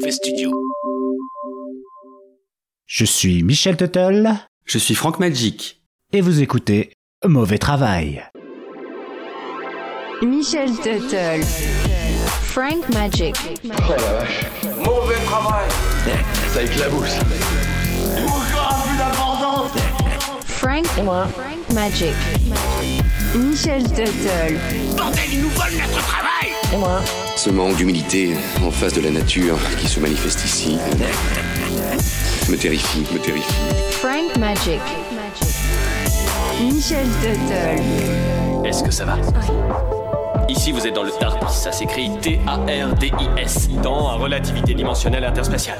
Mauvais Studio. Je suis Michel Tuttle Je suis Franck Magic. et vous écoutez Mauvais Travail. Michel Tuttle. Frank Magic. Mauvais travail Ça éclabousse Frank. Frank Magic. Michel Tuttle. Bordel, ils nous volent notre travail Ce manque d'humilité en face de la nature qui se manifeste ici me terrifie, me terrifie. Frank Magic. Michel Tuttle. Est-ce que ça va? Ici, vous êtes dans le TARDIS. Ça s'écrit T-A-R-D-I-S. Dans à relativité dimensionnelle interspatiale.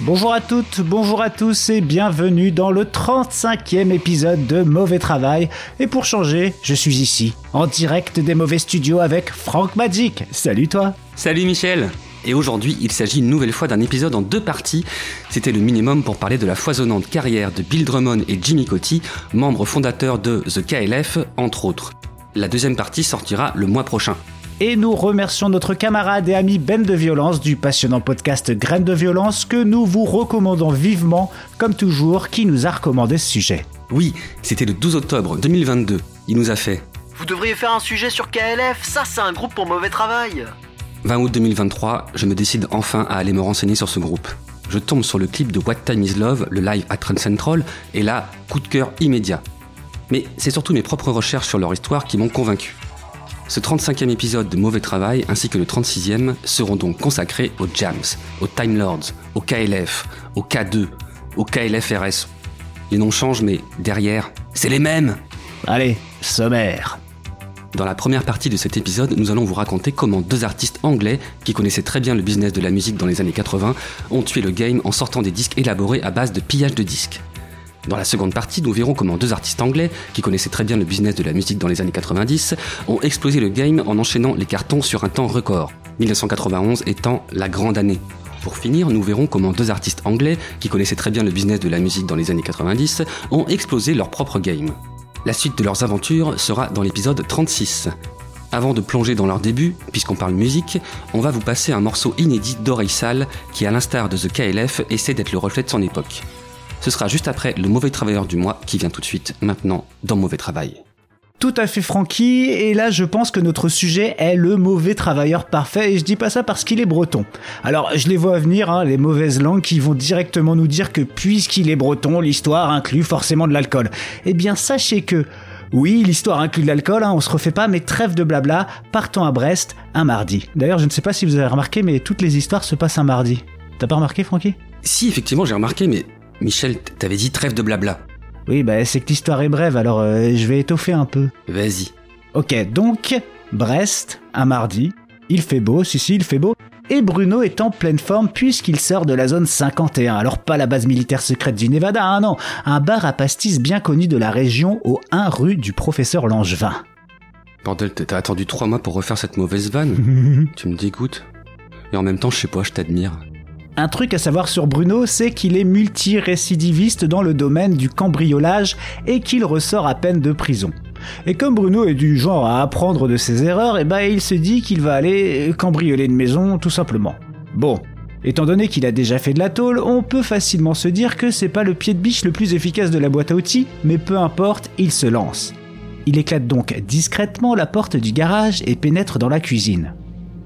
Bonjour à toutes, bonjour à tous et bienvenue dans le 35e épisode de Mauvais Travail. Et pour changer, je suis ici, en direct des Mauvais Studios avec Frank Magic. Salut toi Salut Michel Et aujourd'hui, il s'agit une nouvelle fois d'un épisode en deux parties. C'était le minimum pour parler de la foisonnante carrière de Bill Drummond et Jimmy Cotti, membres fondateurs de The KLF, entre autres. La deuxième partie sortira le mois prochain. Et nous remercions notre camarade et ami Ben de Violence du passionnant podcast Graines de Violence que nous vous recommandons vivement, comme toujours, qui nous a recommandé ce sujet. Oui, c'était le 12 octobre 2022. Il nous a fait Vous devriez faire un sujet sur KLF, ça c'est un groupe pour mauvais travail. 20 août 2023, je me décide enfin à aller me renseigner sur ce groupe. Je tombe sur le clip de What Time Is Love, le live à Trend Central, et là, coup de cœur immédiat. Mais c'est surtout mes propres recherches sur leur histoire qui m'ont convaincu. Ce 35e épisode de Mauvais Travail ainsi que le 36e seront donc consacrés aux Jams, aux Time Lords, au KLF, au K2, au KLFRS. Les noms changent mais derrière, c'est les mêmes Allez, sommaire. Dans la première partie de cet épisode, nous allons vous raconter comment deux artistes anglais, qui connaissaient très bien le business de la musique dans les années 80, ont tué le game en sortant des disques élaborés à base de pillage de disques. Dans la seconde partie, nous verrons comment deux artistes anglais, qui connaissaient très bien le business de la musique dans les années 90, ont explosé le game en enchaînant les cartons sur un temps record, 1991 étant la grande année. Pour finir, nous verrons comment deux artistes anglais, qui connaissaient très bien le business de la musique dans les années 90, ont explosé leur propre game. La suite de leurs aventures sera dans l'épisode 36. Avant de plonger dans leur début, puisqu'on parle musique, on va vous passer un morceau inédit d'Oreille Sale qui, à l'instar de The KLF, essaie d'être le reflet de son époque. Ce sera juste après le mauvais travailleur du mois qui vient tout de suite maintenant dans Mauvais Travail. Tout à fait Francky, et là je pense que notre sujet est le mauvais travailleur parfait, et je dis pas ça parce qu'il est breton. Alors je les vois venir, hein, les mauvaises langues qui vont directement nous dire que puisqu'il est breton, l'histoire inclut forcément de l'alcool. Eh bien sachez que... Oui, l'histoire inclut de l'alcool, hein, on se refait pas, mais trêve de blabla, partons à Brest un mardi. D'ailleurs je ne sais pas si vous avez remarqué, mais toutes les histoires se passent un mardi. T'as pas remarqué Francky? Si, effectivement, j'ai remarqué, mais Michel, t'avais dit trêve de blabla. Oui, bah c'est que l'histoire est brève, alors euh, je vais étoffer un peu. Vas-y. Ok, donc, Brest, un mardi, il fait beau, si si, il fait beau, et Bruno est en pleine forme puisqu'il sort de la zone 51. Alors pas la base militaire secrète du Nevada, hein, non, un bar à pastis bien connu de la région au 1 rue du professeur Langevin. Bordel, t'as attendu trois mois pour refaire cette mauvaise vanne Tu me dégoûtes. Et en même temps, je sais pas, je t'admire. Un truc à savoir sur Bruno, c'est qu'il est multirécidiviste dans le domaine du cambriolage et qu'il ressort à peine de prison. Et comme Bruno est du genre à apprendre de ses erreurs, et ben il se dit qu'il va aller cambrioler une maison tout simplement. Bon, étant donné qu'il a déjà fait de la tôle, on peut facilement se dire que c'est pas le pied de biche le plus efficace de la boîte à outils, mais peu importe, il se lance. Il éclate donc discrètement la porte du garage et pénètre dans la cuisine.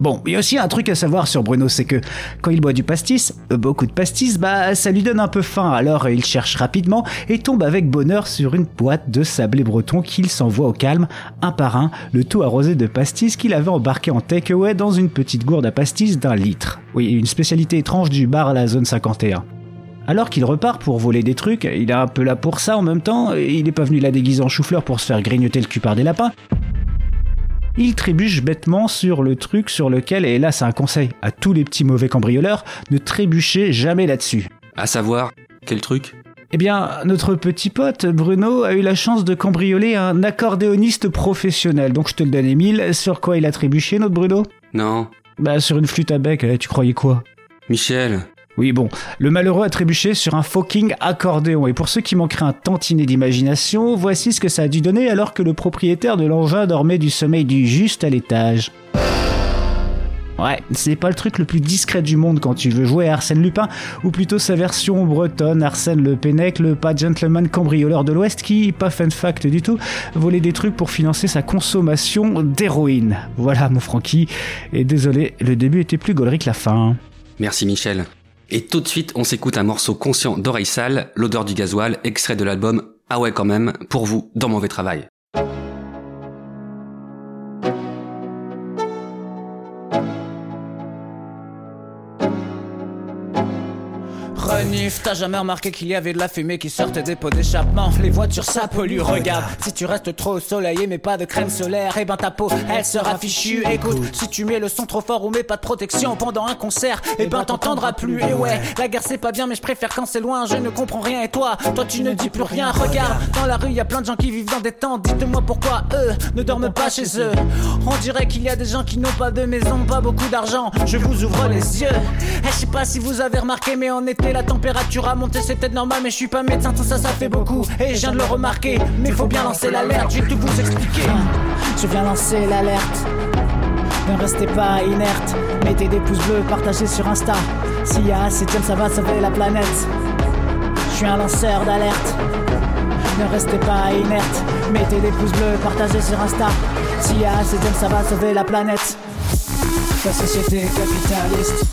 Bon, il y a aussi un truc à savoir sur Bruno, c'est que quand il boit du pastis, euh, beaucoup de pastis, bah ça lui donne un peu faim, alors il cherche rapidement et tombe avec bonheur sur une boîte de sablé breton qu'il s'envoie au calme, un par un, le tout arrosé de pastis qu'il avait embarqué en takeaway dans une petite gourde à pastis d'un litre. Oui, une spécialité étrange du bar à la zone 51. Alors qu'il repart pour voler des trucs, il est un peu là pour ça en même temps, il est pas venu là déguisé en chou-fleur pour se faire grignoter le cul par des lapins, il trébuche bêtement sur le truc sur lequel, et là c'est un conseil à tous les petits mauvais cambrioleurs, ne trébuchez jamais là-dessus. À savoir, quel truc? Eh bien, notre petit pote Bruno a eu la chance de cambrioler un accordéoniste professionnel, donc je te le donne Emile, sur quoi il a trébuché notre Bruno? Non. Bah sur une flûte à bec, eh, tu croyais quoi? Michel, Oui bon, le malheureux a trébuché sur un fucking accordéon, et pour ceux qui manqueraient un tantinet d'imagination, voici ce que ça a dû donner alors que le propriétaire de l'engin dormait du sommeil du juste à l'étage. Ouais, c'est pas le truc le plus discret du monde quand tu veux jouer à Arsène Lupin, ou plutôt sa version bretonne, Arsène le Pennec, le pas gentleman cambrioleur de l'Ouest qui, pas fun fact du tout, volait des trucs pour financer sa consommation d'héroïne. Voilà mon Francky, et désolé, le début était plus gaulerie que la fin. Merci Michel. Et tout de suite, on s'écoute un morceau conscient d'oreille sale, l'odeur du gasoil, extrait de l'album Ah ouais quand même, pour vous, dans mauvais travail. T'as jamais remarqué qu'il y avait de la fumée qui sortait des pots d'échappement. Les voitures ça pollue, regarde. Si tu restes trop au soleil mais pas de crème solaire Eh ben ta peau, elle sera fichue. Écoute, si tu mets le son trop fort ou mets pas de protection pendant un concert Eh ben t'entendras plus, et ouais, la guerre c'est pas bien mais je préfère quand c'est loin. Je ne comprends rien. Et toi, toi tu ne dis plus rien. Regarde, dans la rue y a plein de gens qui vivent dans des tentes. Dites-moi pourquoi eux ne dorment pas chez eux. On dirait qu'il y a des gens qui n'ont pas de maison, pas beaucoup d'argent. Je vous ouvre les yeux. Eh je sais pas si vous avez remarqué mais en été la température a monté, c'est peut-être normal, mais je suis pas médecin, tout ça, ça fait beaucoup. Et je viens de le remarquer, mais faut bien lancer l'alerte, je vais tout vous expliquer. Je viens lancer l'alerte. Ne restez pas inerte, mettez des pouces bleus, partagez sur Insta. S'il y a assez ça va sauver la planète. Je suis un lanceur d'alerte. Ne restez pas inerte, mettez des pouces bleus, partagez sur Insta. S'il y a assez ça va sauver la planète. La société capitaliste,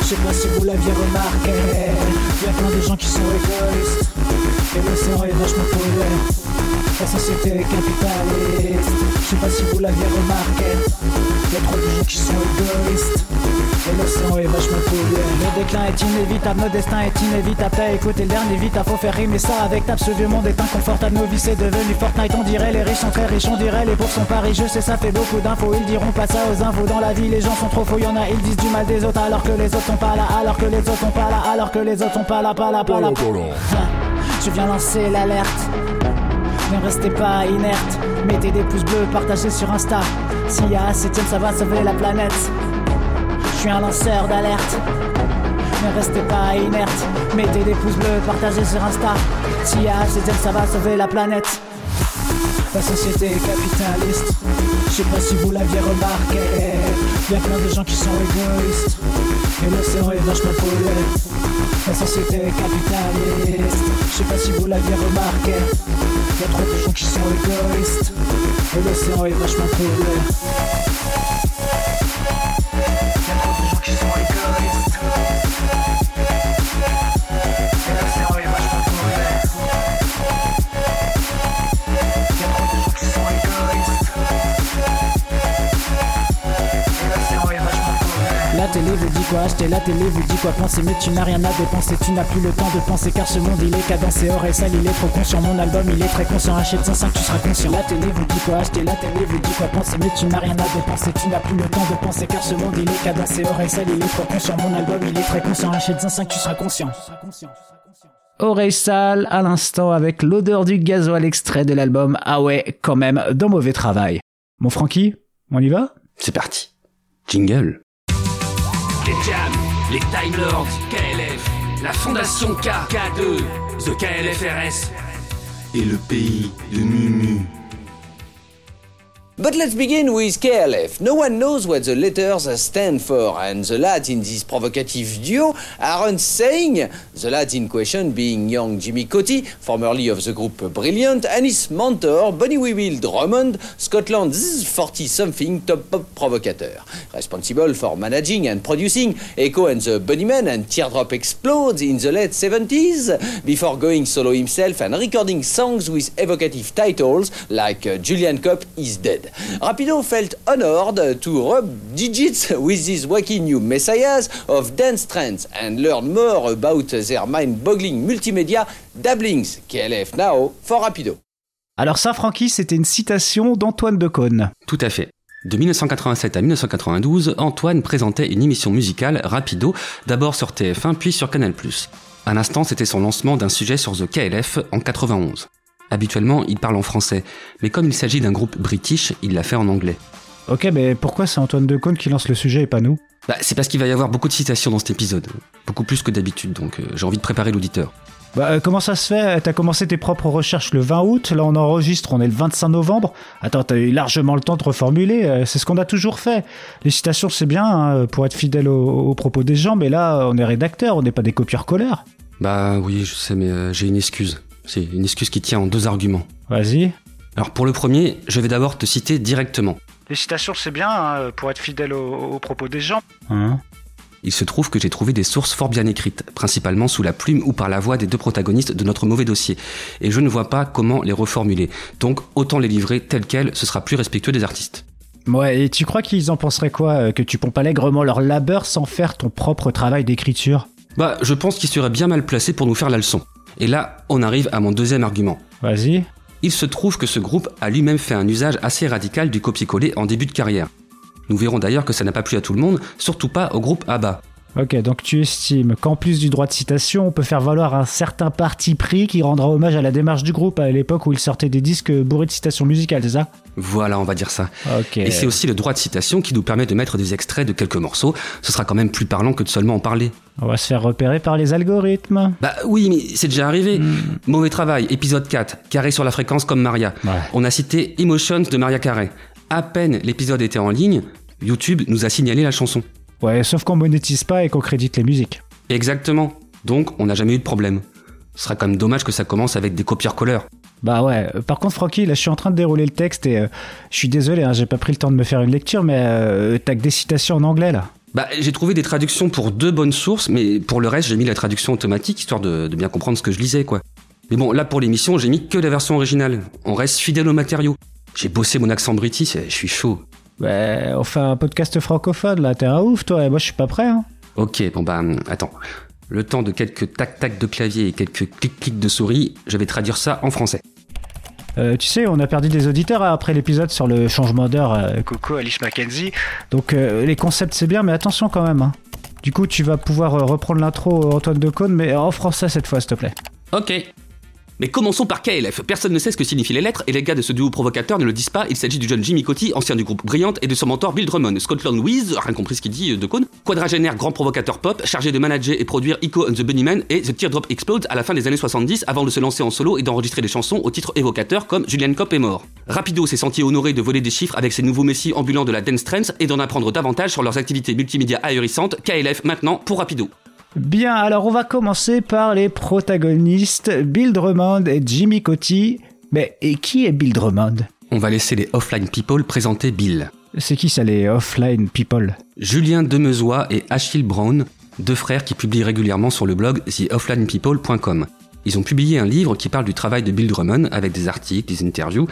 je sais pas si vous l'aviez remarqué, y a plein de gens qui sont égoïstes, et l'océan est vachement pollué. La société capitaliste, je sais pas si vous l'aviez remarqué, y a trop de gens qui sont égoïstes. Est vachement. Le déclin est inévitable, notre destin est inévitable. T'as écouté le dernier vite, faut faire rimer ça avec tape. Ce vieux monde est inconfortable, nos vies c'est devenu Fortnite. On dirait les riches sont très riches, on dirait les pauvres sont pas riches. Je sais, ça fait beaucoup d'infos, ils diront pas ça aux infos. Dans la vie, les gens sont trop faux, y'en a, ils disent du mal des autres alors que les autres sont pas là, alors que les autres sont pas là, alors que les autres sont pas là, pas là, pas là. Je viens lancer l'alerte. Ne restez pas inerte, mettez des pouces bleus, partagez sur Insta. S'il y a assez ça va sauver la planète. Suis un lanceur d'alerte. Ne restez pas inerte, mettez des pouces bleus, partagez sur Insta. S'il y a assez ça va sauver la planète. La société capitaliste, je sais pas si vous l'aviez remarqué. Y a plein de gens qui sont égoïstes, et l'océan est vachement pollué. La société capitaliste, je sais pas si vous l'aviez remarqué. Y'a trop de gens qui sont égoïstes, et l'océan est vachement pollué. Vous dit quoi acheter la télé vous dit quoi penser mais tu n'as rien à dépenser tu n'as plus le temps de penser car ce monde il est cadencé or et sale il est trop conscient mon album il est très conscient achète 105 tu seras conscient la télé vous dit quoi acheter la télé vous dit quoi penser mais tu n'as rien à dépenser tu n'as plus le temps de penser car ce monde il est cadencé or et sale il est trop conscient mon album il est très conscient achète 105 tu seras conscient Oreille sale à l'instant avec l'odeur du gasoil extrait de l'album Ah ouais, quand même, dans mauvais travail. Mon Francky, on y va? C'est parti. Jingle. Les Jam, les Time Lords, KLF, la Fondation K, K2, The KLFRS et le pays de Mumu. But let's begin with KLF. No one knows what the letters stand for, and the lads in this provocative duo aren't saying, the lads in question being young Jimmy Cotti, formerly of the group Brilliant, and his mentor, Bonnie Will Drummond, Scotland's 40-something top pop provocateur, responsible for managing and producing Echo and the Bunnymen and Teardrop Explodes in the late 70s, before going solo himself and recording songs with evocative titles like uh, Julian Cop is Dead. Rapido felt honored to rub digits with these wacky new messiahs of dance trends and learn more about their mind-boggling multimedia dabblings. KLF now for Rapido. Alors ça, Francky, c'était une citation d'Antoine Decaune. Tout à fait. De 1987 à 1992, Antoine présentait une émission musicale Rapido, d'abord sur TF1 puis sur Canal+. À l'instant, c'était son lancement d'un sujet sur The KLF en 91. Habituellement, il parle en français, mais comme il s'agit d'un groupe british, il l'a fait en anglais. Ok, mais pourquoi c'est Antoine Decaune qui lance le sujet et pas nous? Bah, C'est parce qu'il va y avoir beaucoup de citations dans cet épisode, beaucoup plus que d'habitude, donc euh, j'ai envie de préparer l'auditeur. Bah, euh, comment ça se fait? T'as commencé tes propres recherches le 20 août, là on enregistre, on est le 25 novembre. Attends, t'as eu largement le temps de reformuler, euh, c'est ce qu'on a toujours fait. Les citations c'est bien hein, pour être fidèle aux, aux propos des gens, mais là on est rédacteur, on n'est pas des copieurs-colleurs. Bah oui, je sais, mais euh, j'ai une excuse. C'est une excuse qui tient en deux arguments. Vas-y. Alors pour le premier, je vais d'abord te citer directement. Les citations c'est bien hein, pour être fidèle aux, aux propos des gens. Hein Il se trouve que j'ai trouvé des sources fort bien écrites, principalement sous la plume ou par la voix des deux protagonistes de notre mauvais dossier, et je ne vois pas comment les reformuler. Donc autant les livrer telles quelles, ce sera plus respectueux des artistes. Ouais, et tu crois qu'ils en penseraient quoi euh, Que tu pompes allègrement leur labeur sans faire ton propre travail d'écriture? Bah, je pense qu'ils seraient bien mal placés pour nous faire la leçon. Et là, on arrive à mon deuxième argument. Vas-y. Il se trouve que ce groupe a lui-même fait un usage assez radical du copier-coller en début de carrière. Nous verrons d'ailleurs que ça n'a pas plu à tout le monde, surtout pas au groupe ABBA. Ok, donc tu estimes qu'en plus du droit de citation, on peut faire valoir un certain parti pris qui rendra hommage à la démarche du groupe à l'époque où il sortait des disques bourrés de citations musicales, c'est ça? Voilà, on va dire ça. Ok. Et c'est aussi le droit de citation qui nous permet de mettre des extraits de quelques morceaux. Ce sera quand même plus parlant que de seulement en parler. On va se faire repérer par les algorithmes. Bah oui, mais c'est déjà arrivé. Mauvais travail, épisode 4, Carré sur la fréquence comme Maria. Ouais. On a cité Emotions de Maria Carré. À peine l'épisode était en ligne, YouTube nous a signalé la chanson. Ouais, sauf qu'on monétise pas et qu'on crédite les musiques. Exactement. Donc on n'a jamais eu de problème. Ce sera quand même dommage que ça commence avec des copieurs-colleurs. Bah ouais, euh, par contre Francky, là je suis en train de dérouler le texte et euh, je suis désolé, hein, j'ai pas pris le temps de me faire une lecture, mais euh, t'as que des citations en anglais là. Bah, j'ai trouvé des traductions pour deux bonnes sources, mais pour le reste, j'ai mis la traduction automatique histoire de, de bien comprendre ce que je lisais, quoi. Mais bon, là pour l'émission, j'ai mis que la version originale. On reste fidèle aux matériaux. J'ai bossé mon accent british, je suis chaud. Ouais, on fait un podcast francophone là, t'es un ouf toi, et moi je suis pas prêt. Hein. Ok, bon bah, attends. Le temps de quelques tac-tac de clavier et quelques clic-clic de souris, je vais traduire ça en français. Euh, tu sais, on a perdu des auditeurs après l'épisode sur le changement d'heure. euh, Coco, Alice Mackenzie. Donc euh, les concepts c'est bien, mais attention quand même. hein. Du coup, tu vas pouvoir euh, reprendre l'intro Antoine Decaune, mais en français cette fois, s'il te plaît. Ok. Mais commençons par KLF. Personne ne sait ce que signifient les lettres et les gars de ce duo provocateur ne le disent pas. Il s'agit du jeune Jimmy Cotti, ancien du groupe Brillante, et de son mentor Bill Drummond. Scotland Wiz, rien compris ce qu'il dit euh, de cône. Quadragénaire, grand provocateur pop, chargé de manager et produire Ico and the Bunnymen et The Teardrop Explode à la fin des années 70 avant de se lancer en solo et d'enregistrer des chansons au titre évocateur comme Julian Cop est mort. Rapido s'est senti honoré de voler des chiffres avec ses nouveaux messies ambulants de la dance trance et d'en apprendre davantage sur leurs activités multimédia ahurissantes. KLF maintenant pour Rapido. Bien, alors on va commencer par les protagonistes, Bill Drummond et Jimmy Cotti. Mais et qui est Bill Drummond? On va laisser les offline people présenter Bill. C'est qui ça les offline people? Julien Demezois et Achille Brown, deux frères qui publient régulièrement sur le blog theofflinepeople.com. Ils ont publié un livre qui parle du travail de Bill Drummond avec des articles, des interviews.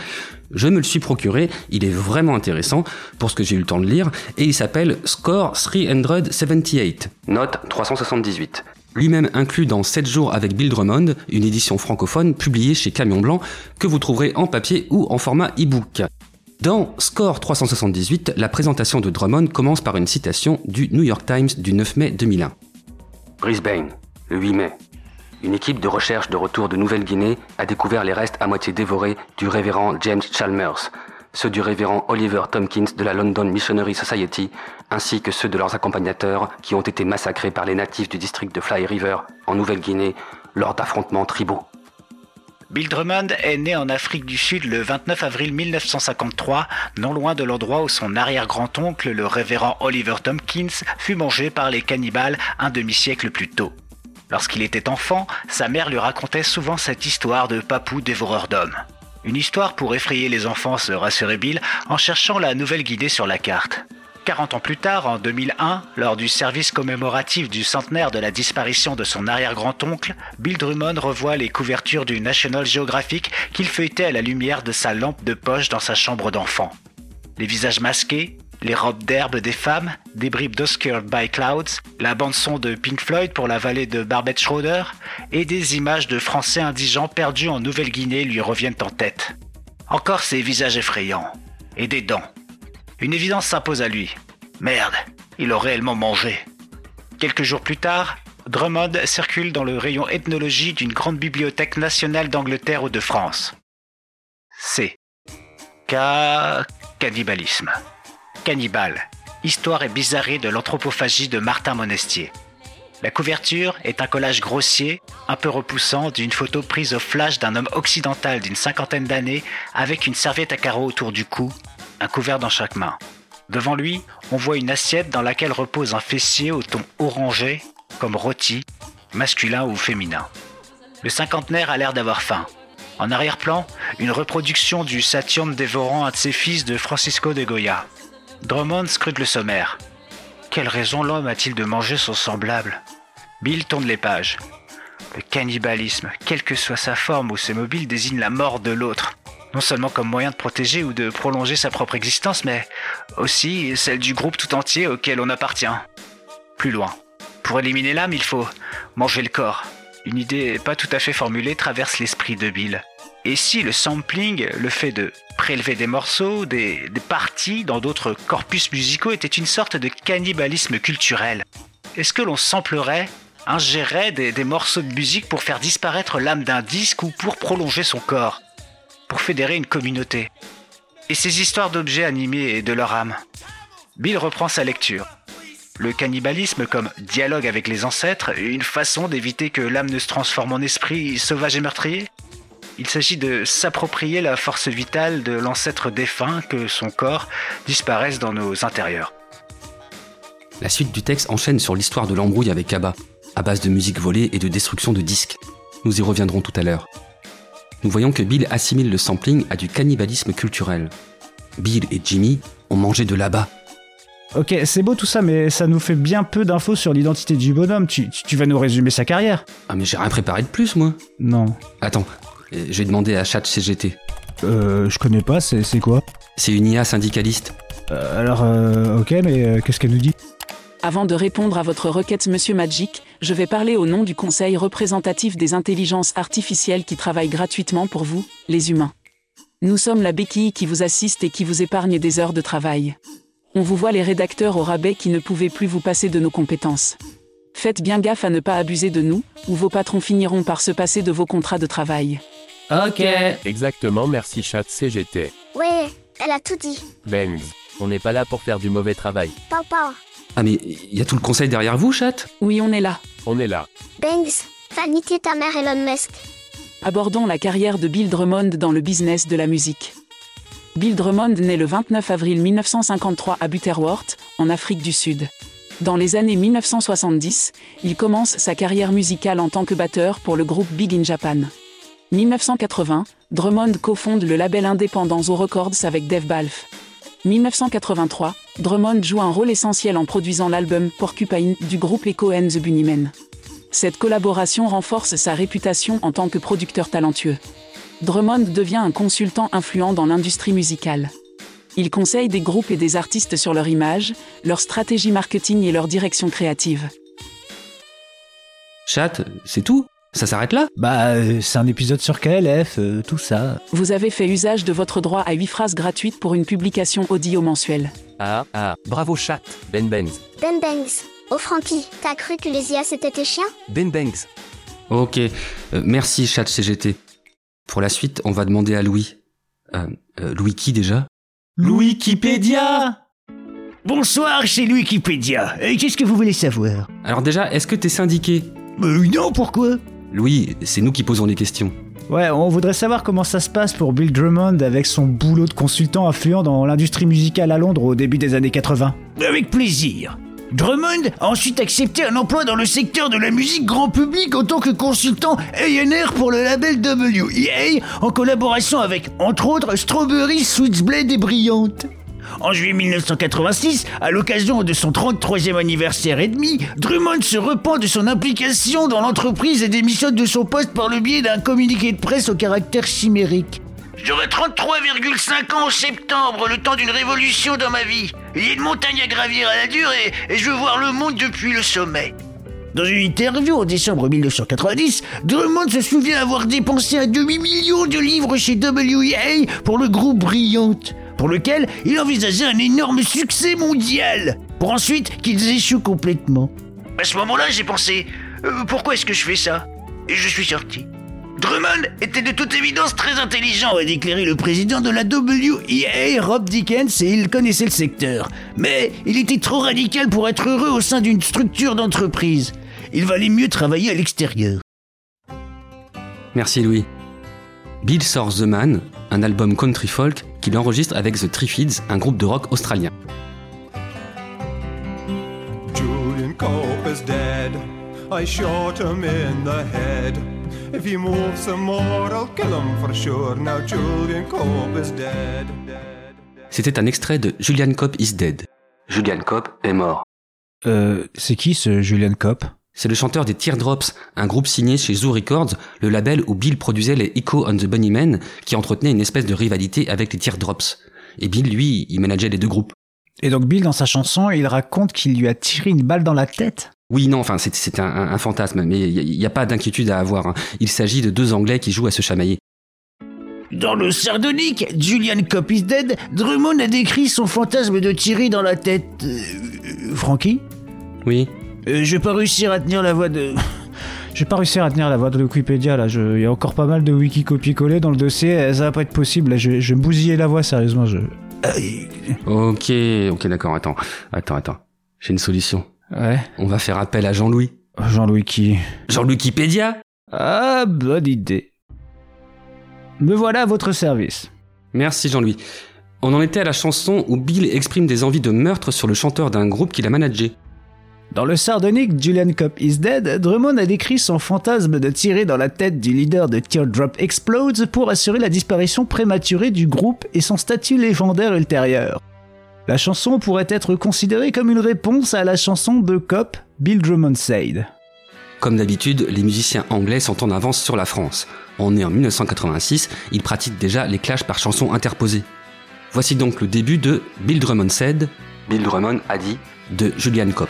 Je me le suis procuré, il est vraiment intéressant pour ce que j'ai eu le temps de lire, et il s'appelle Score 378, note 378. Lui-même inclus dans 7 jours avec Bill Drummond, une édition francophone publiée chez Camion Blanc que vous trouverez en papier ou en format e-book. Dans Score 378, la présentation de Drummond commence par une citation du New York Times du 9 mai 2001. Brisbane, le 8 mai. Une équipe de recherche de retour de Nouvelle-Guinée a découvert les restes à moitié dévorés du révérend James Chalmers, ceux du révérend Oliver Tompkins de la London Missionary Society, ainsi que ceux de leurs accompagnateurs qui ont été massacrés par les natifs du district de Fly River, en Nouvelle-Guinée, lors d'affrontements tribaux. Bill Drummond est né en Afrique du Sud le 29 avril 1953, non loin de l'endroit où son arrière-grand-oncle, le révérend Oliver Tompkins, fut mangé par les cannibales un demi-siècle plus tôt. Lorsqu'il était enfant, sa mère lui racontait souvent cette histoire de papou dévoreur d'hommes. Une histoire pour effrayer les enfants, se rassurait Bill en cherchant la Nouvelle-Guinée sur la carte. 40 ans plus tard, en 2001, lors du service commémoratif du centenaire de la disparition de son arrière-grand-oncle, Bill Drummond revoit les couvertures du National Geographic qu'il feuilletait à la lumière de sa lampe de poche dans sa chambre d'enfant. Les visages masqués, les robes d'herbe des femmes, des bribes d'Oscar by Clouds, la bande-son de Pink Floyd pour la vallée de Barbet Schroeder et des images de Français indigents perdus en Nouvelle-Guinée lui reviennent en tête. Encore ces visages effrayants. Et des dents. Une évidence s'impose à lui. Merde, il a réellement mangé. Quelques jours plus tard, Drummond circule dans le rayon ethnologie d'une grande bibliothèque nationale d'Angleterre ou de France. C. K. Cannibalisme. Cannibale. Histoire et bizarrerie de l'anthropophagie de Martin Monestier. La couverture est un collage grossier, un peu repoussant, d'une photo prise au flash d'un homme occidental d'une cinquantaine d'années avec une serviette à carreaux autour du cou, un couvert dans chaque main. Devant lui, on voit une assiette dans laquelle repose un fessier au ton orangé, comme rôti, masculin ou féminin. Le cinquantenaire a l'air d'avoir faim. En arrière-plan, une reproduction du Saturne dévorant un de ses fils de Francisco de Goya. Drummond scrute le sommaire. Quelle raison l'homme a-t-il de manger son semblable? Bill tourne les pages. Le cannibalisme, quelle que soit sa forme ou ses mobiles, désigne la mort de l'autre. Non seulement comme moyen de protéger ou de prolonger sa propre existence, mais aussi celle du groupe tout entier auquel on appartient. Plus loin. Pour éliminer l'âme, il faut manger le corps. Une idée pas tout à fait formulée traverse l'esprit de Bill. Et si le sampling, le fait de prélever des morceaux, des, parties dans d'autres corpus musicaux était une sorte de cannibalisme culturel Est-ce que l'on samplerait, ingérait des, des morceaux de musique pour faire disparaître l'âme d'un disque ou pour prolonger son corps Pour fédérer une communauté? Et ces histoires d'objets animés et de leur âme? Bill reprend sa lecture. Le cannibalisme comme dialogue avec les ancêtres, une façon d'éviter que l'âme ne se transforme en esprit sauvage et meurtrier? Il s'agit de s'approprier la force vitale de l'ancêtre défunt, que son corps disparaisse dans nos intérieurs. La suite du texte enchaîne sur l'histoire de l'embrouille avec Abba, à base de musique volée et de destruction de disques. Nous y reviendrons tout à l'heure. Nous voyons que Bill assimile le sampling à du cannibalisme culturel. Bill et Jimmy ont mangé de là-bas. Ok, c'est beau tout ça, mais ça nous fait bien peu d'infos sur l'identité du bonhomme. Tu, tu vas nous résumer sa carrière Ah mais j'ai rien préparé de plus, moi. Non. Attends, j'ai demandé à ChatCGT. Euh, je connais pas, c'est quoi? C'est une IA syndicaliste. Euh, Alors, euh, ok, mais euh, qu'est-ce qu'elle nous dit? Avant de répondre à votre requête, Monsieur Magic, je vais parler au nom du Conseil représentatif des intelligences artificielles qui travaillent gratuitement pour vous, les humains. Nous sommes la béquille qui vous assiste et qui vous épargne des heures de travail. On vous voit les rédacteurs au rabais qui ne pouvaient plus vous passer de nos compétences. Faites bien gaffe à ne pas abuser de nous, ou vos patrons finiront par se passer de vos contrats de travail. Ok. Exactement, merci chat CGT. Ouais, elle a tout dit. Bangs. On n'est pas là pour faire du mauvais travail. Papa. Ah mais il y a tout le conseil derrière vous, chat? Oui, on est là. On est là. Banks, Vanity ta mère Elon Musk. Abordons la carrière de Bill Drummond dans le business de la musique. Bill Drummond naît le 29 avril 1953 à Butterworth, en Afrique du Sud. Dans les années 1970, il commence sa carrière musicale en tant que batteur pour le groupe Big in Japan. 1980, Drummond cofonde le label indépendant Zo Records avec Dave Balfe. 1983, Drummond joue un rôle essentiel en produisant l'album Porcupine du groupe Echo and the Bunnymen. Cette collaboration renforce sa réputation en tant que producteur talentueux. Drummond devient un consultant influent dans l'industrie musicale. Il conseille des groupes et des artistes sur leur image, leur stratégie marketing et leur direction créative. Chat, c'est tout? Ça s'arrête là? Bah, euh, c'est un épisode sur KLF, euh, tout ça. Vous avez fait usage de votre droit à 8 phrases gratuites pour une publication audio mensuelle. Ah, ah, bravo chat. Ben Bangs. Ben Banks. Oh Frankie, t'as cru que les IA c'était tes chiens? Ben Bangs. Ok, euh, merci chat CGT. Pour la suite, on va demander à Louis. Euh, euh, Louis qui déjà? Wikipédia Bonsoir, c'est Wikipédia. Et Qu'est-ce que vous voulez savoir? Alors déjà, est-ce que t'es syndiqué? Euh, non, pourquoi? Louis, c'est nous qui posons les questions. Ouais, on voudrait savoir comment ça se passe pour Bill Drummond avec son boulot de consultant influent dans l'industrie musicale à Londres au début des années 80. Avec plaisir. Drummond a ensuite accepté un emploi dans le secteur de la musique grand public en tant que consultant A&R pour le label WEA en collaboration avec, entre autres, Strawberry, Switchblade et Brillante. En juillet 1986, à l'occasion de son 33e anniversaire et demi, Drummond se repent de son implication dans l'entreprise et démissionne de son poste par le biais d'un communiqué de presse au caractère chimérique. J'aurai 33,5 ans en septembre, le temps d'une révolution dans ma vie. Il y a une montagne à gravir à la dure et, et je veux voir le monde depuis le sommet. Dans une interview en décembre 1990, Drummond se souvient avoir dépensé un demi-million de livres chez WEA pour le groupe Brillante, pour lequel il envisageait un énorme succès mondial, pour ensuite qu'ils échouent complètement. À ce moment-là, j'ai pensé, euh, pourquoi est-ce que je fais ça? Et je suis sorti. Drummond était de toute évidence très intelligent, a déclaré le président de la WEA, Rob Dickens, et il connaissait le secteur. Mais il était trop radical pour être heureux au sein d'une structure d'entreprise. il valait mieux travailler à l'extérieur. Merci Louis. Bill sort The Man, un album country folk qu'il enregistre avec The Triffids, un groupe de rock australien. Julian Cope is dead. I shot him in the head. If he moves some more, I'll kill him for sure. Now Julian Cope is dead. C'était un extrait de Julian Cope is Dead. Julian Cope est mort. Euh, c'est qui ce Julian Cope C'est le chanteur des Teardrops, un groupe signé chez Zoo Records, le label où Bill produisait les Echo on the Bunnymen, qui entretenait une espèce de rivalité avec les Teardrops. Et Bill, lui, il manageait les deux groupes. Et donc Bill, dans sa chanson, il raconte qu'il lui a tiré une balle dans la tête Oui, non, enfin, c'est un, fantasme, mais il n'y a, pas d'inquiétude à avoir. hein. Il s'agit de deux Anglais qui jouent à se chamailler. Dans le sardonique, Julian Cope is dead, Drummond a décrit son fantasme de tirer dans la tête. Euh, Francky Oui. Euh, Je vais pas réussir à tenir la voix de. J'ai pas réussi à retenir la voix de Wikipédia là. Je- Il y a encore pas mal de wiki copier-coller dans le dossier. Ça va pas être possible. Là, je, je vais me bousiller la voix sérieusement. Je... Ok, ok, d'accord, attends, attends, attends. J'ai une solution. Ouais. On va faire appel à Jean-Louis. Jean-Louis qui Jean-Louis Wikipédia? Ah, bonne idée. Me voilà à votre service. Merci Jean-Louis. On en était à la chanson où Bill exprime des envies de meurtre sur le chanteur d'un groupe qu'il a managé. Dans le sardonique Julian Cope is Dead, Drummond a décrit son fantasme de tirer dans la tête du leader de Teardrop Explodes pour assurer la disparition prématurée du groupe et son statut légendaire ultérieur. La chanson pourrait être considérée comme une réponse à la chanson de Cope, Bill Drummond Said. Comme d'habitude, les musiciens anglais sont en avance sur la France. On est en 1986, ils pratiquent déjà les clashs par chansons interposées. Voici donc le début de Bill Drummond Said, Bill Drummond a dit, de Julian Cope.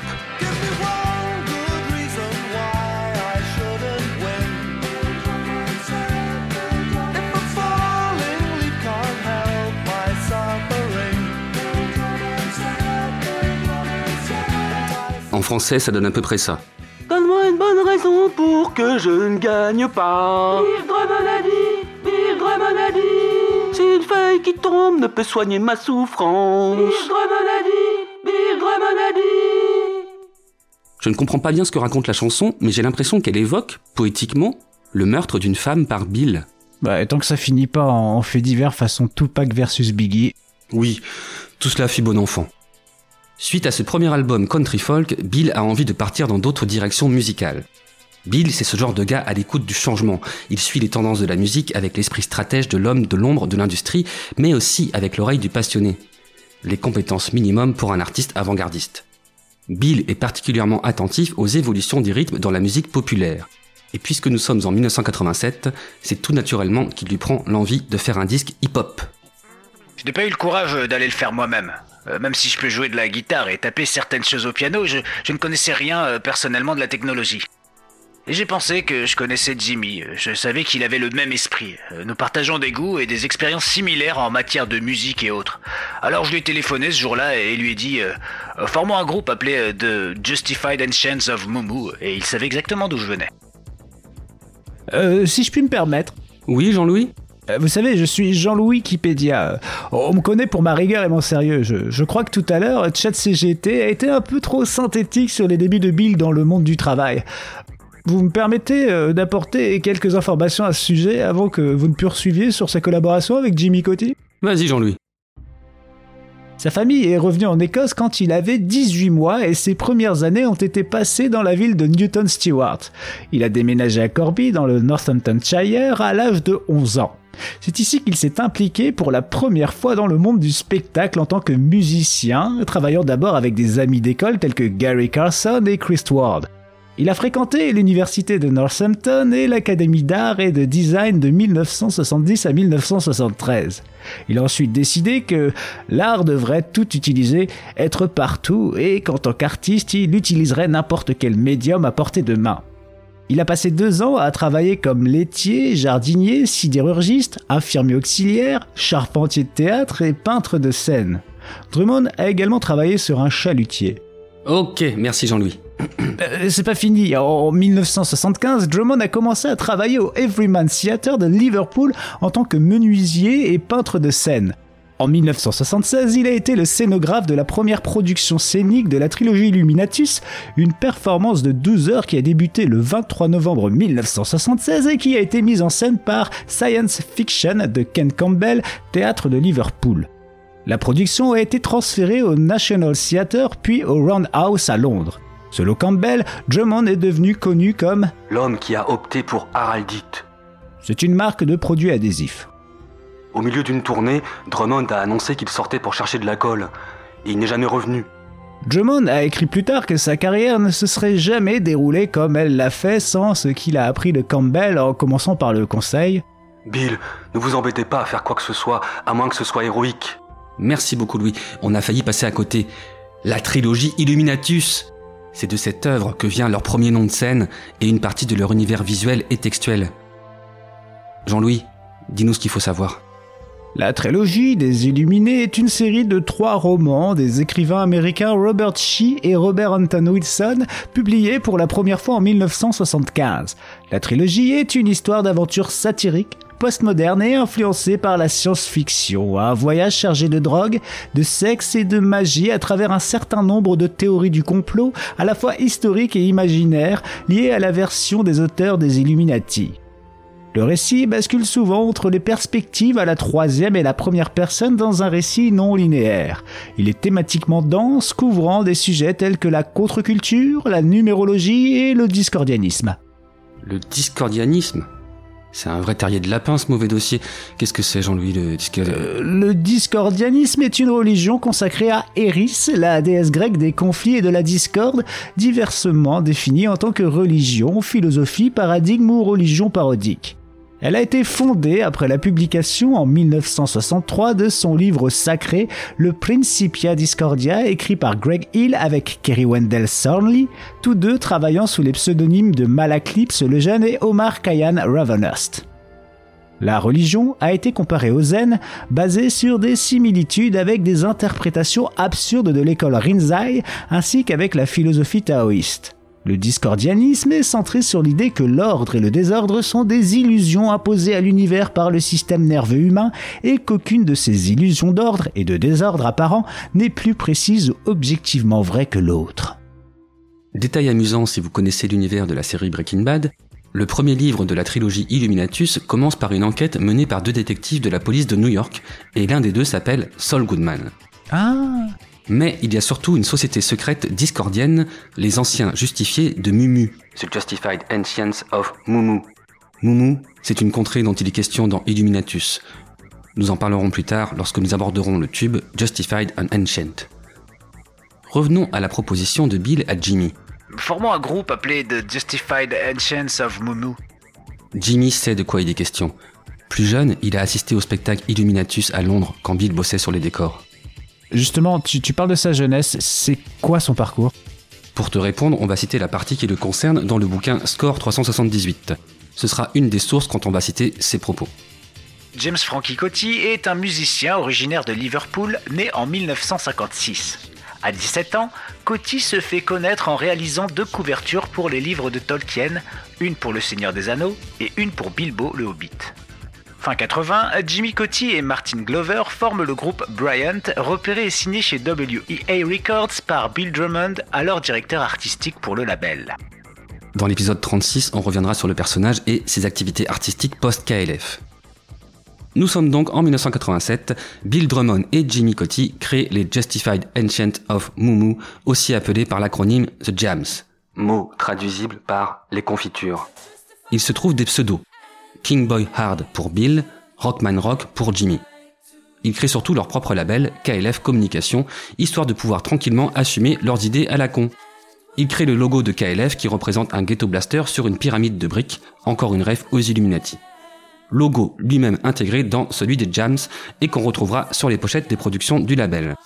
En français, ça donne à peu près ça. Donne-moi une bonne raison pour que je ne gagne pas. Bill Drummond a dit. Si une feuille qui tombe ne peut soigner ma souffrance. Bill Drummond Je ne comprends pas bien ce que raconte la chanson, mais j'ai l'impression qu'elle évoque, poétiquement, le meurtre d'une femme par Bill. Bah, et tant que ça finit pas en en fait divers façon Tupac versus Biggie. Oui, tout cela fit bon enfant. Suite à ce premier album country folk, Bill a envie de partir dans d'autres directions musicales. Bill, c'est ce genre de gars à l'écoute du changement. Il suit les tendances de la musique avec l'esprit stratège de l'homme de l'ombre de l'industrie, mais aussi avec l'oreille du passionné. Les compétences minimum pour un artiste avant-gardiste. Bill est particulièrement attentif aux évolutions des rythmes dans la musique populaire. Et puisque nous sommes en 1987, c'est tout naturellement qu'il lui prend l'envie de faire un disque hip-hop. Je n'ai pas eu le courage d'aller le faire moi-même. Euh, même si je peux jouer de la guitare et taper certaines choses au piano, je, je ne connaissais rien euh, personnellement de la technologie. Et j'ai pensé que je connaissais Jimmy, je savais qu'il avait le même esprit. Euh, Nous partageons des goûts et des expériences similaires en matière de musique et autres. Alors je lui ai téléphoné ce jour-là et lui ai dit euh, Euh, Formons un groupe appelé euh, The Justified Ancients of Mumu, et il savait exactement d'où je venais. Euh, si je puis me permettre. Oui, Jean-Louis Vous savez, je suis Jean-Louis Wikipédia. Euh, On me connaît pour ma rigueur et mon sérieux. Je, je crois que tout à l'heure, ChatCGT a été un peu trop synthétique sur les débuts de Bill dans le monde du travail. Vous me permettez euh, d'apporter quelques informations à ce sujet avant que vous ne poursuiviez sur sa collaboration avec Jimmy Coty? Vas-y, Jean-Louis. Sa famille est revenue en Écosse quand il avait 18 mois et ses premières années ont été passées dans la ville de Newton Stewart. Il a déménagé à Corby dans le Northamptonshire à l'âge de 11 ans. C'est ici qu'il s'est impliqué pour la première fois dans le monde du spectacle en tant que musicien, travaillant d'abord avec des amis d'école tels que Gary Carson et Chris Ward. Il a fréquenté l'université de Northampton et l'académie d'art et de design de 1970 à 1973. Il a ensuite décidé que l'art devrait tout utiliser, être partout, et qu'en tant qu'artiste, il utiliserait n'importe quel médium à portée de main. Il a passé deux ans à travailler comme laitier, jardinier, sidérurgiste, infirmier auxiliaire, charpentier de théâtre et peintre de scène. Drummond a également travaillé sur un chalutier. Ok, merci Jean-Louis. Euh, c'est pas fini. En 1975, Drummond a commencé à travailler au Everyman Theatre de Liverpool en tant que menuisier et peintre de scène. En 1976, il a été le scénographe de la première production scénique de la trilogie Illuminatus, une performance de 12 heures qui a débuté le 23 novembre 1976 et qui a été mise en scène par Science Fiction de Ken Campbell, théâtre de Liverpool. La production a été transférée au National Theatre puis au Roundhouse à Londres. Selon Campbell, Drummond est devenu connu comme l'homme qui a opté pour Haraldite. C'est une marque de produits adhésifs. Au milieu d'une tournée, Drummond a annoncé qu'il sortait pour chercher de la colle. Et il n'est jamais revenu. Drummond a écrit plus tard que sa carrière ne se serait jamais déroulée comme elle l'a fait sans ce qu'il a appris de Campbell en commençant par le conseil. Bill, ne vous embêtez pas à faire quoi que ce soit, à moins que ce soit héroïque. Merci beaucoup Louis, on a failli passer à côté. La trilogie Illuminatus. C'est de cette œuvre que vient leur premier nom de scène et une partie de leur univers visuel et textuel. Jean-Louis, dis-nous ce qu'il faut savoir. La trilogie des Illuminés est une série de trois romans des écrivains américains Robert Shee et Robert Anton Wilson, publiés pour la première fois en 1975. La trilogie est une histoire d'aventure satirique, postmoderne et influencée par la science-fiction, un voyage chargé de drogue, de sexe et de magie à travers un certain nombre de théories du complot, à la fois historiques et imaginaires, liées à la version des auteurs des Illuminati. Le récit bascule souvent entre les perspectives à la troisième et la première personne dans un récit non linéaire. Il est thématiquement dense, couvrant des sujets tels que la contre-culture, la numérologie et le discordianisme. Le discordianisme? C'est un vrai terrier de lapin ce mauvais dossier. Qu'est-ce que c'est Jean-Louis le discordianisme euh, Le discordianisme est une religion consacrée à Eris, la déesse grecque des conflits et de la discorde, diversement définie en tant que religion, philosophie, paradigme ou religion parodique. Elle a été fondée après la publication en 1963 de son livre sacré, le Principia Discordia, écrit par Greg Hill avec Kerry Wendell Thornley, tous deux travaillant sous les pseudonymes de Malaclips le Jeune et Omar Khayyam Ravenhurst. La religion a été comparée au zen, basée sur des similitudes avec des interprétations absurdes de l'école Rinzai ainsi qu'avec la philosophie taoïste. Le discordianisme est centré sur l'idée que l'ordre et le désordre sont des illusions imposées à l'univers par le système nerveux humain et qu'aucune de ces illusions d'ordre et de désordre apparent n'est plus précise ou objectivement vraie que l'autre. Détail amusant si vous connaissez l'univers de la série Breaking Bad, le premier livre de la trilogie Illuminatus commence par une enquête menée par deux détectives de la police de New York, et l'un des deux s'appelle Saul Goodman. Ah mais il y a surtout une société secrète discordienne, les anciens justifiés de Mumu. The Justified Ancients of Mumu. Mumu, c'est une contrée dont il est question dans Illuminatus. Nous en parlerons plus tard lorsque nous aborderons le tube Justified and Ancient. Revenons à la proposition de Bill à Jimmy. Formons un groupe appelé The Justified Ancients of Mumu. Jimmy sait de quoi il est question. Plus jeune, il a assisté au spectacle Illuminatus à Londres quand Bill bossait sur les décors. Justement, tu, parles de sa jeunesse, c'est quoi son parcours? Pour te répondre, on va citer la partie qui le concerne dans le bouquin Score 378. Ce sera une des sources quand on va citer ses propos. James Frankie Coty est un musicien originaire de Liverpool, né en 1956. À 17 ans, Coty se fait connaître en réalisant deux couvertures pour les livres de Tolkien, une pour Le Seigneur des Anneaux et une pour Bilbo le Hobbit. Fin 80, Jimmy Coty et Martin Glover forment le groupe Bryant, repéré et signé chez WEA Records par Bill Drummond, alors directeur artistique pour le label. Dans l'épisode 36, on reviendra sur le personnage et ses activités artistiques post-KLF. Nous sommes donc en 1987, Bill Drummond et Jimmy Coty créent les Justified Ancient of Mumu, aussi appelés par l'acronyme The Jams, mot traduisible par les confitures. Il se trouve des pseudos, King Boy Hard pour Bill, Rockman Rock pour Jimmy. Ils créent surtout leur propre label, KLF Communication, histoire de pouvoir tranquillement assumer leurs idées à la con. Ils créent le logo de KLF qui représente un ghetto blaster sur une pyramide de briques, encore une rêve aux Illuminati. Logo lui-même intégré dans celui des Jams et qu'on retrouvera sur les pochettes des productions du label.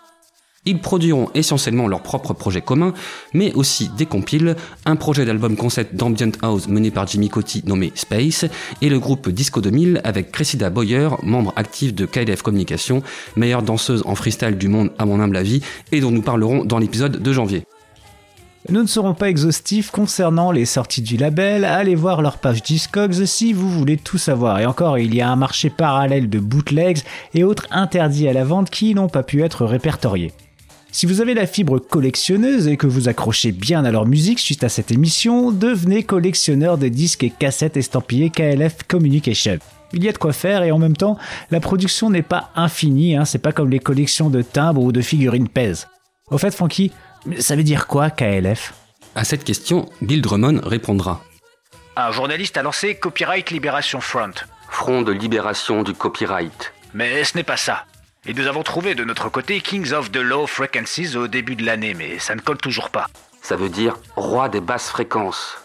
Ils produiront essentiellement leur propre projet commun, mais aussi des compiles, un projet d'album concept d'Ambient House mené par Jimmy Coty nommé Space, et le groupe Disco 2000 avec Cressida Boyer, membre actif de KLF Communication, meilleure danseuse en freestyle du monde à mon humble avis, et dont nous parlerons dans l'épisode de janvier. Nous ne serons pas exhaustifs concernant les sorties du label, allez voir leur page Discogs si vous voulez tout savoir. Et encore, il y a un marché parallèle de bootlegs et autres interdits à la vente qui n'ont pas pu être répertoriés. Si vous avez la fibre collectionneuse et que vous accrochez bien à leur musique suite à cette émission, devenez collectionneur de disques et cassettes estampillés KLF Communication. Il y a de quoi faire et en même temps, la production n'est pas infinie, hein, c'est pas comme les collections de timbres ou de figurines pèse. Au fait, Francky, ça veut dire quoi KLF À cette question, Bill Drummond répondra. Un journaliste a lancé Copyright Liberation Front. Front de libération du copyright. Mais ce n'est pas ça. Et nous avons trouvé de notre côté Kings of the Low Frequencies au début de l'année, mais ça ne colle toujours pas. Ça veut dire roi des basses fréquences.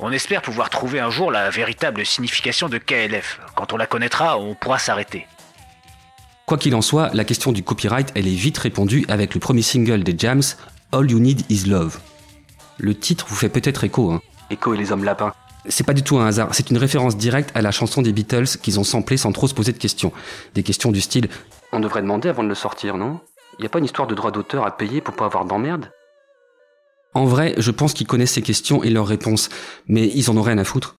On espère pouvoir trouver un jour la véritable signification de KLF. Quand on la connaîtra, on pourra s'arrêter. Quoi qu'il en soit, la question du copyright, elle est vite répondue avec le premier single des Jams, All You Need Is Love. Le titre vous fait peut-être écho, hein. Écho et les hommes lapins. C'est pas du tout un hasard, c'est une référence directe à la chanson des Beatles qu'ils ont samplé sans trop se poser de questions. Des questions du style On devrait demander avant de le sortir, non? Y a pas une histoire de droit d'auteur à payer pour pas avoir d'emmerde? En vrai, je pense qu'ils connaissent ces questions et leurs réponses, mais ils en ont rien à foutre.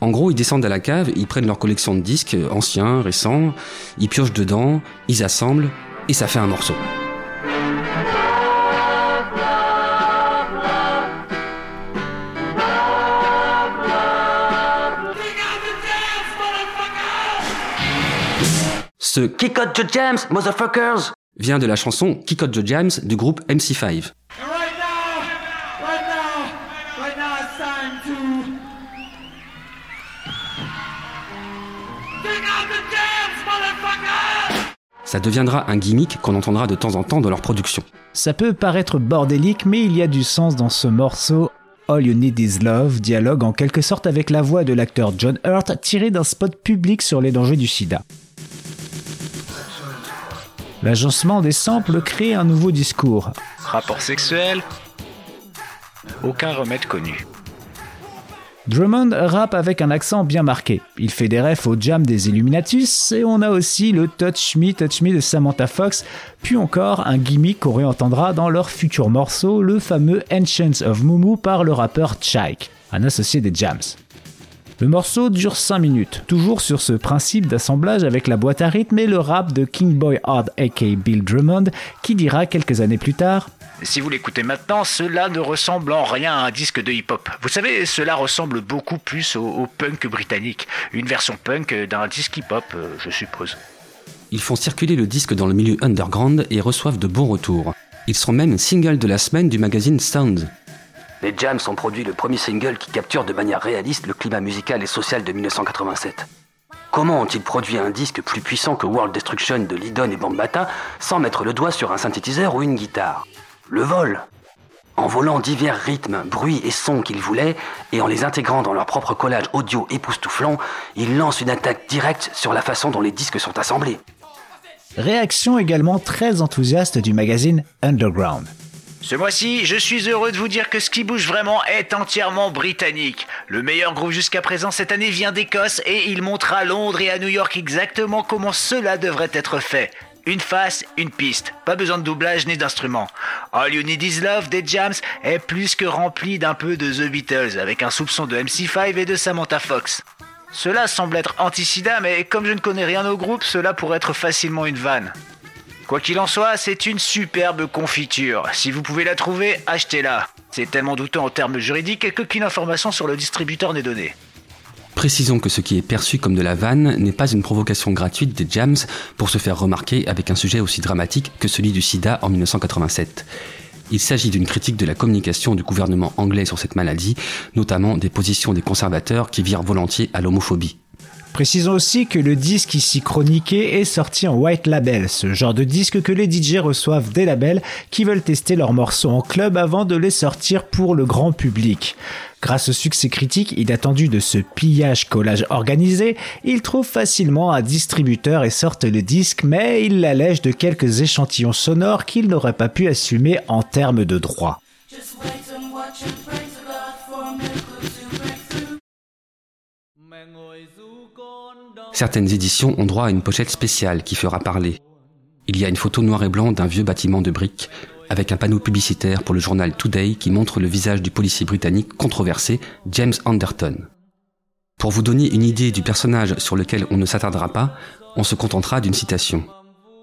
En gros, ils descendent à la cave, ils prennent leur collection de disques, anciens, récents, ils piochent dedans, ils assemblent, et ça fait un morceau. Ce Kick out the jams, motherfuckers vient de la chanson Kick Out the Jams du groupe MC5. Ça deviendra un gimmick qu'on entendra de temps en temps dans leur production. Ça peut paraître bordélique, mais il y a du sens dans ce morceau. All You Need Is Love dialogue en quelque sorte avec la voix de l'acteur John Hurt tiré d'un spot public sur les dangers du sida. L'agencement des samples crée un nouveau discours. Rapport sexuel Aucun remède connu. Drummond rappe avec un accent bien marqué. Il fait des refs au jam des Illuminatus et on a aussi le Touch Me, Touch Me de Samantha Fox, puis encore un gimmick qu'on réentendra dans leur futur morceau, le fameux Ancients of Mumu par le rappeur Chike, un associé des Jams. Le morceau dure 5 minutes, toujours sur ce principe d'assemblage avec la boîte à rythme et le rap de King Boy Hard aka Bill Drummond qui dira quelques années plus tard Si vous l'écoutez maintenant, cela ne ressemble en rien à un disque de hip-hop. Vous savez, cela ressemble beaucoup plus au, au punk britannique. Une version punk d'un disque hip-hop, euh, je suppose. Ils font circuler le disque dans le milieu underground et reçoivent de bons retours. Ils seront même single de la semaine du magazine Sound. Les Jams ont produit le premier single qui capture de manière réaliste le climat musical et social de 1987. Comment ont-ils produit un disque plus puissant que World Destruction de Lydon et Bambata sans mettre le doigt sur un synthétiseur ou une guitare? Le vol En volant divers rythmes, bruits et sons qu'ils voulaient, et en les intégrant dans leur propre collage audio époustouflant, ils lancent une attaque directe sur la façon dont les disques sont assemblés. Réaction également très enthousiaste du magazine Underground. Ce mois-ci, je suis heureux de vous dire que ce qui bouge vraiment est entièrement britannique. Le meilleur groupe jusqu'à présent cette année vient d'Écosse et il montre à Londres et à New York exactement comment cela devrait être fait. Une face, une piste. Pas besoin de doublage ni d'instruments. All You Need Is Love des Jams est plus que rempli d'un peu de The Beatles, avec un soupçon de MC5 et de Samantha Fox. Cela semble être anti-sida, mais comme je ne connais rien au groupe, cela pourrait être facilement une vanne. Quoi qu'il en soit, c'est une superbe confiture. Si vous pouvez la trouver, achetez-la. C'est tellement douteux en termes juridiques qu'aucune information sur le distributeur n'est donnée. Précisons que ce qui est perçu comme de la vanne n'est pas une provocation gratuite des Jams pour se faire remarquer avec un sujet aussi dramatique que celui du sida en 1987. Il s'agit d'une critique de la communication du gouvernement anglais sur cette maladie, notamment des positions des conservateurs qui virent volontiers à l'homophobie. Précisons aussi que le disque ici chroniqué est sorti en white label, ce genre de disque que les DJ reçoivent des labels qui veulent tester leurs morceaux en club avant de les sortir pour le grand public. Grâce au succès critique inattendu de ce pillage-collage organisé, ils trouvent facilement un distributeur et sortent le disque, mais ils l'allègent de quelques échantillons sonores qu'ils n'auraient pas pu assumer en termes de droit. Certaines éditions ont droit à une pochette spéciale qui fera parler. Il y a une photo noir et blanc d'un vieux bâtiment de briques, avec un panneau publicitaire pour le journal Today qui montre le visage du policier britannique controversé James Anderton. Pour vous donner une idée du personnage sur lequel on ne s'attardera pas, on se contentera d'une citation.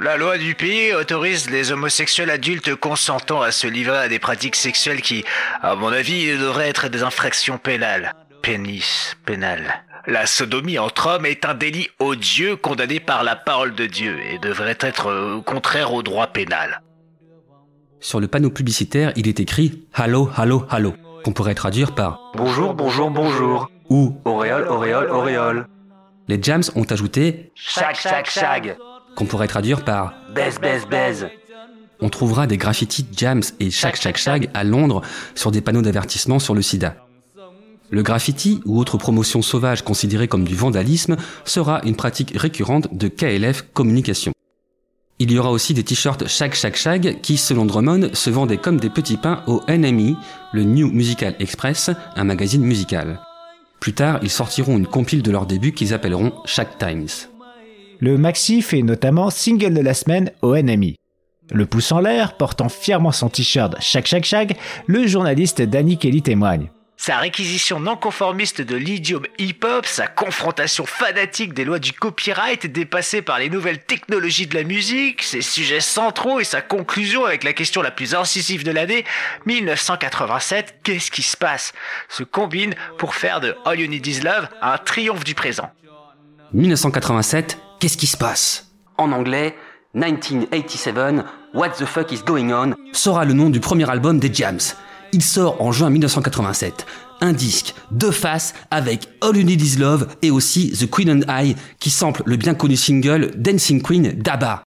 La loi du pays autorise les homosexuels adultes consentants à se livrer à des pratiques sexuelles qui, à mon avis, devraient être des infractions pénales. Pénis, pénal. La sodomie entre hommes est un délit odieux condamné par la parole de Dieu et devrait être euh, contraire au droit pénal. Sur le panneau publicitaire, il est écrit Hallo, hallo, hallo, qu'on pourrait traduire par Bonjour, bonjour, bonjour. ou Auréole, auréole, auréole. Les Jams ont ajouté Chag, chag, chag. qu'on pourrait traduire par Baise, baise, baise. On trouvera des graffitis Jams et Shag Shag Shag à Londres sur des panneaux d'avertissement sur le sida. Le graffiti ou autre promotion sauvage considérée comme du vandalisme sera une pratique récurrente de KLF Communication. Il y aura aussi des t-shirts Shag Shag Shag qui, selon Drummond, se vendaient comme des petits pains au NME, le New Musical Express, un magazine musical. Plus tard, ils sortiront une compile de leur début qu'ils appelleront Shag Times. Le maxi fait notamment single de la semaine au NMI. Le pouce en l'air, portant fièrement son t-shirt Shag Shag Shag, le journaliste Danny Kelly témoigne. Sa réquisition non conformiste de l'idiome hip-hop, sa confrontation fanatique des lois du copyright dépassée par les nouvelles technologies de la musique, ses sujets centraux et sa conclusion avec la question la plus incisive de l'année, 1987, qu'est-ce qui se passe? Se combinent pour faire de All You Need Is Love un triomphe du présent. 1987, qu'est-ce qui se passe? En anglais, 1987, What the fuck is going on? Sera le nom du premier album des Jams. Il sort en juin 1987. Un disque, deux faces, avec All You Need Is Love et aussi The Queen and I, qui sample le bien connu single Dancing Queen d'ABBA.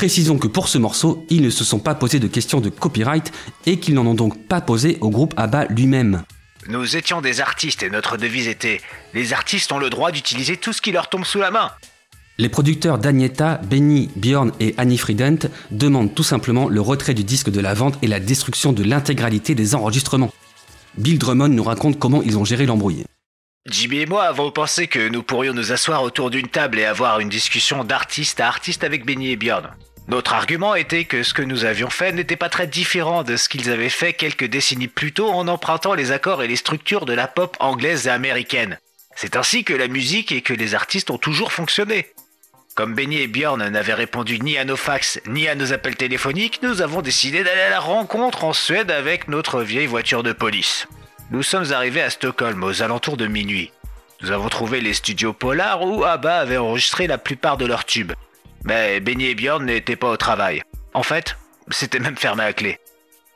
Précisons que pour ce morceau, ils ne se sont pas posés de questions de copyright et qu'ils n'en ont donc pas posé au groupe ABBA lui-même. Nous étions des artistes et notre devise était Les artistes ont le droit d'utiliser tout ce qui leur tombe sous la main. Les producteurs d'Agneta, Benny, Bjorn et Annie Friedent demandent tout simplement le retrait du disque de la vente et la destruction de l'intégralité des enregistrements. Bill Drummond nous raconte comment ils ont géré l'embrouille. Jimmy et moi avons pensé que nous pourrions nous asseoir autour d'une table et avoir une discussion d'artiste à artiste avec Benny et Bjorn. Notre argument était que ce que nous avions fait n'était pas très différent de ce qu'ils avaient fait quelques décennies plus tôt en empruntant les accords et les structures de la pop anglaise et américaine. C'est ainsi que la musique et que les artistes ont toujours fonctionné. Comme Benny et Bjorn n'avaient répondu ni à nos fax ni à nos appels téléphoniques, nous avons décidé d'aller à la rencontre en Suède avec notre vieille voiture de police. Nous sommes arrivés à Stockholm aux alentours de minuit. Nous avons trouvé les studios Polar où ABBA avait enregistré la plupart de leurs tubes. Mais Benny et Bjorn n'étaient pas au travail. En fait, c'était même fermé à clé.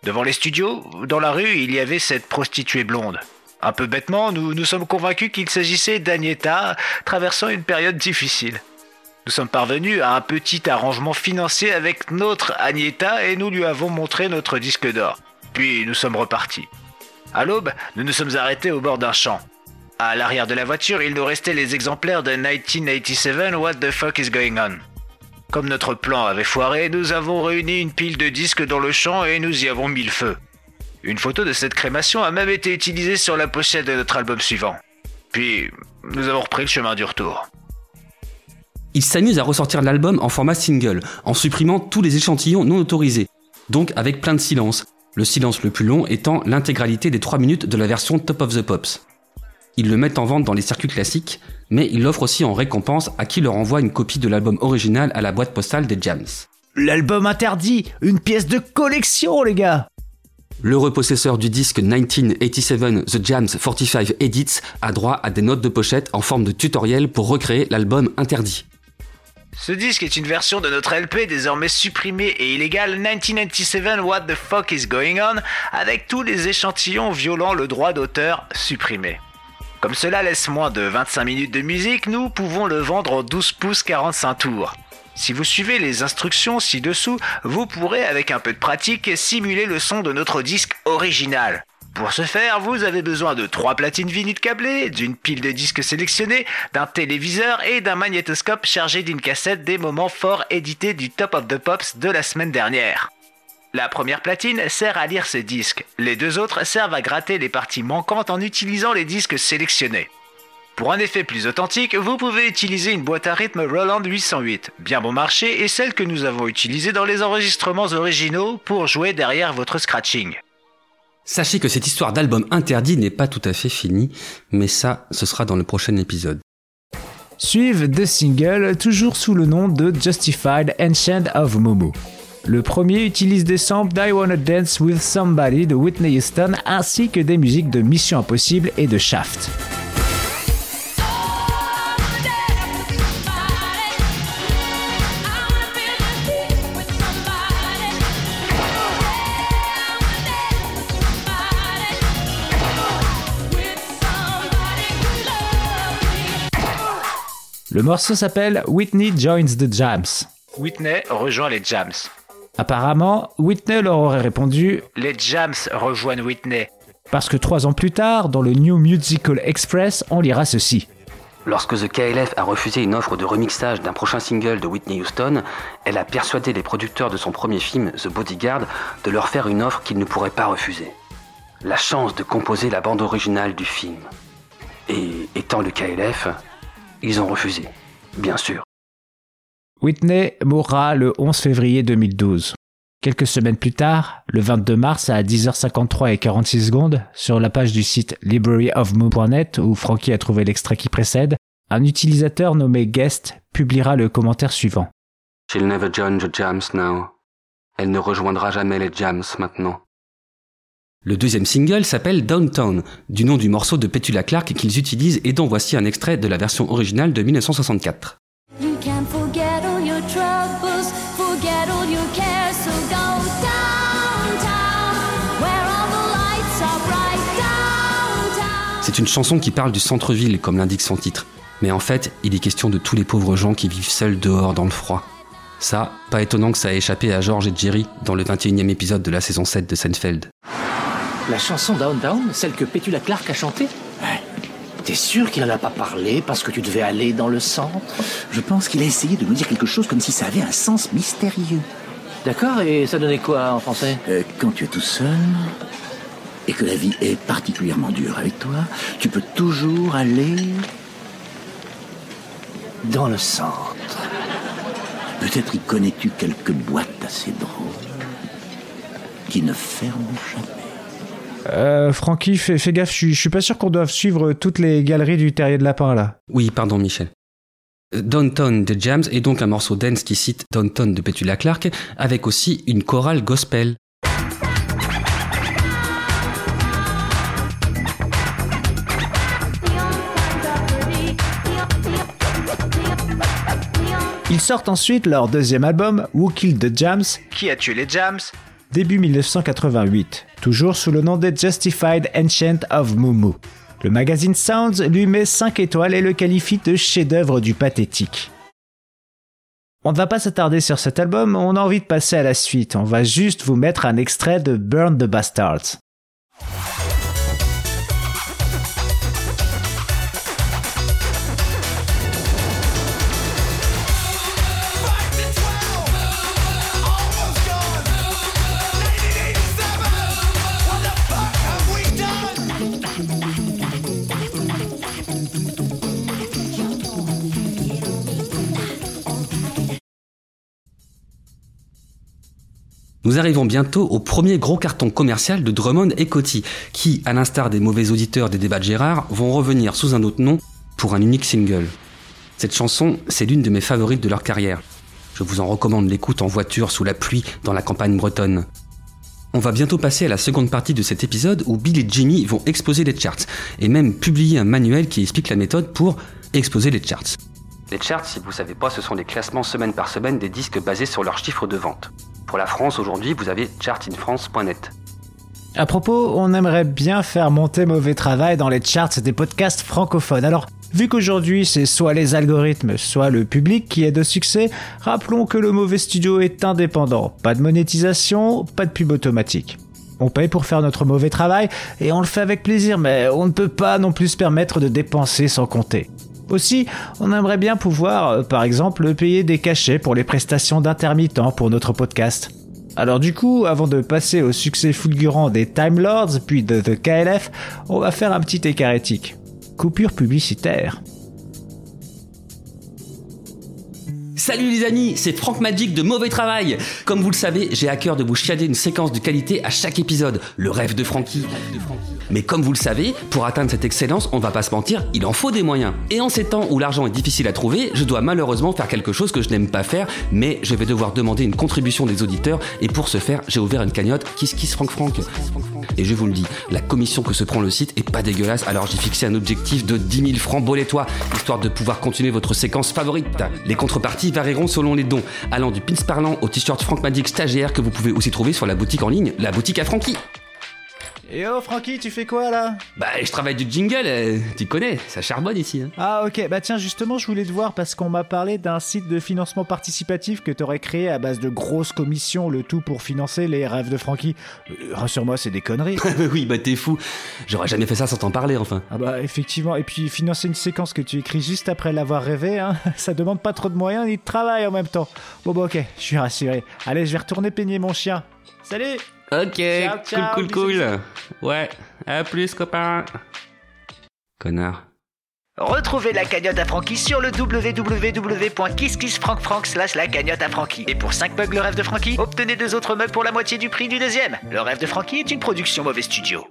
Devant les studios, dans la rue, il y avait cette prostituée blonde. Un peu bêtement, nous nous sommes convaincus qu'il s'agissait d'Agneta traversant une période difficile. Nous sommes parvenus à un petit arrangement financier avec notre Agneta et nous lui avons montré notre disque d'or. Puis nous sommes repartis. À l'aube, nous nous sommes arrêtés au bord d'un champ. À l'arrière de la voiture, il nous restait les exemplaires de 1987 What the fuck is going on? Comme notre plan avait foiré, nous avons réuni une pile de disques dans le champ et nous y avons mis le feu. Une photo de cette crémation a même été utilisée sur la pochette de notre album suivant. Puis, nous avons repris le chemin du retour. Ils s'amusent à ressortir l'album en format single, en supprimant tous les échantillons non autorisés, donc avec plein de silence, le silence le plus long étant l'intégralité des 3 minutes de la version Top of the Pops. Ils le mettent en vente dans les circuits classiques, mais ils l'offrent aussi en récompense à qui leur envoie une copie de l'album original à la boîte postale des Jams. L'album interdit Une pièce de collection, les gars Le repossesseur du disque 1987 The Jams 45 Edits a droit à des notes de pochette en forme de tutoriel pour recréer l'album interdit. Ce disque est une version de notre LP désormais supprimée et illégale 1997 What the fuck is going on avec tous les échantillons violant le droit d'auteur supprimés. Comme cela laisse moins de 25 minutes de musique, nous pouvons le vendre en 12 pouces 45 tours. Si vous suivez les instructions ci-dessous, vous pourrez avec un peu de pratique simuler le son de notre disque original. Pour ce faire, vous avez besoin de trois platines vinyles câblées, d'une pile de disques sélectionnés, d'un téléviseur et d'un magnétoscope chargé d'une cassette des moments forts édités du Top of the Pops de la semaine dernière. La première platine sert à lire ce disque, les deux autres servent à gratter les parties manquantes en utilisant les disques sélectionnés. Pour un effet plus authentique, vous pouvez utiliser une boîte à rythme Roland 808, bien bon marché et celle que nous avons utilisée dans les enregistrements originaux pour jouer derrière votre scratching. Sachez que cette histoire d'album interdit n'est pas tout à fait finie, mais ça, ce sera dans le prochain épisode. Suivent deux singles, toujours sous le nom de Justified Ancient of Momo. Le premier utilise des samples d'I Wanna Dance with Somebody de Whitney Houston ainsi que des musiques de Mission Impossible et de Shaft. Le morceau s'appelle Whitney Joins the Jams. Whitney rejoint les Jams. Apparemment, Whitney leur aurait répondu Les Jams rejoignent Whitney. parce que trois ans plus tard, dans le New Musical Express, on lira ceci. Lorsque The KLF a refusé une offre de remixage d'un prochain single de Whitney Houston, elle a persuadé les producteurs de son premier film, The Bodyguard, de leur faire une offre qu'ils ne pourraient pas refuser. La chance de composer la bande originale du film. Et étant le KLF, ils ont refusé, bien sûr. Whitney mourra le 11 février 2012. Quelques semaines plus tard, le 22 mars à 10h53 et 46 secondes, sur la page du site libraryofmoo.net où Frankie a trouvé l'extrait qui précède, un utilisateur nommé Guest publiera le commentaire suivant. She'll never join the Jams now. Elle ne rejoindra jamais les Jams maintenant. Le deuxième single s'appelle Downtown, du nom du morceau de Petula Clark qu'ils utilisent et dont voici un extrait de la version originale de 1964. You C'est une chanson qui parle du centre-ville, comme l'indique son titre. Mais en fait, il est question de tous les pauvres gens qui vivent seuls dehors dans le froid. Ça, pas étonnant que ça ait échappé à George et Jerry dans le 21e épisode de la saison 7 de Seinfeld. La chanson Downtown, celle que Petula Clark a chantée T'es sûr qu'il en a pas parlé parce que tu devais aller dans le centre? Je pense qu'il a essayé de nous dire quelque chose comme si ça avait un sens mystérieux. D'accord, et ça donnait quoi en français? Euh, quand tu es tout seul et que la vie est particulièrement dure avec toi, tu peux toujours aller Dans le centre. Peut-être y connais-tu quelques boîtes assez drôles qui ne ferment jamais. Euh, Frankie, fais, fais gaffe, je suis- je suis pas sûr qu'on doive suivre toutes les galeries du Terrier de Lapin là. Oui, pardon Michel. Euh, Downtown de Jams est donc un morceau dance qui cite Downtown de Petula Clark, avec aussi une chorale gospel. Ils sortent ensuite leur deuxième album, Who Killed the Jams, Qui a tué les Jams? Début 1988, toujours sous le nom de Justified Ancient of Mumu. Le magazine Sounds lui met 5 étoiles et le qualifie de chef-d'œuvre du pathétique. On ne va pas s'attarder sur cet album, on a envie de passer à la suite. On va juste vous mettre un extrait de Burn the Bastards. Nous arrivons bientôt au premier gros carton commercial de Drummond et Coty, qui, à l'instar des mauvais auditeurs des débats de Gérard, vont revenir sous un autre nom pour un unique single. Cette chanson, c'est l'une de mes favorites de leur carrière. Je vous en recommande l'écoute en voiture sous la pluie dans la campagne bretonne. On va bientôt passer à la seconde partie de cet épisode où Bill et Jimmy vont exposer les charts, et même publier un manuel qui explique la méthode pour exposer les charts. Les charts, si vous savez pas, ce sont les classements semaine par semaine des disques basés sur leurs chiffres de vente. Pour la France, aujourd'hui, vous avez chartinfrance.net. À propos, on aimerait bien faire monter mauvais travail dans les charts des podcasts francophones. Alors, vu qu'aujourd'hui c'est soit les algorithmes, soit le public qui est de succès, rappelons que le mauvais studio est indépendant. Pas de monétisation, pas de pub automatique. On paye pour faire notre mauvais travail et on le fait avec plaisir, mais on ne peut pas non plus se permettre de dépenser sans compter. Aussi, on aimerait bien pouvoir, euh, par exemple, payer des cachets pour les prestations d'intermittents pour notre podcast. Alors du coup, avant de passer au succès fulgurant des Time Lords puis de The KLF, on va faire un petit écart éthique. Coupure publicitaire. Salut les amis, c'est Franck Magic de Mauvais Travail. Comme vous le savez, j'ai à cœur de vous chiader une séquence de qualité à chaque épisode, le rêve de Francky. Mais comme vous le savez, pour atteindre cette excellence, on va pas se mentir, il en faut des moyens. Et en ces temps où l'argent est difficile à trouver, je dois malheureusement faire quelque chose que je n'aime pas faire, mais je vais devoir demander une contribution des auditeurs, et pour ce faire, j'ai ouvert une cagnotte Kiss Kiss Franck Franck. Et je vous le dis, la commission que se prend le site est pas dégueulasse, alors j'ai fixé un objectif de 10 000 francs bolétois, histoire de pouvoir continuer votre séquence favorite. Les contreparties varieront selon les dons, allant du pins parlant au t-shirt Franck Magic stagiaire que vous pouvez aussi trouver sur la boutique en ligne, la boutique à Francky. Et oh Francky, tu fais quoi là? Bah, je travaille du jingle, euh, tu connais, ça charbonne ici. hein. Ah ok, bah tiens justement je voulais te voir parce qu'on m'a parlé d'un site de financement participatif que t'aurais créé à base de grosses commissions, le tout pour financer les rêves de Francky. Euh, Rassure-moi, c'est des conneries. oui, bah t'es fou. J'aurais jamais fait ça sans t'en parler, enfin. Ah bah effectivement, et puis financer une séquence que tu écris juste après l'avoir rêvé, hein, ça demande pas trop de moyens ni de travail en même temps. Bon bah ok, je suis rassuré. Allez, je vais retourner peigner mon chien. Salut Ok, Ciao, ciao, cool, cool, bisous. cool. Ouais, à plus, copain. Connard. Retrouvez la cagnotte à Francky sur le www.kisskissfrancfranc slash la cagnotte à Francky. Et pour 5 mugs le rêve de Francky, obtenez deux autres mugs pour la moitié du prix du deuxième. Le rêve de Francky est une production Mauvais Studio.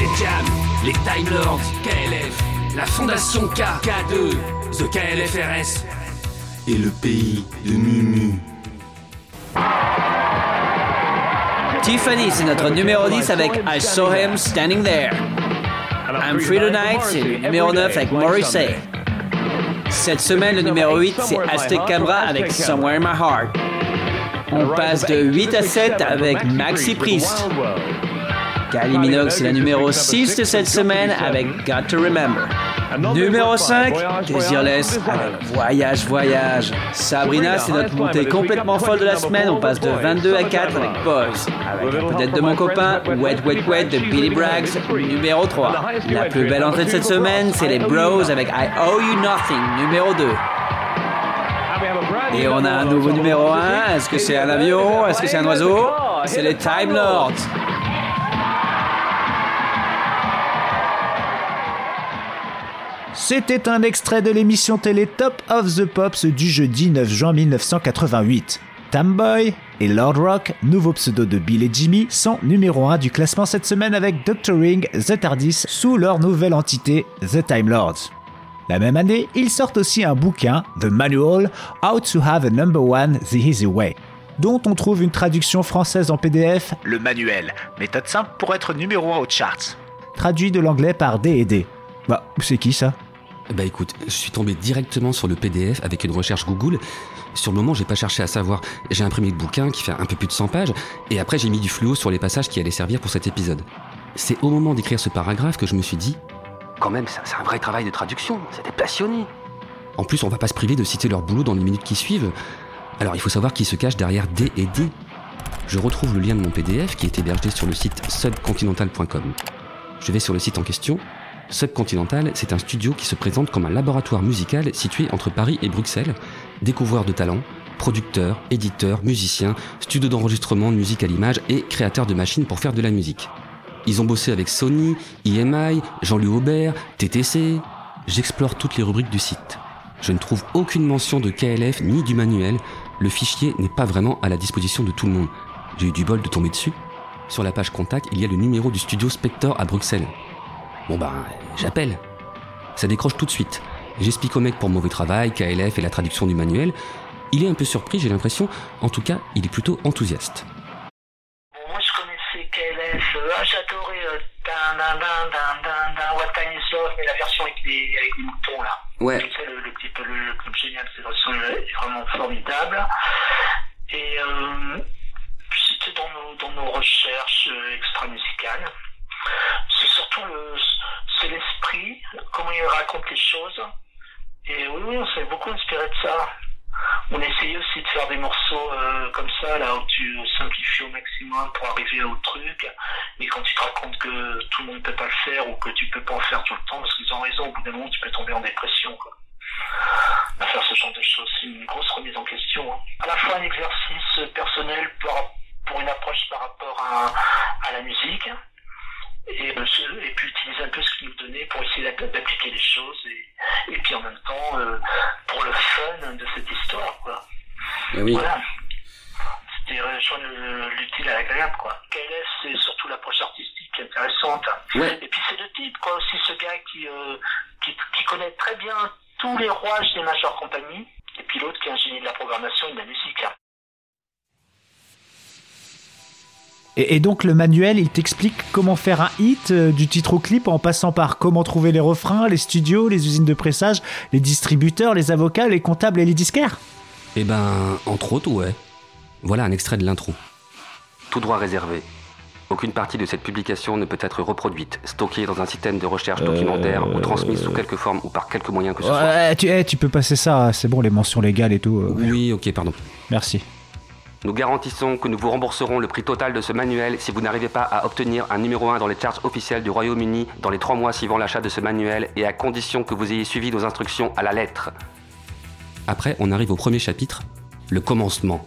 Les Jam, les Time Lords, KLF, la Fondation K, K2, The KLFRS et le pays de Mumu. Tiffany, c'est notre numéro 10 avec I Saw Him Standing There. I'm Free Tonight, c'est le numéro 9 avec Morrissey. Cette semaine, le numéro 8, c'est Aztec Camera avec Somewhere in My Heart. On passe de 8 à 7 avec Maxi Priest. Kylie Minogue, c'est la numéro 6 de cette semaine avec Got to Remember. Numéro 5, Desireless avec Voyage, Voyage. Sabrina, c'est notre montée complètement folle de la semaine. On passe de 22 à 4 avec Boys. Avec un peu d'aide de mon copain, Wet Wet Wet de Billy Braggs, numéro 3. La plus belle entrée de cette semaine, c'est les Bros avec I Owe You Nothing, numéro 2. Et on a un nouveau numéro 1. Est-ce que c'est un avion? Est-ce que c'est un oiseau? C'est les Time Lords. C'était un extrait de l'émission télé Top of the Pops du jeudi 9 juin 1988. Tamboy et Lord Rock, nouveau pseudo de Bill et Jimmy, sont numéro 1 du classement cette semaine avec Doctoring The TARDIS sous leur nouvelle entité The Time Lords. La même année, ils sortent aussi un bouquin, The Manual, How to Have a Number One The Easy Way, dont on trouve une traduction française en PDF, Le manuel. Méthode simple pour être numéro 1 aux charts. traduit de l'anglais par D&D. Bah, c'est qui ça? Bah écoute, je suis tombé directement sur le PDF avec une recherche Google. Sur le moment, j'ai pas cherché à savoir. J'ai imprimé le bouquin qui fait un peu plus de 100 pages, et après j'ai mis du fluo sur les passages qui allaient servir pour cet épisode. C'est au moment d'écrire ce paragraphe que je me suis dit, Quand même, c'est un vrai travail de traduction. C'était passionné. en plus on va pas se priver de citer leur boulot dans les minutes qui suivent. Alors il faut savoir qui se cache derrière D et D. Je retrouve le lien de mon PDF qui est hébergé sur le site subcontinental.com. Je vais sur le site en question. Subcontinental, c'est un studio qui se présente comme un laboratoire musical situé entre Paris et Bruxelles, découvreur de talents, producteur, éditeur, musicien, studio d'enregistrement de musique à l'image et créateur de machines pour faire de la musique. Ils ont bossé avec Sony, EMI, Jean-Louis Aubert, TTC. J'explore toutes les rubriques du site. Je ne trouve aucune mention de KLF ni du manuel. Le fichier n'est pas vraiment à la disposition de tout le monde. Eu du bol de tomber dessus. Sur la page contact, il y a le numéro du studio Spector à Bruxelles. Bon bah, j'appelle. Ça décroche tout de suite. J'explique au mec pour mauvais travail, KLF et la traduction du manuel. Il est un peu surpris, j'ai l'impression. En tout cas, il est plutôt enthousiaste. Moi, je connaissais KLF. Ah, j'adorais mais la version avec les, avec les moutons, là. Ouais. Le, le le, le génial, vraiment formidable. Et euh, c'était dans nos, dans nos recherches euh, extra-musicales. C'est l'esprit, comment il raconte les choses. Et oui, on s'est beaucoup inspiré de ça. On essayait aussi de faire des morceaux euh, comme ça, là, où tu simplifies au maximum pour arriver au truc. Et quand tu te racontes que tout le monde ne peut pas le faire ou que tu peux pas en faire tout le temps, parce qu'ils ont raison, au bout d'un moment, tu peux tomber en dépression. À faire ce genre de choses, c'est une grosse remise en question. hein. À la fois un exercice personnel pour, pour une approche par rapport à, à la musique, et, euh, et puis utiliser un peu ce qu'ils nous donnait pour essayer d'app- d'appliquer les choses, et, et puis en même temps, euh, pour le fun de cette histoire. Quoi. Eh oui. Voilà. C'était euh, je joindre le- l'utile à l'agréable, quoi. KLF, c'est surtout l'approche artistique intéressante. Ouais. Et puis c'est le type, quoi, aussi ce gars qui, euh, qui, qui connaît très bien tous les rouages des majeures compagnies, et puis l'autre qui est un génie de la programmation et de la musique. hein. Et, et donc le manuel, il t'explique comment faire un hit euh, du titre au clip en passant par comment trouver les refrains, les studios, les usines de pressage, les distributeurs, les avocats, les comptables et les disquaires. Eh ben, entre autres, ouais. Voilà un extrait de l'intro. Tout droit réservé. Aucune partie de cette publication ne peut être reproduite, stockée dans un système de recherche documentaire ou transmise sous quelque forme ou par quelque moyen que ce soit. Ouais, tu, eh, tu peux passer ça, c'est bon, les mentions légales et tout. euh, Oui, ok, pardon. Merci. Nous garantissons que nous vous rembourserons le prix total de ce manuel si vous n'arrivez pas à obtenir un numéro 1 dans les charts officiels du Royaume-Uni dans les trois mois suivant l'achat de ce manuel et à condition que vous ayez suivi nos instructions à la lettre. Après, on arrive au premier chapitre, le commencement.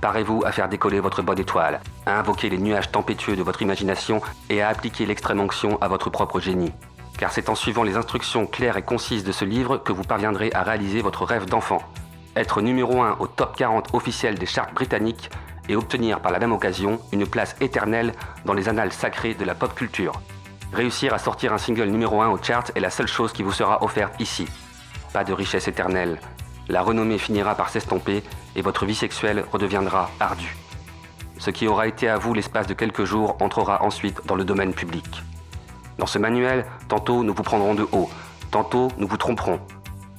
Parez-vous à faire décoller votre bonne étoile, à invoquer les nuages tempétueux de votre imagination et à appliquer l'extrême onction à votre propre génie. Car c'est en suivant les instructions claires et concises de ce livre que vous parviendrez à réaliser votre rêve d'enfant. Être numéro 1 au top 40 officiel des charts britanniques et obtenir par la même occasion une place éternelle dans les annales sacrées de la pop culture. Réussir à sortir un single numéro 1 au chart est la seule chose qui vous sera offerte ici. Pas de richesse éternelle. La renommée finira par s'estomper et votre vie sexuelle redeviendra ardue. Ce qui aura été à vous l'espace de quelques jours entrera ensuite dans le domaine public. Dans ce manuel, tantôt nous vous prendrons de haut, tantôt nous vous tromperons.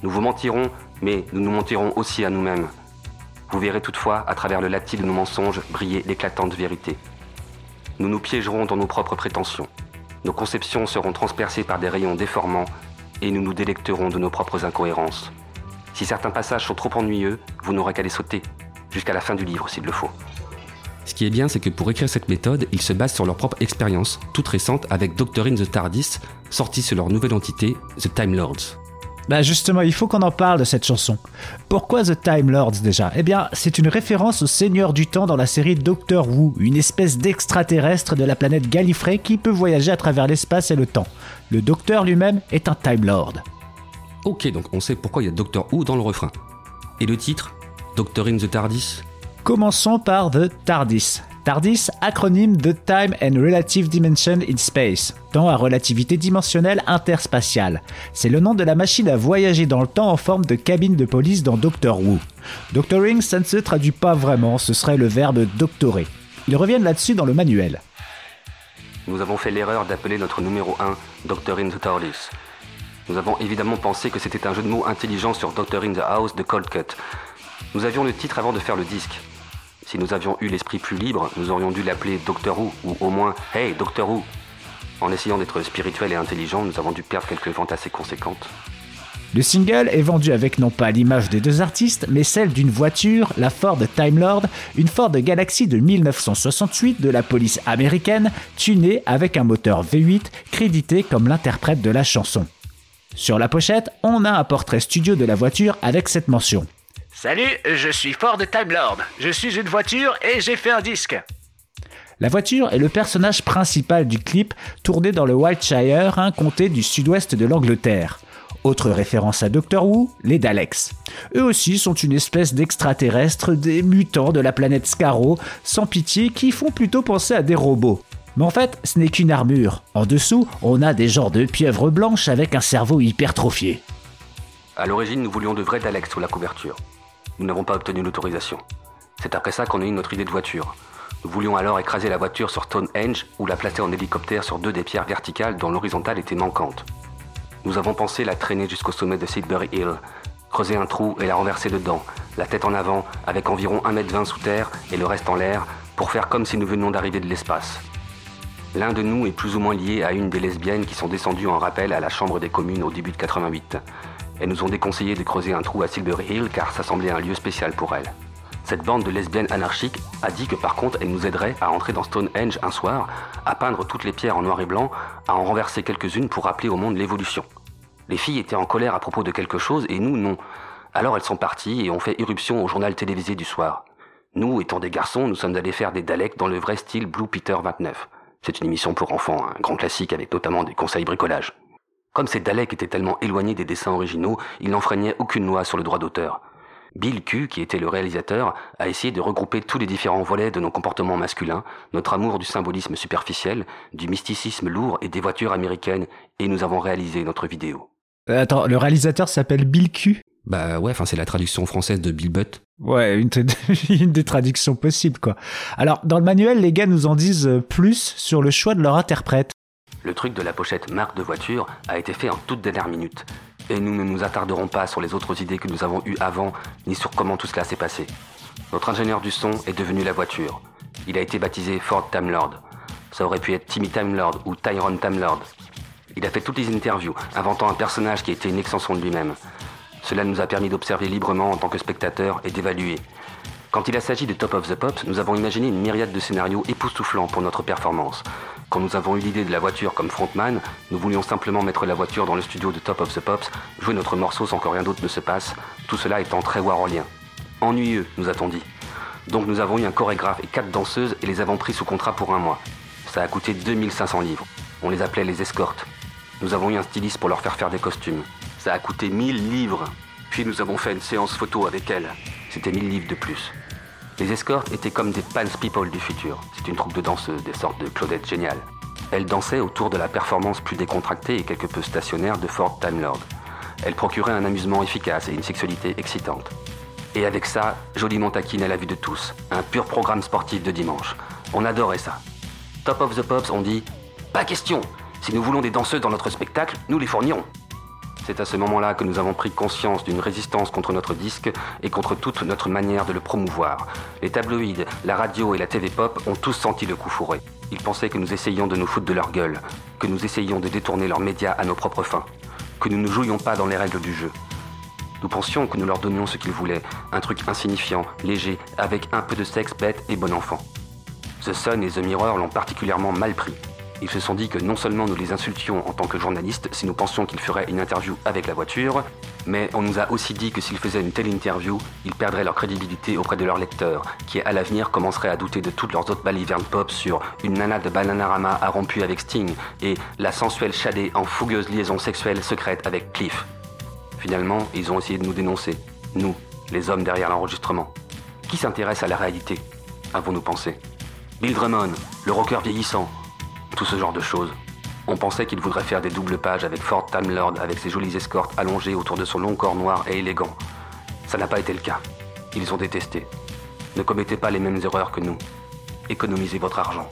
Nous vous mentirons, mais nous nous mentirons aussi à nous-mêmes. Vous verrez toutefois, à travers le latis de nos mensonges, briller l'éclatante vérité. Nous nous piégerons dans nos propres prétentions. Nos conceptions seront transpercées par des rayons déformants et nous nous délecterons de nos propres incohérences. Si certains passages sont trop ennuyeux, vous n'aurez qu'à les sauter, jusqu'à la fin du livre s'il le faut. Ce qui est bien, c'est que pour écrire cette méthode, ils se basent sur leur propre expérience, toute récente, avec Doctor in the TARDIS, sortie sur leur nouvelle entité, The Time Lords. Bah justement, il faut qu'on en parle de cette chanson. Pourquoi The Time Lords déjà? Eh bien, c'est une référence au Seigneur du Temps dans la série Doctor Who, une espèce d'extraterrestre de la planète Gallifrey qui peut voyager à travers l'espace et le temps. Le Docteur lui-même est un Time Lord. Ok, donc on sait pourquoi il y a Doctor Who dans le refrain. Et le titre? Doctor in the TARDIS? Commençons par The TARDIS. TARDIS, acronyme de Time and Relative Dimension in Space, temps à relativité dimensionnelle interspatiale. C'est le nom de la machine à voyager dans le temps en forme de cabine de police dans Doctor Who. Doctoring, ça ne se traduit pas vraiment, ce serait le verbe doctorer. Ils reviennnent là-dessus dans le manuel. Nous avons fait l'erreur d'appeler notre numéro 1 Doctor in the TARDIS. Nous avons évidemment pensé que c'était un jeu de mots intelligent sur Doctor in the House de Cold Cut. Nous avions le titre avant de faire le disque. Si nous avions eu l'esprit plus libre, nous aurions dû l'appeler Doctor Who, ou au moins Hey Doctor Who. En essayant d'être spirituel et intelligent, nous avons dû perdre quelques ventes assez conséquentes. Le single est vendu avec non pas l'image des deux artistes, mais celle d'une voiture, la Ford Time Lord, une Ford Galaxy de 1968 de la police américaine, tunée avec un moteur V8 crédité comme l'interprète de la chanson. Sur la pochette, on a un portrait studio de la voiture avec cette mention. Salut, je suis Ford Time Lord. Je suis une voiture et j'ai fait un disque. La voiture est le personnage principal du clip tourné dans le Wiltshire, un comté du sud-ouest de l'Angleterre. Autre référence à Doctor Who, les Daleks. Eux aussi sont une espèce d'extraterrestres, des mutants de la planète Scarrow, sans pitié, qui font plutôt penser à des robots. Mais en fait, ce n'est qu'une armure. En dessous, on a des genres de pieuvres blanches avec un cerveau hypertrophié. À l'origine, nous voulions de vrais Daleks sous la couverture. Nous n'avons pas obtenu l'autorisation. C'est après ça qu'on a eu notre idée de voiture. Nous voulions alors écraser la voiture sur Stonehenge ou la placer en hélicoptère sur deux des pierres verticales dont l'horizontale était manquante. Nous avons pensé la traîner jusqu'au sommet de Sidbury Hill, creuser un trou et la renverser dedans, la tête en avant, avec environ 1m20 sous terre et le reste en l'air, pour faire comme si nous venions d'arriver de l'espace. L'un de nous est plus ou moins lié à une des lesbiennes qui sont descendues en rappel à la Chambre des communes au début de 88. Elles nous ont déconseillé de creuser un trou à Silbury Hill car ça semblait un lieu spécial pour elles. Cette bande de lesbiennes anarchiques a dit que par contre elle nous aiderait à entrer dans Stonehenge un soir, à peindre toutes les pierres en noir et blanc, à en renverser quelques-unes pour rappeler au monde l'évolution. Les filles étaient en colère à propos de quelque chose et nous non. Alors elles sont parties et ont fait irruption au journal télévisé du soir. Nous, étant des garçons, nous sommes allés faire des Daleks dans le vrai style Blue Peter 29. C'est une émission pour enfants, un grand classique avec notamment des conseils bricolage. Comme ces Daleks étaient tellement éloignés des dessins originaux, ils n'enfreignaient aucune loi sur le droit d'auteur. Bill Q, qui était le réalisateur, a essayé de regrouper tous les différents volets de nos comportements masculins, notre amour du symbolisme superficiel, du mysticisme lourd et des voitures américaines, et nous avons réalisé notre vidéo. Euh, Attends, le réalisateur s'appelle Bill Q? Bah ouais, enfin c'est la traduction française de Bill Butt. Ouais, une, une des traductions possibles, quoi. Alors, dans le manuel, les gars nous en disent euh, plus sur le choix de leur interprète. Le truc de la pochette marque de voiture a été fait en toute dernière minute. Et nous ne nous attarderons pas sur les autres idées que nous avons eues avant, ni sur comment tout cela s'est passé. Notre ingénieur du son est devenu la voiture. Il a été baptisé Ford Timelord. Ça aurait pu être Timmy Timelord ou Tyrone Timelord. Il a fait toutes les interviews, inventant un personnage qui était une extension de lui-même. Cela nous a permis d'observer librement en tant que spectateurs et d'évaluer. Quand il a s'agi de Top of the Pops, nous avons imaginé une myriade de scénarios époustouflants pour notre performance. Quand nous avons eu l'idée de la voiture comme frontman, nous voulions simplement mettre la voiture dans le studio de Top of the Pops, jouer notre morceau sans que rien d'autre ne se passe, tout cela étant très warolien. Ennuyeux, nous a-t-on dit. Donc nous avons eu un chorégraphe et quatre danseuses et les avons pris sous contrat pour un mois. Ça a coûté 2500 livres. On les appelait les escortes. Nous avons eu un styliste pour leur faire faire des costumes. Ça a coûté 1000 livres. Puis nous avons fait une séance photo avec elles. C'était 1000 livres de plus. Les escortes étaient comme des Pants People du futur. C'est une troupe de danseuses, des sortes de Claudette géniales. Elles dansaient autour de la performance plus décontractée et quelque peu stationnaire de Ford Timelord. Elles procuraient un amusement efficace et une sexualité excitante. Et avec ça, joliment taquine à la vue de tous. Un pur programme sportif de dimanche. On adorait ça. Top of the Pops, on dit Pas question Si nous voulons des danseuses dans notre spectacle, nous les fournirons. C'est à ce moment-là que nous avons pris conscience d'une résistance contre notre disque et contre toute notre manière de le promouvoir. Les tabloïds, la radio et la TV pop ont tous senti le coup fourré. Ils pensaient que nous essayions de nous foutre de leur gueule, que nous essayions de détourner leurs médias à nos propres fins, que nous ne jouions pas dans les règles du jeu. Nous pensions que nous leur donnions ce qu'ils voulaient, un truc insignifiant, léger, avec un peu de sexe bête et bon enfant. The Sun et The Mirror l'ont particulièrement mal pris. Ils se sont dit que non seulement nous les insultions en tant que journalistes si nous pensions qu'ils feraient une interview avec la voiture, mais on nous a aussi dit que s'ils faisaient une telle interview, ils perdraient leur crédibilité auprès de leurs lecteurs, qui à l'avenir commenceraient à douter de toutes leurs autres balivernes pop sur une nana de Bananarama a rompu avec Sting et la sensuelle Shadé en fougueuse liaison sexuelle secrète avec Cliff. Finalement, ils ont essayé de nous dénoncer, nous, les hommes derrière l'enregistrement. Qui s'intéresse à la réalité Avons-nous pensé? Bill Drummond, le rocker vieillissant, tout ce genre de choses. On pensait qu'il voudrait faire des doubles pages avec Ford Timelord avec ses jolies escortes allongées autour de son long corps noir et élégant. Ça n'a pas été le cas. Ils ont détesté. Ne commettez pas les mêmes erreurs que nous. Économisez votre argent.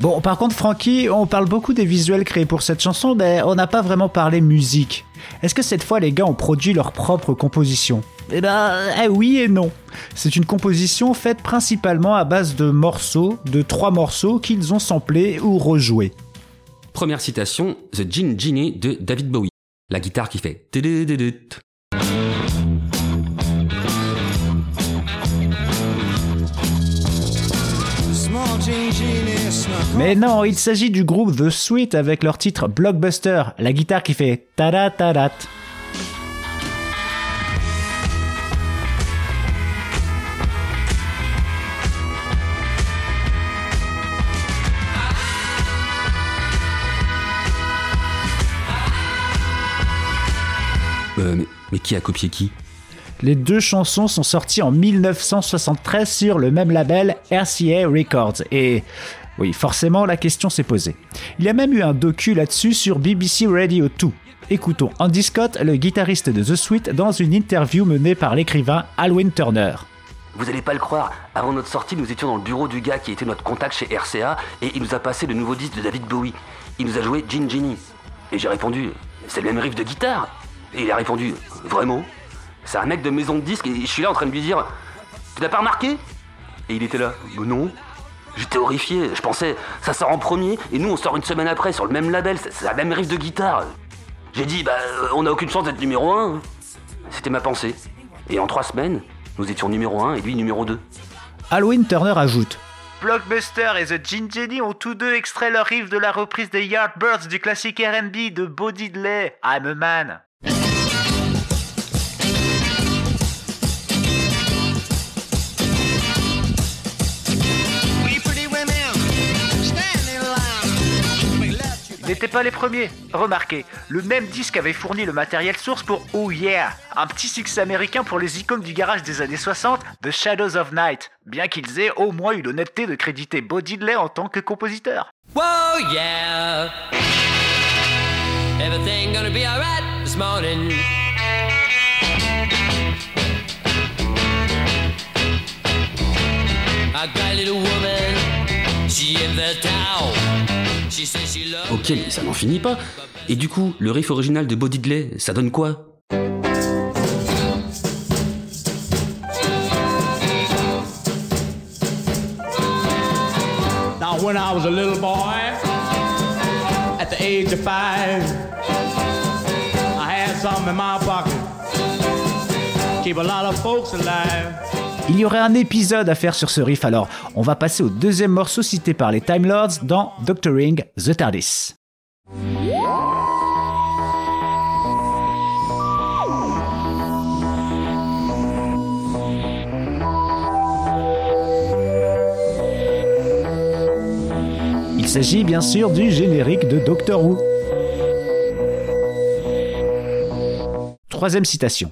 Bon, par contre, Francky, on parle beaucoup des visuels créés pour cette chanson, mais on n'a pas vraiment parlé musique. Est-ce que cette fois, les gars ont produit leur propre composition? Eh ben, eh oui et non. C'est une composition faite principalement à base de morceaux, de trois morceaux qu'ils ont samplés ou rejoués. Première citation, The Gin Genie de David Bowie. La guitare qui fait Mais non, il s'agit du groupe The Sweet avec leur titre Blockbuster, la guitare qui fait tada tadat. Euh, mais, mais qui a copié qui? Les deux chansons sont sorties en 1973 sur le même label RCA Records et oui, forcément la question s'est posée. Il y a même eu un docu là-dessus sur BBC Radio 2. Écoutons Andy Scott, le guitariste de The Sweet, dans une interview menée par l'écrivain Alwyn Turner. Vous allez pas le croire, avant notre sortie, nous étions dans le bureau du gars qui était notre contact chez RCA et il nous a passé le nouveau disque de David Bowie. Il nous a joué Gin Genie. Et j'ai répondu, c'est le même riff de guitare. Et il a répondu, vraiment? C'est un mec de maison de disque et je suis là en train de lui dire, tu l'as pas remarqué? Et il était là, non. J'étais horrifié, je pensais, ça sort en premier et nous on sort une semaine après sur le même label, c'est la même riff de guitare. J'ai dit, bah, euh, on n'a aucune chance d'être numéro 1. C'était ma pensée. Et en trois semaines, nous étions numéro 1 et lui numéro 2. Halloween Turner ajoute Blockbuster et The Gin Jenny ont tous deux extrait leur riff de la reprise des Yardbirds du classique R&B de Bo Diddley, I'm a Man. N'étaient pas les premiers. Remarquez, le même disque avait fourni le matériel source pour Oh Yeah, un petit succès américain pour les icônes du garage des années 60, The Shadows of Night, bien qu'ils aient au moins eu l'honnêteté de créditer Bo Diddley en tant que compositeur. Ok, ça n'en finit pas. Et du coup, le riff original de Bo Diddley, ça donne quoi? Now, when I was a little boy, at the age of five, I had something in my pocket. Keep a lot of folks alive. Il y aurait un épisode à faire sur ce riff alors, on va passer au deuxième morceau cité par les Time Lords dans Doctoring the TARDIS. Il s'agit bien sûr du générique de Doctor Who. Troisième citation.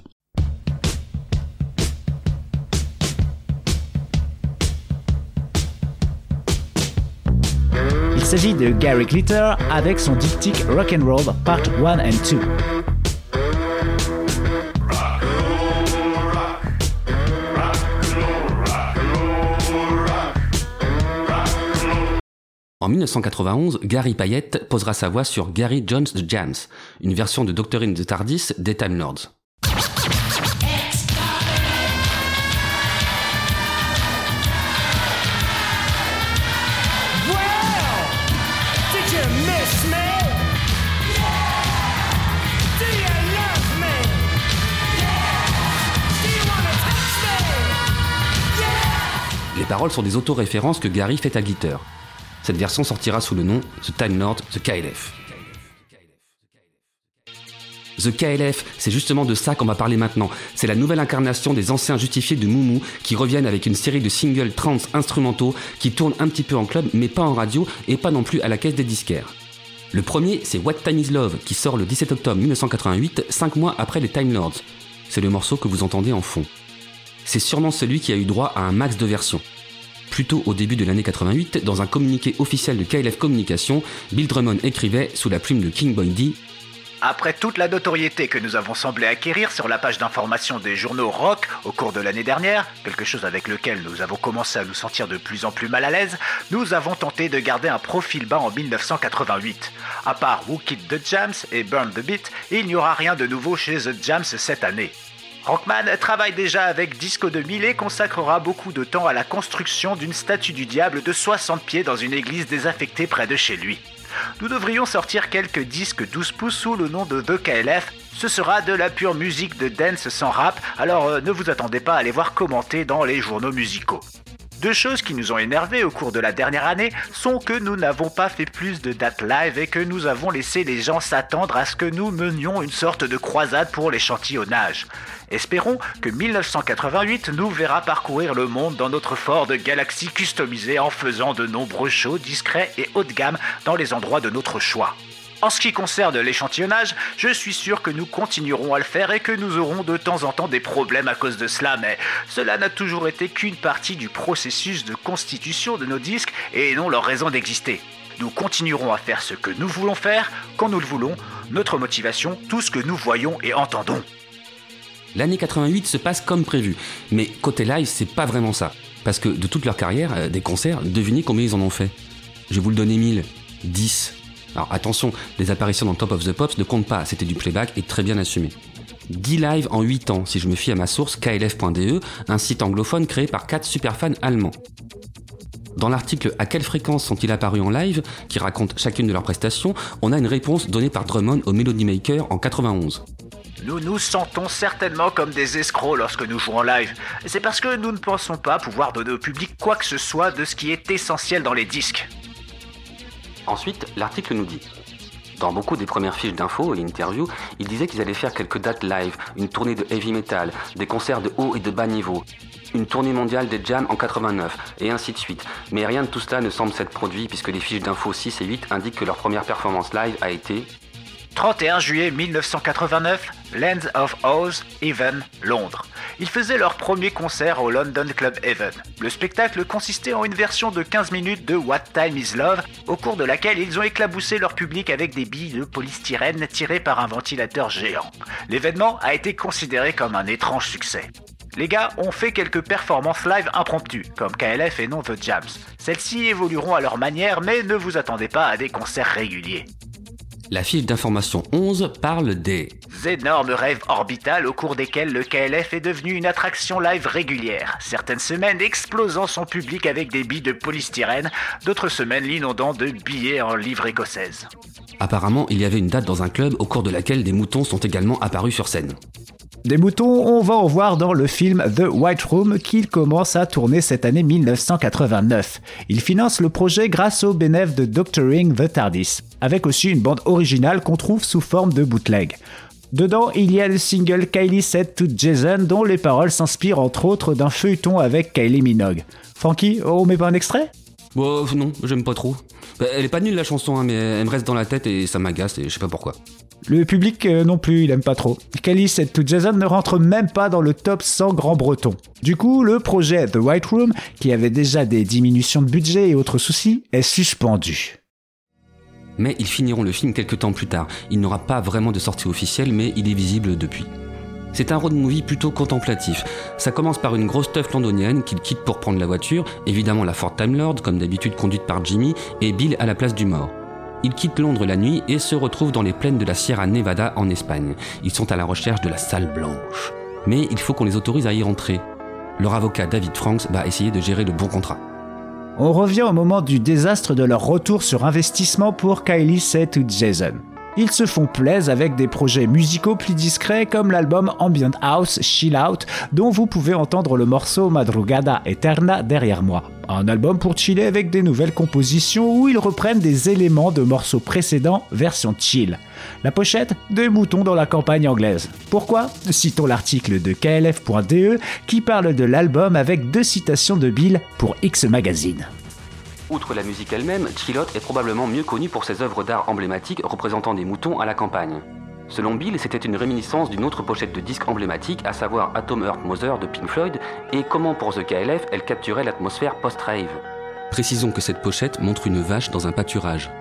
S'agit de Gary Glitter avec son diptyque Rock'n'Roll Part 1 and 2. En 1991, Gary Payette posera sa voix sur Gary Jones the Jams, une version de Doctorine the TARDIS des Time Lords. Paroles sont des autoréférences que Gary fait à Glitter. Cette version sortira sous le nom The Time Lord The KLF. The KLF, c'est justement de ça qu'on va parler maintenant. C'est la nouvelle incarnation des anciens justifiés de Moumou qui reviennent avec une série de singles trance instrumentaux qui tournent un petit peu en club mais pas en radio et pas non plus à la caisse des disquaires. Le premier, c'est What Time Is Love qui sort le 17 octobre 1988, 5 mois après les Time Lords. C'est le morceau que vous entendez en fond. C'est sûrement celui qui a eu droit à un max de versions. Plus tôt au début de l'année 88, dans un communiqué officiel de KLF Communication, Bill Drummond écrivait, sous la plume de King Boy Après toute la notoriété que nous avons semblé acquérir sur la page d'information des journaux rock au cours de l'année dernière, quelque chose avec lequel nous avons commencé à nous sentir de plus en plus mal à l'aise, nous avons tenté de garder un profil bas en 1988. À part Who Kid the Jams et Burn the Beat, il n'y aura rien de nouveau chez The Jams cette année. Rockman travaille déjà avec Disco 2000 et consacrera beaucoup de temps à la construction d'une statue du diable de 60 pieds dans une église désaffectée près de chez lui. Nous devrions sortir quelques disques 12 pouces sous le nom de The KLF. Ce sera de la pure musique de dance sans rap, alors euh, ne vous attendez pas à les voir commenter dans les journaux musicaux. Deux choses qui nous ont énervés au cours de la dernière année sont que nous n'avons pas fait plus de dates live et que nous avons laissé les gens s'attendre à ce que nous menions une sorte de croisade pour l'échantillonnage. Espérons que 1988 nous verra parcourir le monde dans notre Ford Galaxy customisé en faisant de nombreux shows discrets et haut de gamme dans les endroits de notre choix. En ce qui concerne l'échantillonnage, je suis sûr que nous continuerons à le faire et que nous aurons de temps en temps des problèmes à cause de cela, mais cela n'a toujours été qu'une partie du processus de constitution de nos disques et non leur raison d'exister. Nous continuerons à faire ce que nous voulons faire, quand nous le voulons, notre motivation, tout ce que nous voyons et entendons. L'année 88 se passe comme prévu, mais côté live, c'est pas vraiment ça. Parce que de toute leur carrière, euh, des concerts, devinez combien ils en ont fait Je vous le donner 1000, 10. Alors attention, les apparitions dans Top of the Pops ne comptent pas, c'était du playback et très bien assumé. 10 lives en 8 ans, si je me fie à ma source klf.de, un site anglophone créé par 4 superfans allemands. Dans l'article À quelle fréquence sont-ils apparus en live, qui raconte chacune de leurs prestations, on a une réponse donnée par Drummond au Melody Maker en 91. Nous nous sentons certainement comme des escrocs lorsque nous jouons en live. C'est parce que nous ne pensons pas pouvoir donner au public quoi que ce soit de ce qui est essentiel dans les disques. Ensuite, l'article nous dit dans beaucoup des premières fiches d'infos et interviews, ils disaient qu'ils allaient faire quelques dates live, une tournée de heavy metal, des concerts de haut et de bas niveau, une tournée mondiale des jams en 89, et ainsi de suite. Mais rien de tout cela ne semble s'être produit puisque les fiches d'infos 6 et 8 indiquent que leur première performance live a été 31 juillet 1989, Lands of Oz, Even, Londres. Ils faisaient leur premier concert au London Club Even. Le spectacle consistait en une version de 15 minutes de What Time Is Love, au cours de laquelle ils ont éclaboussé leur public avec des billes de polystyrène tirées par un ventilateur géant. L'événement a été considéré comme un étrange succès. Les gars ont fait quelques performances live impromptues, comme KLF et non The Jams. Celles-ci évolueront à leur manière, mais ne vous attendez pas à des concerts réguliers. La fiche d'information 11 parle des énormes rêves orbitales au cours desquels le KLF est devenu une attraction live régulière. Certaines semaines explosant son public avec des billes de polystyrène, d'autres semaines l'inondant de billets en livre écossaise. Apparemment, il y avait une date dans un club au cours de laquelle des moutons sont également apparus sur scène. Des moutons, on va en voir dans le film The White Room qu'il commence à tourner cette année 1989. Il finance le projet grâce au bénéfice de Doctoring the TARDIS, avec aussi une bande originale qu'on trouve sous forme de bootleg. Dedans, il y a le single Kylie Said to Jason dont les paroles s'inspirent entre autres d'un feuilleton avec Kylie Minogue. Frankie, on met pas un extrait? Bon, non, j'aime pas trop. Bah, Elle est pas nulle la chanson, hein, mais elle me reste dans la tête et ça m'agace et je sais pas pourquoi. Le public euh, non plus, il aime pas trop. Kylie Said to Jason ne rentre même pas dans le top 100 grand breton. Du coup, le projet The White Room, qui avait déjà des diminutions de budget et autres soucis, est suspendu. Mais ils finiront le film quelques temps plus tard. Il n'aura pas vraiment de sortie officielle, mais il est visible depuis. C'est un road movie plutôt contemplatif. Ça commence par une grosse teuf londonienne qu'il quitte pour prendre la voiture, évidemment la Ford Time Lord, comme d'habitude conduite par Jimmy, et Bill à la place du mort. Ils quittent Londres la nuit et se retrouvent dans les plaines de la Sierra Nevada en Espagne. Ils sont à la recherche de la salle blanche. Mais il faut qu'on les autorise à y rentrer. Leur avocat David Franks va essayer de gérer le bon contrat. On revient au moment du désastre de leur retour sur investissement pour Kylie Said to Jason. Ils se font plaisir avec des projets musicaux plus discrets comme l'album Ambient House Chill Out dont vous pouvez entendre le morceau Madrugada Eterna derrière moi. Un album pour chiller avec des nouvelles compositions où ils reprennent des éléments de morceaux précédents version chill. La pochette Des moutons dans la campagne anglaise. Pourquoi? Citons l'article de KLF.de qui parle de l'album avec deux citations de Bill pour X Magazine. Outre la musique elle-même, Chillot est probablement mieux connu pour ses œuvres d'art emblématiques représentant des moutons à la campagne. Selon Bill, c'était une réminiscence d'une autre pochette de disque emblématique, à savoir Atom Heart Mother de Pink Floyd, et comment pour The KLF elle capturait l'atmosphère post-rave. Précisons que cette pochette montre une vache dans un pâturage.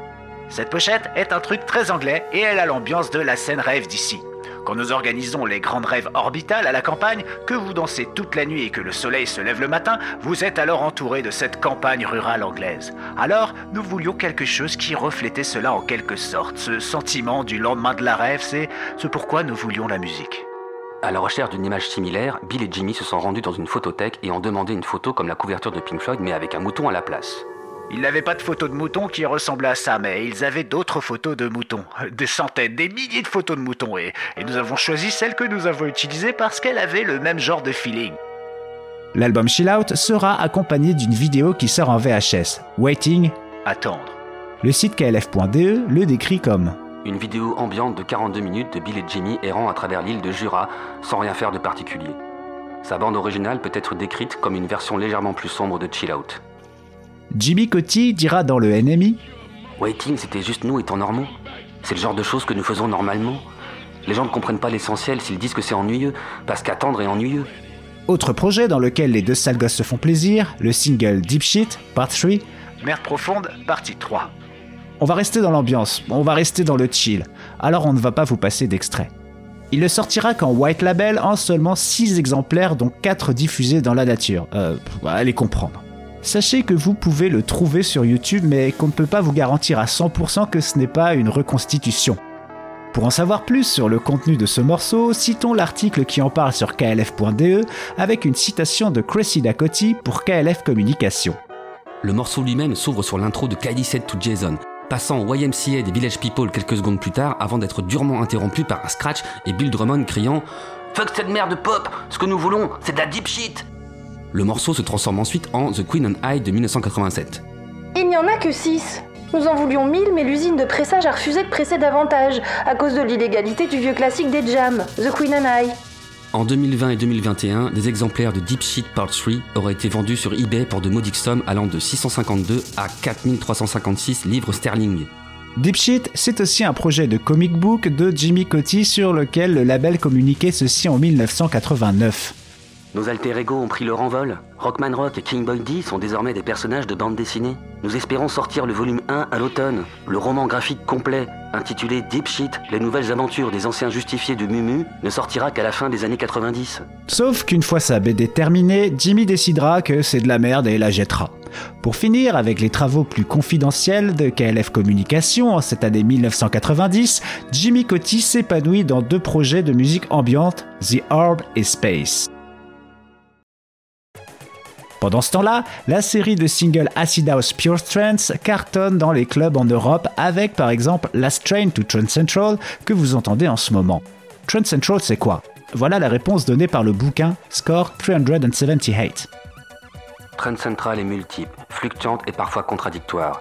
Cette pochette est un truc très anglais et elle a l'ambiance de la scène rêve d'ici. Quand nous organisons les grandes rêves orbitales à la campagne, que vous dansez toute la nuit et que le soleil se lève le matin, vous êtes alors entouré de cette campagne rurale anglaise. Alors, nous voulions quelque chose qui reflétait cela en quelque sorte. Ce sentiment du lendemain de la rêve, c'est ce pourquoi nous voulions la musique. À la recherche d'une image similaire, Bill et Jimmy se sont rendus dans une photothèque et ont demandé une photo comme la couverture de Pink Floyd mais avec un mouton à la place. Ils n'avaient pas de photos de moutons qui ressemblaient à ça, mais ils avaient d'autres photos de moutons. Des centaines, des milliers de photos de moutons, et, et nous avons choisi celle que nous avons utilisée parce qu'elle avait le même genre de feeling. L'album Chill Out sera accompagné d'une vidéo qui sort en VHS, Waiting. Attendre. Le site klf.de le décrit comme Une vidéo ambiante de 42 minutes de Bill et Jimmy errant à travers l'île de Jura sans rien faire de particulier. Sa bande originale peut être décrite comme une version légèrement plus sombre de Chill Out. Jimmy Coty dira dans le NMI Waiting, c'était juste nous étant normaux. C'est le genre de choses que nous faisons normalement. Les gens ne comprennent pas l'essentiel s'ils disent que c'est ennuyeux, parce qu'attendre est ennuyeux. Autre projet dans lequel les deux sales gosses se font plaisir, le single Deep Shit, Part 3. Merde profonde, partie 3. On va rester dans l'ambiance, on va rester dans le chill, alors on ne va pas vous passer d'extrait. Il ne sortira qu'en white label en seulement 6 exemplaires dont 4 diffusés dans la nature. Euh, allez comprendre. Sachez que vous pouvez le trouver sur YouTube mais qu'on ne peut pas vous garantir à 100% que ce n'est pas une reconstitution. Pour en savoir plus sur le contenu de ce morceau, citons l'article qui en parle sur klf.de avec une citation de Cressida Coty pour KLF Communication. Le morceau lui-même s'ouvre sur l'intro de Kylie Said to Jason, passant au YMCA des Village People quelques secondes plus tard avant d'être durement interrompu par un scratch et Bill Drummond criant Fuck cette merde de pop Ce que nous voulons, c'est de la deep shit Le morceau se transforme ensuite en The Queen on High de 1987. Il n'y en a que 6. Nous en voulions 1000, mais l'usine de pressage a refusé de presser davantage, à cause de l'illégalité du vieux classique des jams, The Queen and I. En 2020 et 2021, des exemplaires de Deep Shit Part 3 auraient été vendus sur eBay pour de modiques sommes allant de 652 à 4356 livres sterling. Deep Shit, c'est aussi un projet de comic book de Jimmy Cotty sur lequel le label communiquait ceci en 1989. Nos alter ego ont pris leur envol. Rockman Rock et King Boy D sont désormais des personnages de bande dessinée. Nous espérons sortir le volume 1 à l'automne, le roman graphique complet, intitulé Deep Shit, les nouvelles aventures des anciens justifiés de Mumu, ne sortira qu'à la fin des années 90. Sauf qu'une fois sa BD terminée, Jimmy décidera que c'est de la merde et la jettera. Pour finir, avec les travaux plus confidentiels de KLF Communication en cette année 1990, Jimmy Cotty s'épanouit dans deux projets de musique ambiante, The Orb et Space. Pendant ce temps-là, la série de singles Acid House Pure Trance cartonne dans les clubs en Europe avec par exemple Last Train to Trance Central que vous entendez en ce moment. Trance Central c'est quoi? Voilà la réponse donnée par le bouquin Score 378. Trend Central est multiple, fluctuante et parfois contradictoire.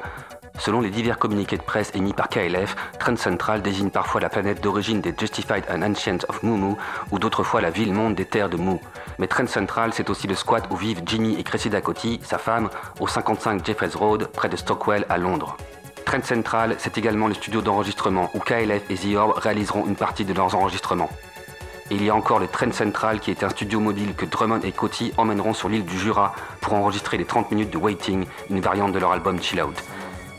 Selon les divers communiqués de presse émis par KLF, Trend Central désigne parfois la planète d'origine des Justified and Ancient of Mumu ou d'autres fois la ville-monde des terres de Mu. Mais Trend Central, c'est aussi le squat où vivent Jimmy et Cressida Coty, sa femme, au 55 Jeffreys Road, près de Stockwell à Londres. Trend Central, c'est également le studio d'enregistrement où KLF et The Orb réaliseront une partie de leurs enregistrements. Et il y a encore le Trend Central qui est un studio mobile que Drummond et Coty emmèneront sur l'île du Jura pour enregistrer les 30 minutes de Waiting, une variante de leur album Chill Out.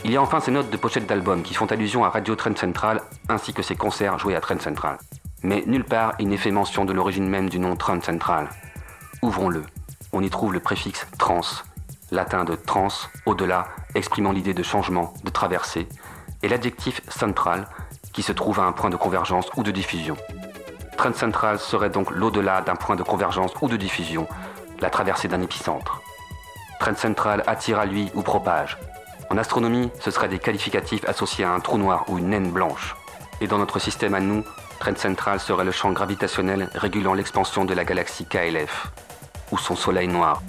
Il y a enfin ces notes de pochette d'album qui font allusion à Radio Trend Central ainsi que ses concerts joués à Trend Central. Mais nulle part il n'est fait mention de l'origine même du nom Trend Central. Ouvrons-le. On y trouve le préfixe trans, latin de trans, au-delà, exprimant l'idée de changement, de traversée, et l'adjectif central, qui se trouve à un point de convergence ou de diffusion. Trend Central serait donc l'au-delà d'un point de convergence ou de diffusion, la traversée d'un épicentre. Trend Central attire à lui ou propage. En astronomie, ce seraient des qualificatifs associés à un trou noir ou une naine blanche. Et dans notre système à nous, Trend Central serait le champ gravitationnel régulant l'expansion de la galaxie KLF, ou son soleil noir.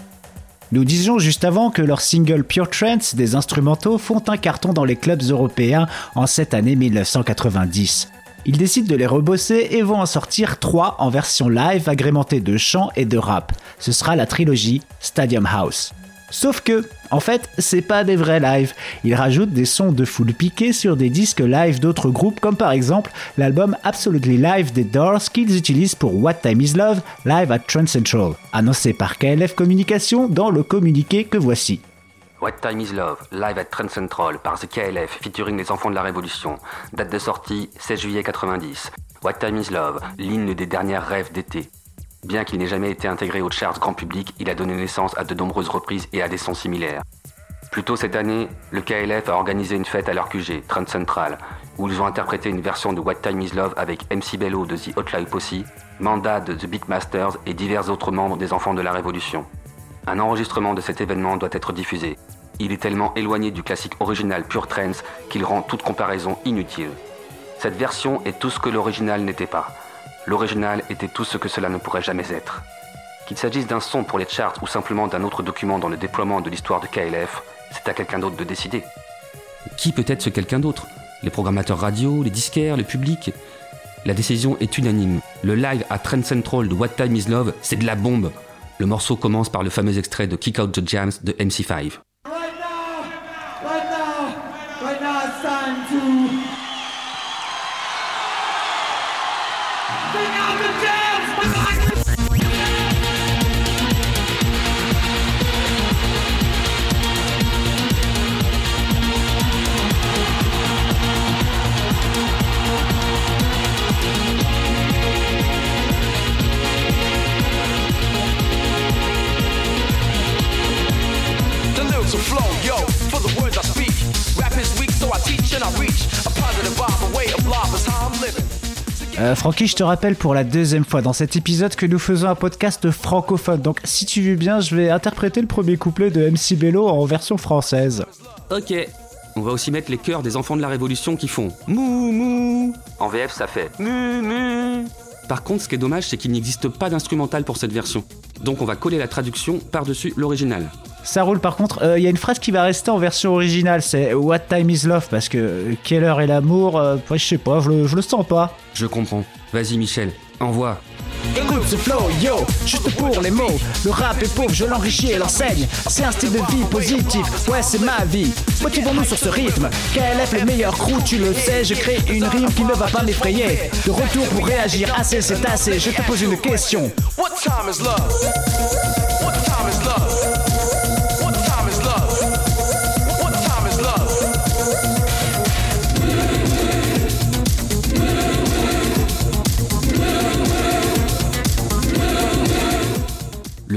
Nous disions juste avant que leurs singles Pure Trance des instrumentaux font un carton dans les clubs européens en cette année 1990. Ils décident de les rebosser et vont en sortir trois en version live agrémentée de chant et de rap. Ce sera la trilogie Stadium House. Sauf que, en fait, c'est pas des vrais lives. Ils rajoutent des sons de foule piqués sur des disques live d'autres groupes, comme par exemple l'album Absolutely Live des Doors qu'ils utilisent pour What Time Is Love, live at Trend Central, annoncé par KLF Communication dans le communiqué que voici. What Time Is Love, live at Trend Central par The KLF, featuring les enfants de la Révolution. Date de sortie 16 juillet 90. What Time Is Love, l'hymne des dernières rêves d'été. Bien qu'il n'ait jamais été intégré aux charts grand public, il a donné naissance à de nombreuses reprises et à des sons similaires. Plus tôt cette année, le KLF a organisé une fête à leur QG, Trend Central, où ils ont interprété une version de What Time Is Love avec MC Bello de The Hotline Posse, Manda de The Beatmasters et divers autres membres des Enfants de la Révolution. Un enregistrement de cet événement doit être diffusé. Il est tellement éloigné du classique original Pure Trance qu'il rend toute comparaison inutile. Cette version est tout ce que l'original n'était pas. L'original était tout ce que cela ne pourrait jamais être. Qu'il s'agisse d'un son pour les charts ou simplement d'un autre document dans le déploiement de l'histoire de KLF, c'est à quelqu'un d'autre de décider. Qui peut être ce quelqu'un d'autre? Les programmateurs radio, les disquaires, le public? La décision est unanime. Le live à Trend Central de What Time Is Love, c'est de la bombe. Le morceau commence par le fameux extrait de Kick Out the Jams de MC5. Euh, Francky, je te rappelle pour la deuxième fois dans cet épisode que nous faisons un podcast francophone. Donc, si tu veux bien, je vais interpréter le premier couplet de MC Bello en version française. Ok. On va aussi mettre les chœurs des enfants de la Révolution qui font mou mou. En VF, ça fait mu mu. Par contre, ce qui est dommage, c'est qu'il n'existe pas d'instrumental pour cette version. Donc on va coller la traduction par-dessus l'original. Ça roule par contre, il y a une phrase qui va rester en version originale, c'est What time is love parce que euh, quelle heure est l'amour, euh, ouais, je sais pas, je le, je le sens pas. Je comprends. Vas-y Michel, envoie. Écoute ce flow, yo, juste pour les mots. Le rap est pauvre, je l'enrichis et l'enseigne. C'est un style de vie positif, ouais, c'est ma vie. Motivons-nous sur ce rythme. KLF, le meilleur crew, tu le sais. Je crée une rime qui ne va pas m'effrayer. De retour pour réagir, assez, c'est assez. Je te pose une question. What time is love? What time is love?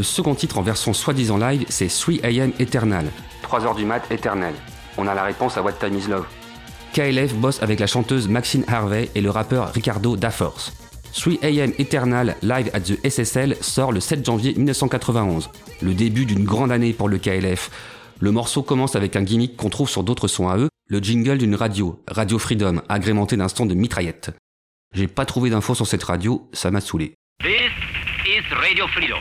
Le second titre en version soi-disant live, c'est 3am Eternal. 3h du mat éternel. On a la réponse à What Time Is Love. KLF bosse avec la chanteuse Maxine Harvey et le rappeur Ricardo Daforce. 3am Eternal Live at the SSL sort le 7 janvier 1991, le début d'une grande année pour le KLF. Le morceau commence avec un gimmick qu'on trouve sur d'autres sons à eux, le jingle d'une radio, Radio Freedom, agrémenté d'un stand de mitraillettes. J'ai pas trouvé d'infos sur cette radio, ça m'a saoulé. This is Radio Freedom.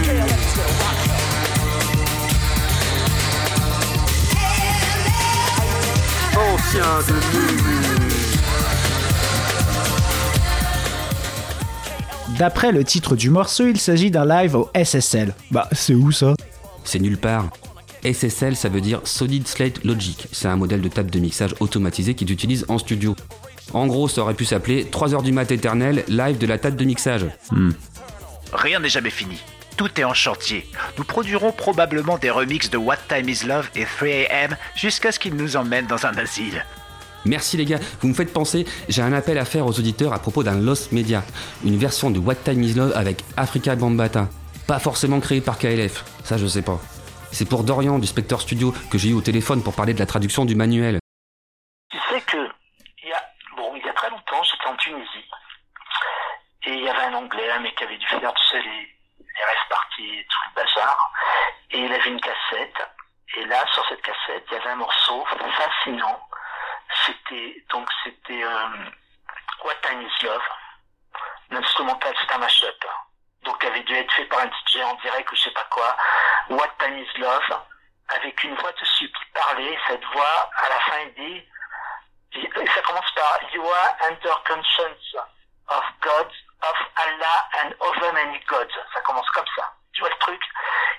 De. D'après le titre du morceau, il s'agit d'un live au SSL. Bah, c'est où ça? C'est nulle part. SSL, ça veut dire Solid Slate Logic. C'est un modèle de table de mixage automatisé qu'ils utilisent en studio. En gros, ça aurait pu s'appeler 3h du mat éternel, live de la table de mixage. Rien n'est jamais fini. Tout est en chantier. Nous produirons probablement des remixes de What Time Is Love et 3AM jusqu'à ce qu'ils nous emmènent dans un asile. Merci les gars, vous me faites penser, j'ai un appel à faire aux auditeurs à propos d'un Lost Media, une version de What Time Is Love avec Africa Bambata. Pas forcément créé par KLF, ça je sais pas. C'est pour Dorian du Spectre Studio que j'ai eu au téléphone pour parler de la traduction du manuel. Tu sais que il y a bon il y a très longtemps j'étais en Tunisie et il y avait un Anglais un mec qui avait dû faire tu sais les rêves parties et tout le bazar. Et il avait une cassette. Et là sur cette cassette il y avait un morceau fascinant. C'était donc c'était euh, What Time Is Love? L'instrumental c'est un mashup. Donc qui avait dû être fait par un DJ en direct ou je sais pas quoi. What Time Is Love? Avec une voix dessus qui parlait. Cette voix à la fin il dit ça commence par You are under conscience of God, of Allah and over many gods. Ça commence comme ça. Tu vois le truc?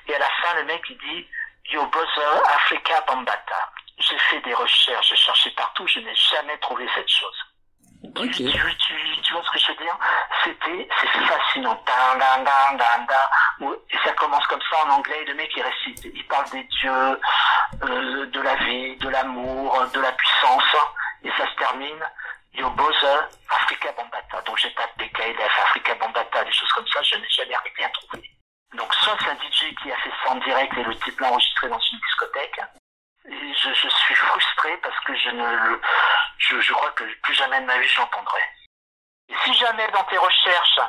Et à la fin, le mec, il dit Your brother Africa Bambata. J'ai fait des recherches, j'ai cherché partout, je n'ai jamais trouvé cette chose. Tu, tu, tu, tu vois ce que je veux dire? C'était, c'est fascinant. Dan, dan, dan, dan, dan. Ou- Et ça commence comme ça en anglais, le mec il récite. Il parle des dieux, euh, de la vie, de l'amour, de la puissance. Et ça se termine. Your brother Africa Bambata. Donc j'ai tapé KLF, Africa Bambata, des choses comme ça, je n'ai jamais rien trouvé. Donc soit c'est un DJ qui a fait ça en direct et le type l'a enregistré dans une discothèque. Je, suis frustré parce que je ne le- je, crois que plus jamais de ma vie je l'entendrai. Si jamais dans tes recherches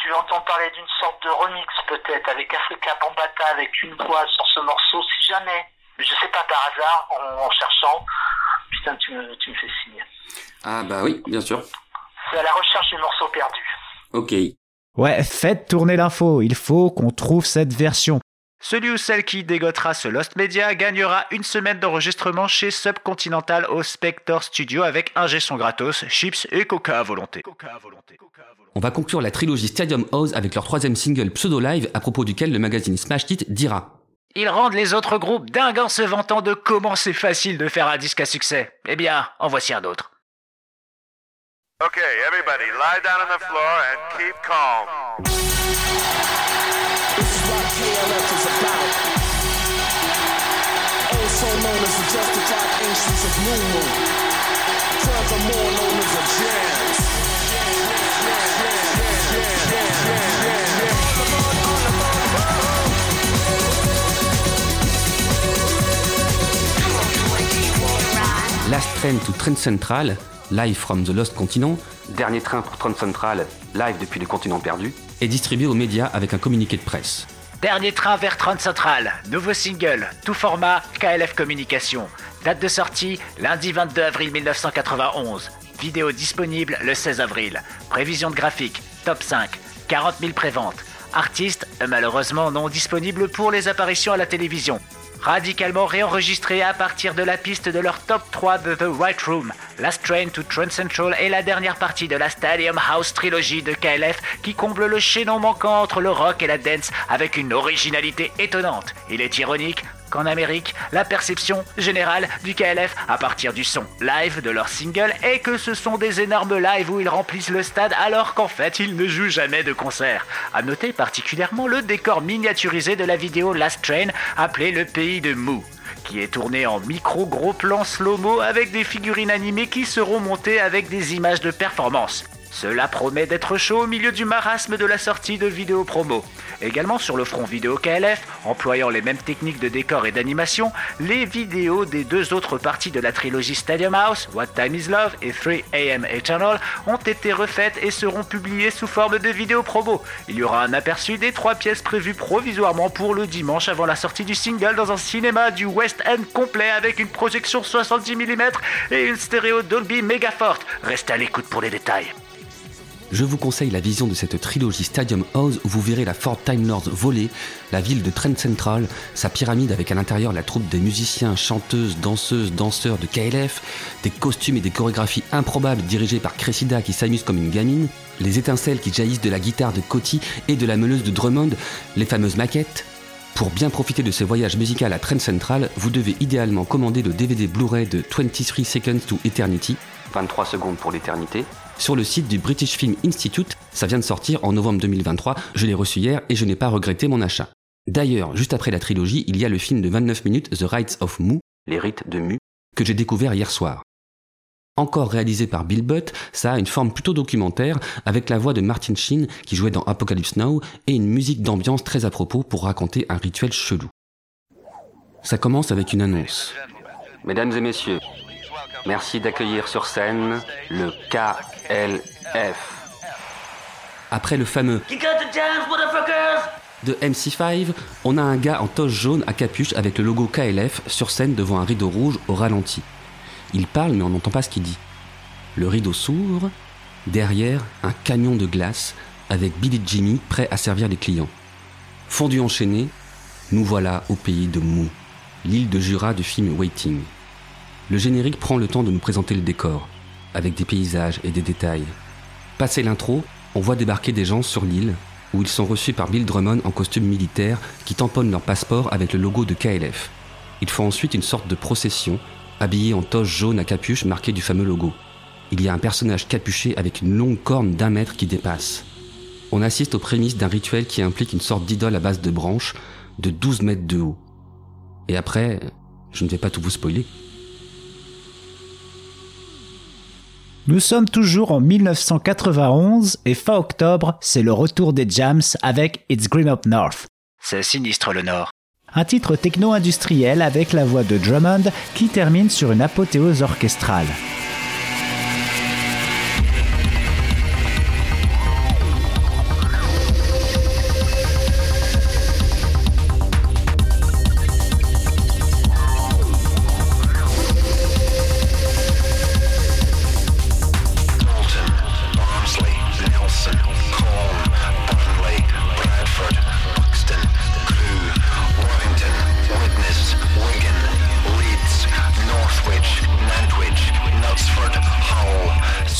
tu entends parler d'une sorte de remix peut-être avec Africa Bambata avec une voix sur ce morceau, si jamais, mais je sais pas par hasard en cherchant, putain tu me, tu me fais signe. Ah bah oui, bien sûr. C'est à la recherche du morceau perdu. Ok. Ouais, faites tourner l'info, il faut qu'on trouve cette version. Celui ou celle qui dégotera ce Lost Media gagnera une semaine d'enregistrement chez Subcontinental au Spector Studio avec un son gratos, chips et coca à volonté. On va conclure la trilogie Stadium House avec leur troisième single Pseudo Live à propos duquel le magazine Smash It dira ils rendent les autres groupes dingues en se vantant de comment c'est facile de faire un disque à succès. Eh bien, en voici un autre. Okay, everybody, lie down on the floor and keep calm. This is what KLF is about. Also known as the justified instance of New Moon. Last Train to Trent Central, live from the Lost Continent, dernier train pour Trent Central, live depuis le continent perdu, est distribué aux médias avec un communiqué de presse. Dernier train vers Trent Central, nouveau single, tout format, KLF Communication. Date de sortie, lundi 22 avril 1991. Vidéo disponible le 16 avril. Prévision de graphique, top 5, 40 000 préventes. Artistes, malheureusement non disponibles pour les apparitions à la télévision. Radicalement réenregistré à partir de la piste de leur top 3 de The Right Room, Last Train to Trent Central est la dernière partie de la Stadium House trilogie de KLF qui comble le chaînon manquant entre le rock et la dance avec une originalité étonnante. Il est ironique qu'en Amérique, la perception générale du KLF à partir du son live de leur single est que ce sont des énormes lives où ils remplissent le stade alors qu'en fait ils ne jouent jamais de concert. À noter particulièrement le décor miniaturisé de la vidéo Last Train appelé le pays de Mou qui est tourné en micro gros plan slow-mo avec des figurines animées qui seront montées avec des images de performance. Cela promet d'être chaud au milieu du marasme de la sortie de vidéos promo. Également sur le front vidéo KLF, employant les mêmes techniques de décor et d'animation, les vidéos des deux autres parties de la trilogie Stadium House, What Time Is Love et 3AM Eternal, ont été refaites et seront publiées sous forme de vidéos promo. Il y aura un aperçu des trois pièces prévues provisoirement pour le dimanche avant la sortie du single dans un cinéma du West End complet avec une projection 70 mm et une stéréo Dolby méga forte. Restez à l'écoute pour les détails. Je vous conseille la vision de cette trilogie Stadium House où vous verrez la Ford Time Lords voler, la ville de Trent Central, sa pyramide avec à l'intérieur la troupe des musiciens, chanteuses, danseuses, danseurs de KLF, des costumes et des chorégraphies improbables dirigées par Cressida qui s'amuse comme une gamine, les étincelles qui jaillissent de la guitare de Coty et de la meuleuse de Drummond, les fameuses maquettes. Pour bien profiter de ce voyage musical à Trent Central, vous devez idéalement commander le DVD Blu-ray de 23 Seconds to Eternity, 23 secondes pour l'éternité, sur le site du British Film Institute. Ça vient de sortir en novembre 2023. Je l'ai reçu hier et je n'ai pas regretté mon achat. D'ailleurs, juste après la trilogie, il y a le film de 29 minutes The Rites of Mu, les rites de Mu, que j'ai découvert hier soir. Encore réalisé par Bill Butt, ça a une forme plutôt documentaire avec la voix de Martin Sheen qui jouait dans Apocalypse Now et une musique d'ambiance très à propos pour raconter un rituel chelou. Ça commence avec une annonce. Mesdames et messieurs, merci d'accueillir sur scène le KLF. Après le fameux de MC5, on a un gars en toche jaune à capuche avec le logo KLF sur scène devant un rideau rouge au ralenti. Il parle mais on n'entend pas ce qu'il dit. Le rideau s'ouvre, derrière un camion de glace avec Billy Jimmy prêt à servir les clients. Fondu enchaîné, nous voilà au pays de Mou, l'île de Jura du film Waiting. Le générique prend le temps de nous présenter le décor, avec des paysages et des détails. Passé l'intro, on voit débarquer des gens sur l'île, où ils sont reçus par Bill Drummond en costume militaire qui tamponnent leur passeport avec le logo de KLF. Ils font ensuite une sorte de procession, habillés en toche jaune à capuche marquée du fameux logo. Il y a un personnage capuché avec une longue corne d'un mètre qui dépasse. On assiste aux prémices d'un rituel qui implique une sorte d'idole à base de branches de 12 mètres de haut. Et après, je ne vais pas tout vous spoiler. Nous sommes toujours en 1991 et fin octobre, c'est le retour des Jams avec It's Grim Up North. C'est sinistre le Nord. Un titre techno-industriel avec la voix de Drummond qui termine sur une apothéose orchestrale.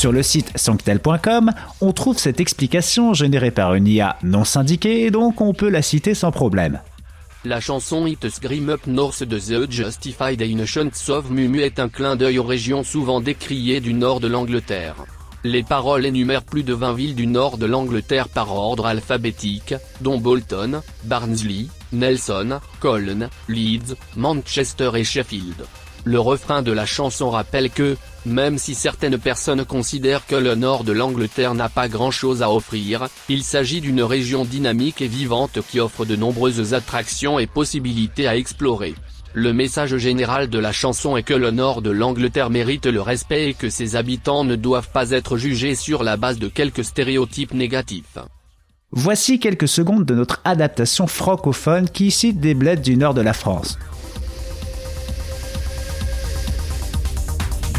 Sur le site sanctel.com, on trouve cette explication générée par une IA non syndiquée et donc on peut la citer sans problème. La chanson It Scream Up North de The Justified Chants of Mumu est un clin d'œil aux régions souvent décriées du nord de l'Angleterre. Les paroles énumèrent plus de 20 villes du nord de l'Angleterre par ordre alphabétique, dont Bolton, Barnsley, Nelson, Colne, Leeds, Manchester et Sheffield. Le refrain de la chanson rappelle que, même si certaines personnes considèrent que le nord de l'Angleterre n'a pas grand-chose à offrir, il s'agit d'une région dynamique et vivante qui offre de nombreuses attractions et possibilités à explorer. Le message général de la chanson est que le nord de l'Angleterre mérite le respect et que ses habitants ne doivent pas être jugés sur la base de quelques stéréotypes négatifs. Voici quelques secondes de notre adaptation francophone qui cite des bleds du nord de la France.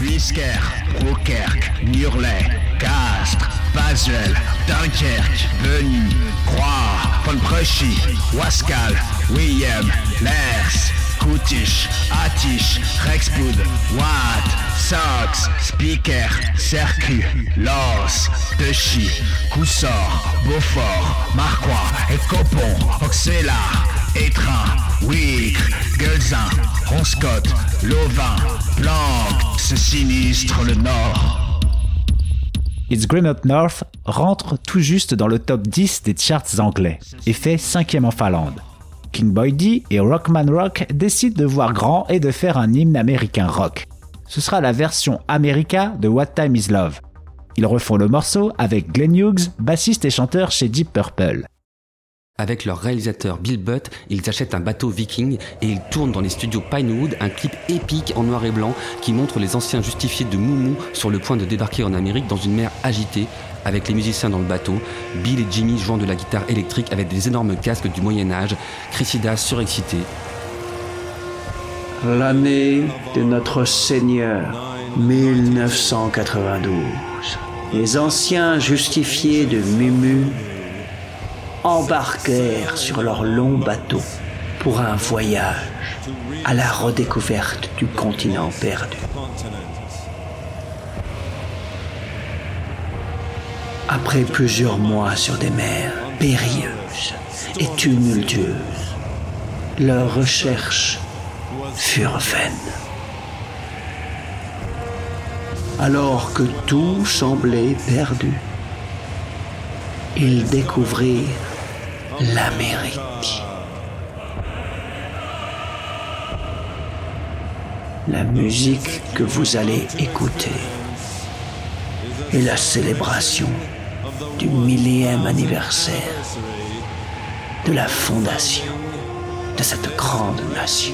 Buisker, Roukerque, Nurlet, Castres, Basel, Dunkerque, Beny, Croix, Pontprechy, Wascal, William, Lers, Coutiche, Attiche, Rexpoud, Watt, Sox, Speaker, Cercu, Los, Dechy, Coussort, Beaufort, Marquois, et Copon, Auxella, Étrin, Wigre, Guelzin, Ronscott, Lovin, Blanc, ce sinistre le Nord. It's Green Up North rentre tout juste dans le top 10 des charts anglais et fait cinquième en Finlande. King Boy D et Rockman Rock décident de voir grand et de faire un hymne américain rock. Ce sera la version America de What Time Is Love. Ils refont le morceau avec Glenn Hughes, bassiste et chanteur chez Deep Purple. Avec leur réalisateur Bill Butt, ils achètent un bateau viking et ils tournent dans les studios Pinewood un clip épique en noir et blanc qui montre les anciens justifiés de Moumou sur le point de débarquer en Amérique dans une mer agitée avec les musiciens dans le bateau, Bill et Jimmy jouant de la guitare électrique avec des énormes casques du Moyen Âge, Cressida surexcité. L'année de notre Seigneur, 1992. Les anciens justifiés de Mumu embarquèrent sur leur long bateau pour un voyage à la redécouverte du continent perdu. Après plusieurs mois sur des mers périlleuses et tumultueuses, leurs recherches furent vaines. Alors que tout semblait perdu, ils découvrirent l'Amérique. La musique que vous allez écouter est la célébration du millième anniversaire de la fondation de cette grande nation.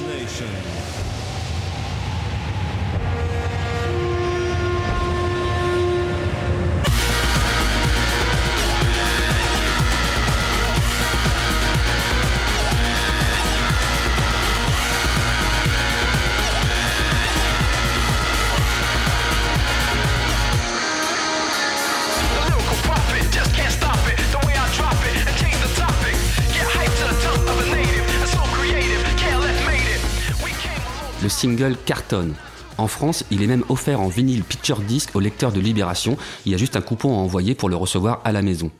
Le single cartonne. En France, il est même offert en vinyle picture disc au lecteur de Libération. Il y a juste un coupon à envoyer pour le recevoir à la maison.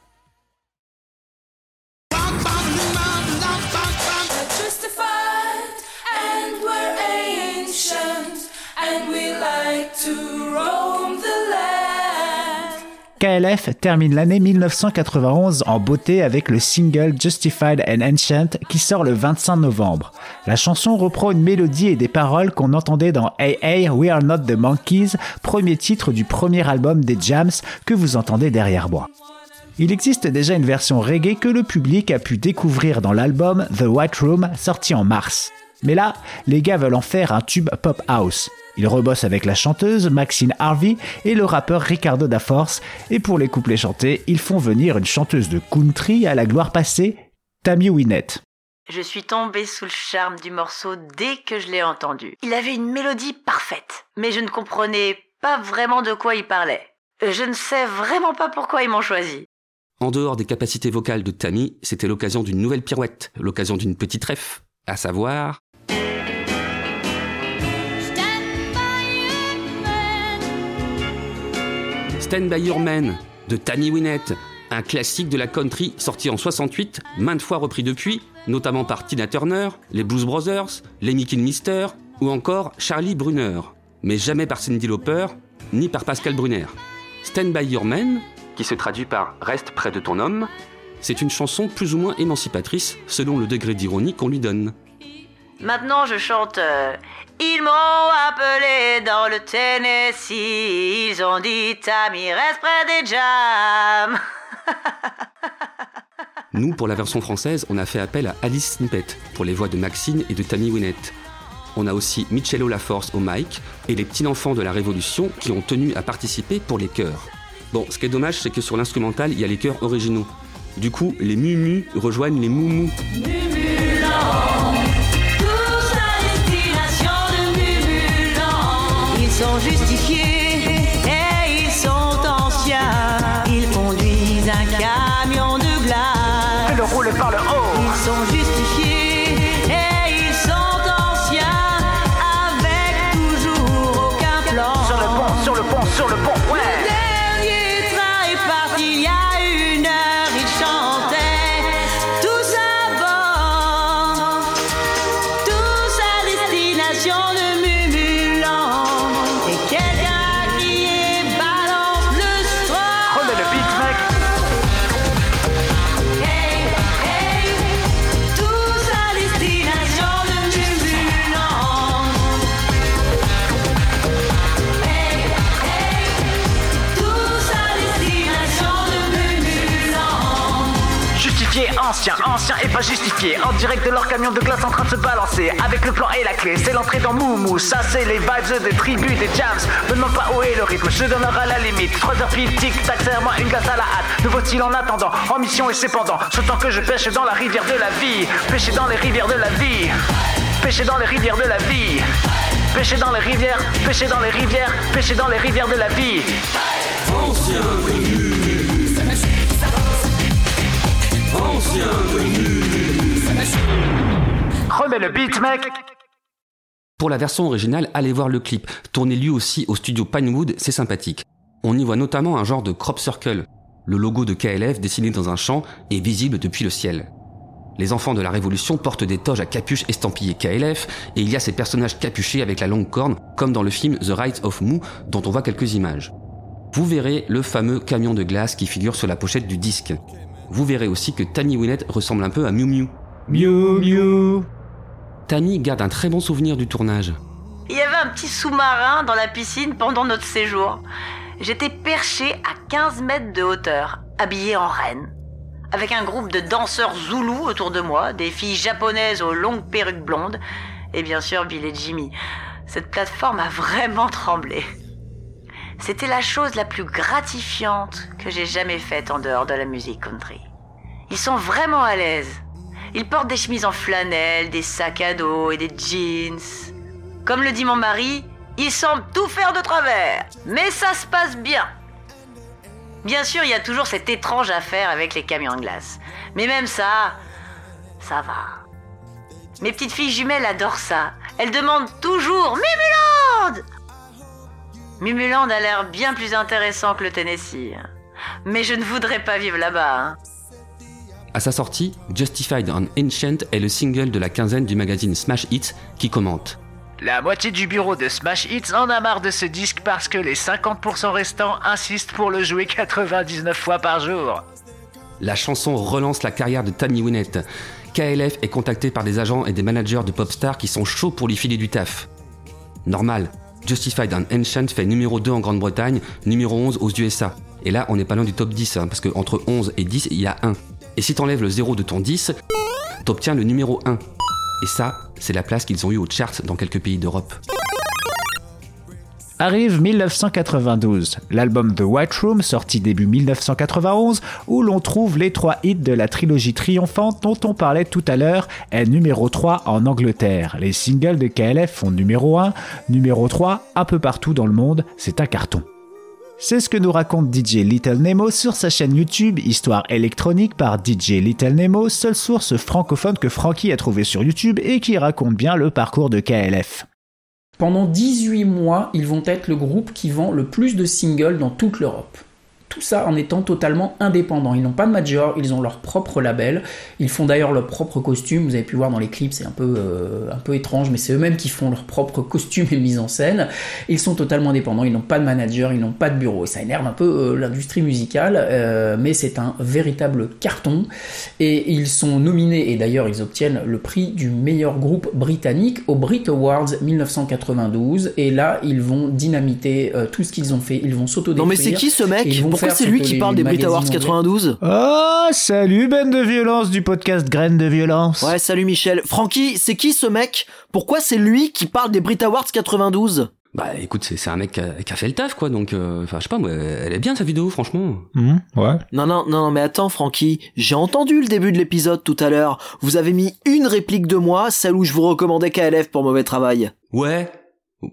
KLF termine l'année 1991 en beauté avec le single Justified and Ancient qui sort le 25 novembre. La chanson reprend une mélodie et des paroles qu'on entendait dans Hey Hey We Are Not the Monkeys, premier titre du premier album des Jams que vous entendez derrière moi. Il existe déjà une version reggae que le public a pu découvrir dans l'album The White Room sorti en mars. Mais là, les gars veulent en faire un tube pop house. Ils rebossent avec la chanteuse Maxine Harvey et le rappeur Ricardo da Force, et pour les couplets chantés, ils font venir une chanteuse de country à la gloire passée, Tammy Wynette. Je suis tombée sous le charme du morceau dès que je l'ai entendu. Il avait une mélodie parfaite, mais je ne comprenais pas vraiment de quoi il parlait. Je ne sais vraiment pas pourquoi ils m'ont choisi. En dehors des capacités vocales de Tammy, c'était l'occasion d'une nouvelle pirouette, l'occasion d'une petite ref, à savoir Stand By Your Man de Tammy Wynette, un classique de la country sorti en 68, maintes fois repris depuis, notamment par Tina Turner, les Blues Brothers, Lemmy Kilmister ou encore Charlie Brunner, mais jamais par Cyndi Lauper ni par Pascal Brunner. Stand By Your Man, qui se traduit par Reste près de ton homme, C'est une chanson plus ou moins émancipatrice selon le degré d'ironie qu'on lui donne. Maintenant, je chante. euh, Ils m'ont appelé dans le Tennessee. Ils ont dit Tammy, reste près des jams. Nous, pour la version française, on a fait appel à Alice Snippet pour les voix de Maxine et de Tammy Wynette. On a aussi Michello Laforce au mic et les petits enfants de la Révolution qui ont tenu à participer pour les chœurs. Bon, ce qui est dommage, c'est que sur l'instrumental, il y a les chœurs originaux. Du coup, les mumus rejoignent les moumous. Sont justifiés et ils sont anciens. Ils conduisent un camion de glace. Fais-le rouler par le haut. Ancien, et pas justifié. En direct de leur camion de glace en train de se balancer. Avec le plan et la clé, c'est l'entrée dans Moumou. Ça, c'est les vibes des tribus, des jams. Me demande pas où est le rythme, je donnerai la limite. 3 heures pile, tic tac, serre-moi une glace à la hâte. Nouveau style en attendant, en mission et c'est pendant. Ce temps que je pêche dans la rivière de la vie. Pêcher dans les rivières de la vie. Pêcher dans les rivières de la vie. Pêcher dans les rivières, pêcher dans les rivières, pêcher dans les rivières de la vie. Remets le beat, mec. Pour la version originale, allez voir le clip, tourné lui aussi au studio Pinewood, c'est sympathique. On y voit notamment un genre de crop circle. Le logo de KLF dessiné dans un champ est visible depuis le ciel. Les enfants de la Révolution portent des toges à capuche estampillées KLF, et il y a ces personnages capuchés avec la longue corne, comme dans le film The Rights of Moo, dont on voit quelques images. Vous verrez le fameux camion de glace qui figure sur la pochette du disque. Vous verrez aussi que Tammy Wynette ressemble un peu à Miu Miu. Miu Miu. Tammy garde un très bon souvenir du tournage. Il y avait un petit sous-marin dans la piscine pendant notre séjour. J'étais perché à 15 mètres de hauteur, habillé en reine, avec un groupe de danseurs zoulous autour de moi, des filles japonaises aux longues perruques blondes, et bien sûr Bill et Jimmy. Cette plateforme a vraiment tremblé. C'était la chose la plus gratifiante que j'ai jamais faite en dehors de la musique country. Ils sont vraiment à l'aise. Ils portent des chemises en flanelle, des sacs à dos et des jeans. Comme le dit mon mari, ils semblent tout faire de travers. Mais ça se passe bien. Bien sûr, il y a toujours cette étrange affaire avec les camions de glace. Mais même ça, ça va. Mes petites filles jumelles adorent ça. Elles demandent toujours Mumuland Mumuland a l'air bien plus intéressant que le Tennessee. Mais je ne voudrais pas vivre là-bas. hein. À sa sortie, Justified and Ancient est le single de la quinzaine du magazine Smash Hits qui commente. La moitié du bureau de Smash Hits en a marre de ce disque parce que les 50% restants insistent pour le jouer 99 fois par jour. La chanson relance la carrière de Tammy Wynette. KLF est contacté par des agents et des managers de pop stars qui sont chauds pour lui filer du taf. Normal, Justified and Ancient fait numéro 2 en Grande-Bretagne, numéro 11 aux USA. Et là, on n'est pas loin du top 10, hein, parce qu'entre 11 et 10, il y a 1. Et si t'enlèves le 0 de ton 10, t'obtiens le numéro 1. Et ça, c'est la place qu'ils ont eu aux charts dans quelques pays d'Europe. Arrive 1992, l'album The White Room, sorti début 1991, où l'on trouve les trois hits de la trilogie triomphante dont on parlait tout à l'heure, est numéro 3 en Angleterre. Les singles de KLF font numéro 1, numéro 3 un peu partout dans le monde, c'est un carton. C'est ce que nous raconte DJ Little Nemo sur sa chaîne YouTube Histoire électronique par DJ Little Nemo, seule source francophone que Frankie a trouvé sur YouTube et qui raconte bien le parcours de KLF. Pendant 18 mois, ils vont être le groupe qui vend le plus de singles dans toute l'Europe. Tout ça en étant totalement indépendants. Ils n'ont pas de major, ils ont leur propre label. Ils font d'ailleurs leur propre costume. Vous avez pu voir dans les clips, c'est un peu, euh, un peu étrange, mais c'est eux-mêmes qui font leur propre costume et mise en scène. Ils sont totalement indépendants. Ils n'ont pas de manager, ils n'ont pas de bureau. Et ça énerve un peu euh, l'industrie musicale, euh, mais c'est un véritable carton. Et ils sont nominés, et d'ailleurs ils obtiennent le prix du meilleur groupe britannique au Brit Awards 1992. Et là, ils vont dynamiter tout ce qu'ils ont fait. Ils vont s'autodétruire. Non mais c'est qui ce mec? Pourquoi c'est ce lui qui parle des Brit Awards anglais- 92 Oh, salut Ben de Violence du podcast Graines de Violence. Ouais, salut Michel. Francky, c'est qui ce mec? Pourquoi c'est lui qui parle des Brit Awards 92 Bah écoute, c'est c'est un mec qui a, qui a fait le taf, quoi, donc, euh, enfin, je sais pas, moi, elle est bien sa vidéo, franchement. ouais. Non, non, non, mais attends, Francky, j'ai entendu le début de l'épisode tout à l'heure. Vous avez mis une réplique de moi, celle où je vous recommandais KLF pour mauvais travail. Ouais.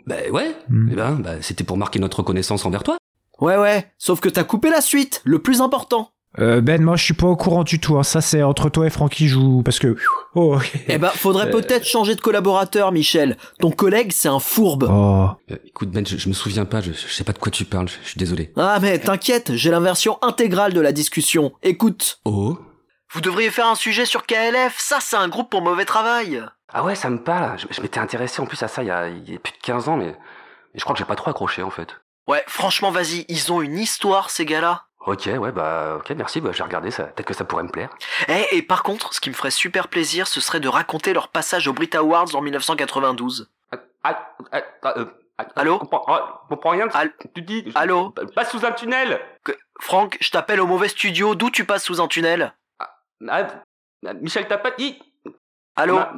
Bah ouais. Eh ben, bah, c'était pour marquer notre reconnaissance envers toi. Ouais, ouais, sauf que t'as coupé la suite, le plus important. Euh, ben, moi, je suis pas au courant du tout. hein. Ça, c'est entre toi et Francky, joue parce que. Oh, ok. Eh ben, faudrait Euh, peut-être changer de collaborateur, Michel. Ton collègue, c'est un fourbe. Oh. Euh, écoute, Ben, je, je me souviens pas, je, je sais pas de quoi tu parles, je, je suis désolé. Ah, mais t'inquiète, j'ai la version intégrale de la discussion. Écoute. Oh. Vous devriez faire un sujet sur KLF, ça, c'est un groupe pour mauvais travail. Ah ouais, ça me parle. Je, je m'étais intéressé en plus à ça il y a, il y a plus de 15 ans, mais, mais je crois que j'ai pas trop accroché, en fait. Ouais, franchement, vas-y, ils ont une histoire, ces gars-là. Ok, ouais, bah, ok, merci, bah, je vais regarder ça. Peut-être que ça pourrait me plaire. Eh, et par contre, ce qui me ferait super plaisir, ce serait de raconter leur passage aux Brit Awards en 1992. Ah, ah, ah, euh, Allô Je comprends, rien que tu dis. Je- Allô Passe sous un tunnel Franck, je t'appelle au mauvais studio, d'où tu passes sous un tunnel? Ah, ah, Michel, t'as pas dit Allô Ma-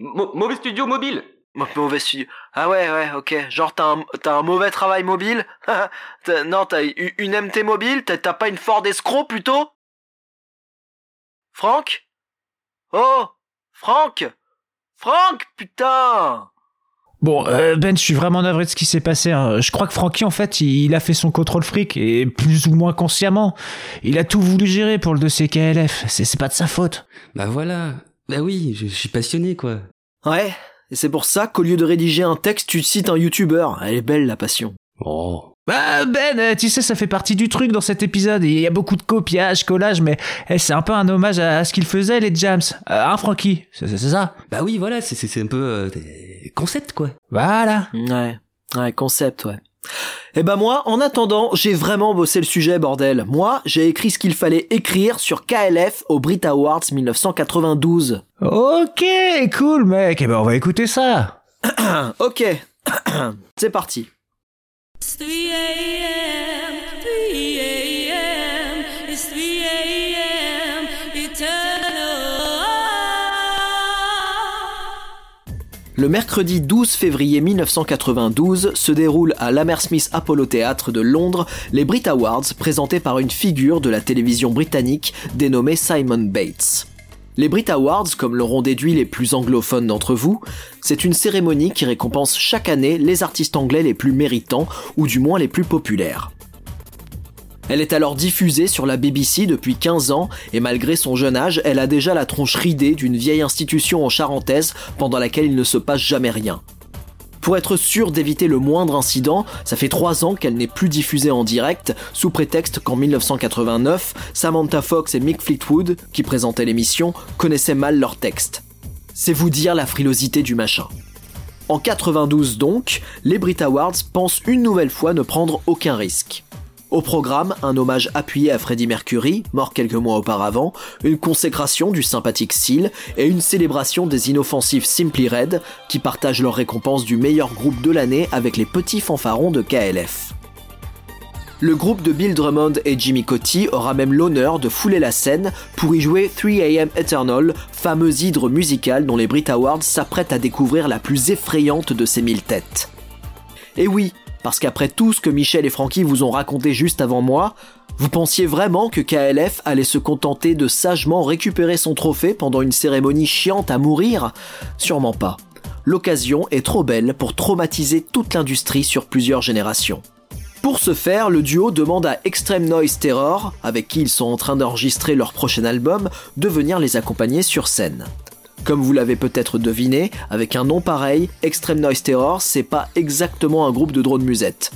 mo- Mauvais studio mobile Mau- Mauvais studio. Ah ouais, ouais, ok. Genre, t'as un, t'as un mauvais travail mobile? T'as- Non, t'as une MT mobile? T'as t'as pas une Ford Escroc plutôt? Franck? Oh Franck? Franck, putain Bon, euh, Ben, je suis vraiment navré de ce qui s'est passé. hein. Je crois que Francky, en fait, il, il a fait son contrôle fric et plus ou moins consciemment. Il a tout voulu gérer pour le dossier KLF. C'est c'est pas de sa faute. Bah voilà. Bah oui, je, je suis passionné, quoi. Ouais, et c'est pour ça qu'au lieu de rédiger un texte, tu cites un youtubeur. Elle est belle, la passion. Oh. Bah Ben, euh, tu sais, ça fait partie du truc dans cet épisode. Il y a beaucoup de copiage, collage, mais eh, c'est un peu un hommage à, à ce qu'ils faisaient, les Jams. Euh, hein, Francky C'est ça? Bah oui, voilà, c'est- un peu euh, des concept, quoi. Voilà. Ouais, ouais, concept, ouais. Et ben moi, en attendant, j'ai vraiment bossé le sujet, bordel. Moi, j'ai écrit ce qu'il fallait écrire sur KLF au Brit Awards 1992. Ok, cool, mec. Eh ben, on va écouter ça. ok, c'est parti. It's 3 Le mercredi 12 février 1992 se déroule à l'Hammersmith Apollo Theatre de Londres les Brit Awards présentés par une figure de la télévision britannique dénommée Simon Bates. Les Brit Awards, comme l'auront déduit les plus anglophones d'entre vous, c'est une cérémonie qui récompense chaque année les artistes anglais les plus méritants, ou du moins les plus populaires. Elle est alors diffusée sur la BBC depuis 15 ans et malgré son jeune âge, elle a déjà la tronche ridée d'une vieille institution en charentaise pendant laquelle il ne se passe jamais rien. Pour être sûr d'éviter le moindre incident, ça fait 3 ans qu'elle n'est plus diffusée en direct, sous prétexte qu'en 1989, Samantha Fox et Mick Fleetwood, qui présentaient l'émission, connaissaient mal leur texte. C'est vous dire la frilosité du machin. En 92 donc, les Brit Awards pensent une nouvelle fois ne prendre aucun risque. Au programme, un hommage appuyé à Freddie Mercury, mort quelques mois auparavant, une consécration du sympathique Seal et une célébration des inoffensifs Simply Red, qui partagent leur récompense du meilleur groupe de l'année avec les petits fanfarons de KLF. Le groupe de Bill Drummond et Jimmy Cotty aura même l'honneur de fouler la scène pour y jouer 3am Eternal, fameux hydre musical dont les Brit Awards s'apprêtent à découvrir la plus effrayante de ces mille têtes. Et oui, parce qu'après tout ce que Michel et Francky vous ont raconté juste avant moi, vous pensiez vraiment que KLF allait se contenter de sagement récupérer son trophée pendant une cérémonie chiante à mourir? Sûrement pas. L'occasion est trop belle pour traumatiser toute l'industrie sur plusieurs générations. Pour ce faire, le duo demande à Extreme Noise Terror, avec qui ils sont en train d'enregistrer leur prochain album, de venir les accompagner sur scène. Comme vous l'avez peut-être deviné, avec un nom pareil, Extreme Noise Terror, c'est pas exactement un groupe de drones musettes.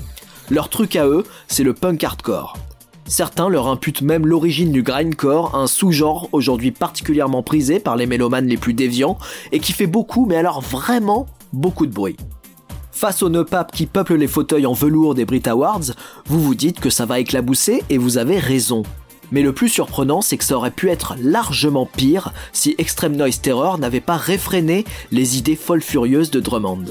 Leur truc à eux, c'est le punk hardcore. Certains leur imputent même l'origine du grindcore, un sous-genre aujourd'hui particulièrement prisé par les mélomanes les plus déviants et qui fait beaucoup, mais alors vraiment beaucoup de bruit. Face aux nœuds qui peuplent les fauteuils en velours des Brit Awards, vous vous dites que ça va éclabousser et vous avez raison. Mais le plus surprenant, c'est que ça aurait pu être largement pire si Extreme Noise Terror n'avait pas réfréné les idées folles furieuses de Drummond.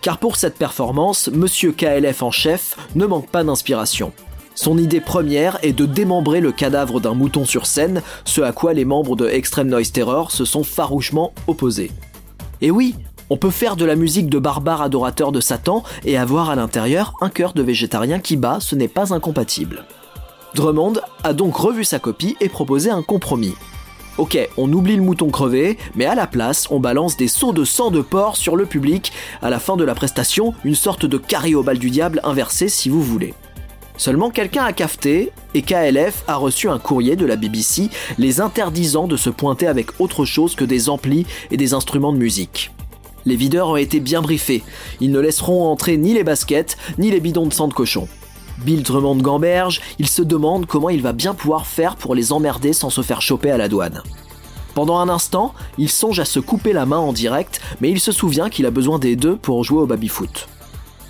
Car pour cette performance, Monsieur KLF en chef ne manque pas d'inspiration. Son idée première est de démembrer le cadavre d'un mouton sur scène, ce à quoi les membres de Extreme Noise Terror se sont farouchement opposés. Et oui, on peut faire de la musique de barbares adorateurs de Satan et avoir à l'intérieur un cœur de végétarien qui bat, ce n'est pas incompatible. Drummond a donc revu sa copie et proposé un compromis. Ok, on oublie le mouton crevé, mais à la place, on balance des seaux de sang de porc sur le public, à la fin de la prestation, une sorte de carré au bal du diable inversé si vous voulez. Seulement quelqu'un a cafeté et KLF a reçu un courrier de la BBC les interdisant de se pointer avec autre chose que des amplis et des instruments de musique. Les videurs ont été bien briefés, ils ne laisseront entrer ni les baskets ni les bidons de sang de cochon. Bill Drummond gamberge, il se demande comment il va bien pouvoir faire pour les emmerder sans se faire choper à la douane. Pendant un instant, il songe à se couper la main en direct, mais il se souvient qu'il a besoin des deux pour jouer au baby-foot.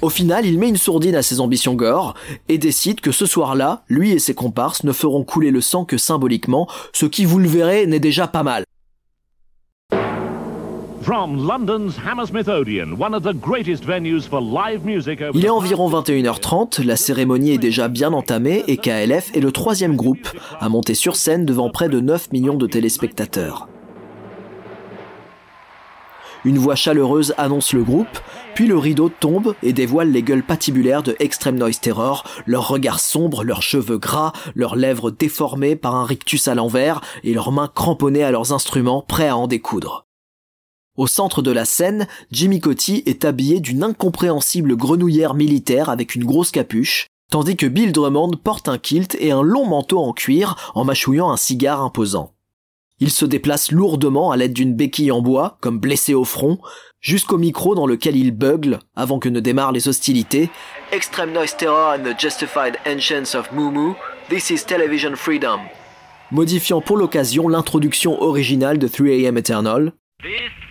Au final, il met une sourdine à ses ambitions gore et décide que ce soir-là, lui et ses comparses ne feront couler le sang que symboliquement, ce qui, vous le verrez, n'est déjà pas mal. From London's Hammersmith Odeon, one of the greatest venues for live music over Il est environ 21h30, la cérémonie est déjà bien entamée et KLF est le troisième groupe à monter sur scène devant près de 9 millions de téléspectateurs. Une voix chaleureuse annonce le groupe, puis le rideau tombe et dévoile les gueules patibulaires de Extreme Noise Terror, leurs regards sombres, leurs cheveux gras, leurs lèvres déformées par un rictus à l'envers et leurs mains cramponnées à leurs instruments prêts à en découdre. Au centre de la scène, Jimmy Cotti est habillé d'une incompréhensible grenouillère militaire avec une grosse capuche, tandis que Bill Drummond porte un kilt et un long manteau en cuir en mâchouillant un cigare imposant. Il se déplace lourdement à l'aide d'une béquille en bois, comme blessé au front, jusqu'au micro dans lequel il bugle avant que ne démarrent les hostilités. Extreme Noise Terror and the Justified Ancients of Mumu, this is Television Freedom. Modifiant pour l'occasion l'introduction originale de 3AM Eternal, This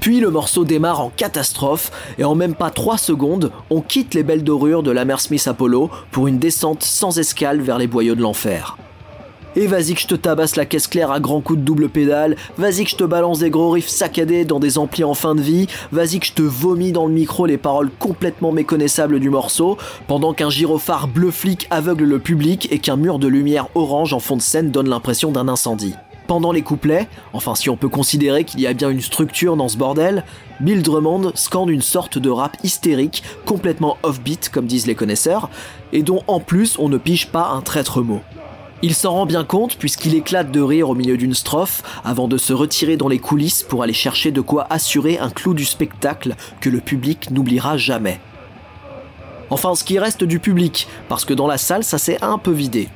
Puis le morceau démarre en catastrophe et en même pas 3 secondes, on quitte les belles dorures de l'Hammersmith Apollo pour une descente sans escale vers les boyaux de l'enfer. Et vas-y que je te tabasse la caisse claire à grands coups de double pédale, vas-y que je te balance des gros riffs saccadés dans des amplis en fin de vie, vas-y que je te vomis dans le micro les paroles complètement méconnaissables du morceau, pendant qu'un gyrophare bleu flic aveugle le public et qu'un mur de lumière orange en fond de scène donne l'impression d'un incendie. Pendant les couplets, enfin si on peut considérer qu'il y a bien une structure dans ce bordel, Bill Drummond scande une sorte de rap hystérique, complètement off-beat comme disent les connaisseurs, et dont en plus on ne pige pas un traître mot. Il s'en rend bien compte puisqu'il éclate de rire au milieu d'une strophe avant de se retirer dans les coulisses pour aller chercher de quoi assurer un clou du spectacle que le public n'oubliera jamais. Enfin, ce qui reste du public, parce que dans la salle ça s'est un peu vidé.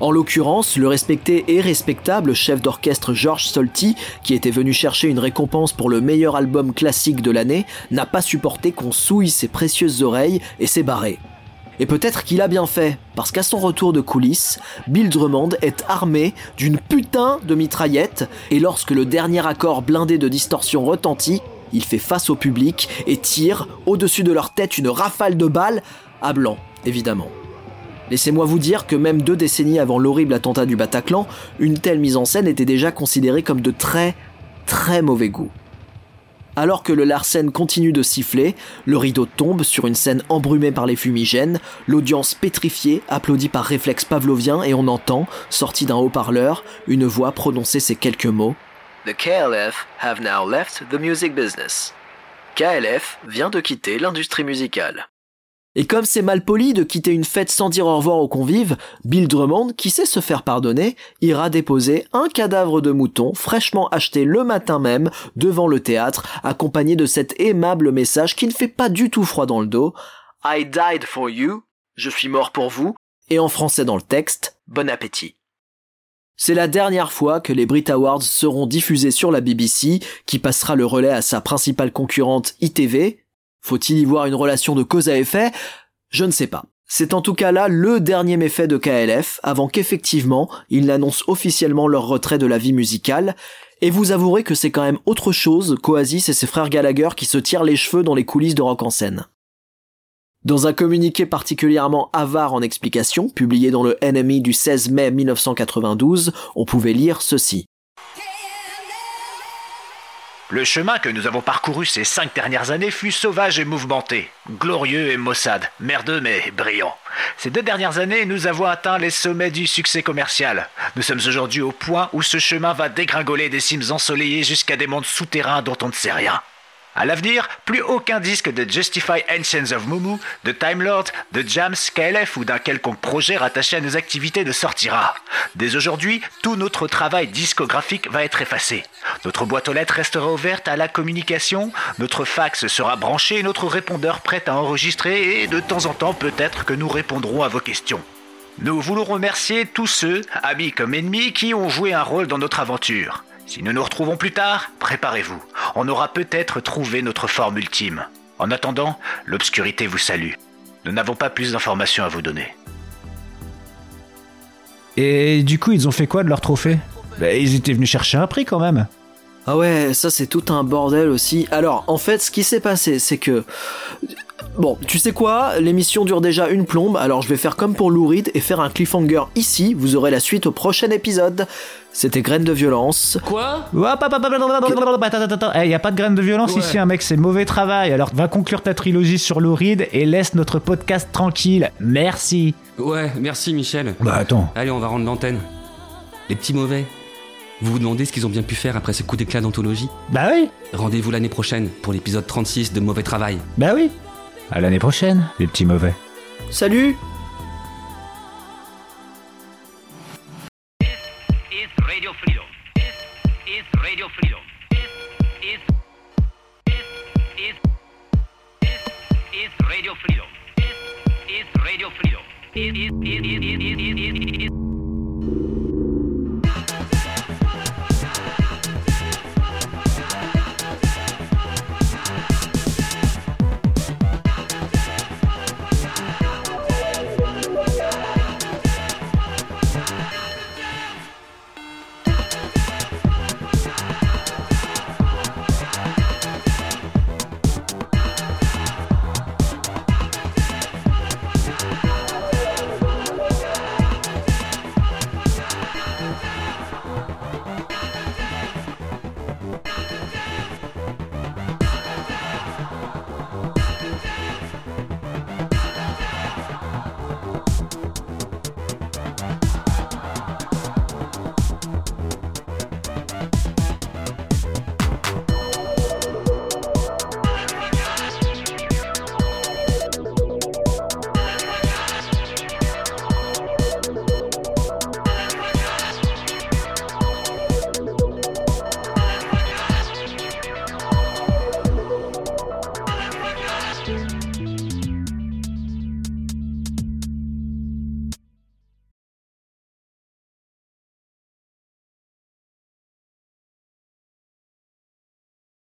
En l'occurrence, le respecté et respectable chef d'orchestre George Solti, qui était venu chercher une récompense pour le meilleur album classique de l'année, n'a pas supporté qu'on souille ses précieuses oreilles et s'est barré. Et peut-être qu'il a bien fait, parce qu'à son retour de coulisses, Bill Drummond est armé d'une putain de mitraillette, et lorsque le dernier accord blindé de distorsion retentit, il fait face au public et tire au-dessus de leur tête une rafale de balles, à blanc, évidemment. Laissez-moi vous dire que même deux décennies avant l'horrible attentat du Bataclan, une telle mise en scène était déjà considérée comme de très, très mauvais goût. Alors que le Larsen continue de siffler, le rideau tombe sur une scène embrumée par les fumigènes, l'audience pétrifiée applaudit par réflexe pavlovien et on entend, sorti d'un haut-parleur, une voix prononcer ces quelques mots. The KLF have now left the music business. KLF vient de quitter l'industrie musicale. Et comme c'est mal poli de quitter une fête sans dire au revoir aux convives, Bill Drummond, qui sait se faire pardonner, ira déposer un cadavre de mouton fraîchement acheté le matin même devant le théâtre, accompagné de cet aimable message qui ne fait pas du tout froid dans le dos. I died for you, je suis mort pour vous, et en français dans le texte, bon appétit. C'est la dernière fois que les Brit Awards seront diffusés sur la BBC, qui passera le relais à sa principale concurrente ITV. Faut-il y voir une relation de cause à effet? Je ne sais pas. C'est en tout cas là le dernier méfait de KLF, avant qu'effectivement ils n'annoncent officiellement leur retrait de la vie musicale, et vous avouerez que c'est quand même autre chose qu'Oasis et ses frères Gallagher qui se tirent les cheveux dans les coulisses de Rock en scène. Dans un communiqué particulièrement avare en explications, publié dans le NME du 16 mai 1992, on pouvait lire ceci. Le chemin que nous avons parcouru ces cinq dernières années fut sauvage et mouvementé, glorieux et maussade, merdeux mais brillant. Ces deux dernières années, nous avons atteint les sommets du succès commercial. Nous sommes aujourd'hui au point où ce chemin va dégringoler des cimes ensoleillées jusqu'à des mondes souterrains dont on ne sait rien. À l'avenir, plus aucun disque de Justify Ancients of Mumu, de Time Lord, de Jams, KLF ou d'un quelconque projet rattaché à nos activités ne sortira. Dès aujourd'hui, tout notre travail discographique va être effacé. Notre boîte aux lettres restera ouverte à la communication, notre fax sera branché et notre répondeur prêt à enregistrer et de temps en temps peut-être que nous répondrons à vos questions. Nous voulons remercier tous ceux, amis comme ennemis, qui ont joué un rôle dans notre aventure. Si nous nous retrouvons plus tard, préparez-vous. On aura peut-être trouvé notre forme ultime. En attendant, l'obscurité vous salue. Nous n'avons pas plus d'informations à vous donner. Et du coup, ils ont fait quoi de leur trophée? Bah, Ils étaient venus chercher un prix quand même. Ah ouais, ça c'est tout un bordel aussi. Alors, en fait, ce qui s'est passé, c'est que... Bon, tu sais quoi L'émission dure déjà une plombe, alors je vais faire comme pour Lou Reed et faire un cliffhanger ici. Vous aurez la suite au prochain épisode. C'était Graines de violence. Quoi Hop, hop, hop, hop, hop, hop, hop, hop, Attends, attends, attends. Eh, y a pas de graine de violence Ouais. ici, un mec, c'est mauvais travail. Alors va conclure ta trilogie sur Lou Reed et laisse notre podcast tranquille. Merci. Ouais, merci Michel. Bah attends. Allez, on va rendre l'antenne. Les petits mauvais. Vous vous demandez ce qu'ils ont bien pu faire après ce coup d'éclat d'anthologie Bah oui. Rendez-vous l'année prochaine pour l'épisode 36 de Mauvais Travail. Bah oui. À l'année prochaine, les petits mauvais. Salut Radio Freedom. Is is is is is is is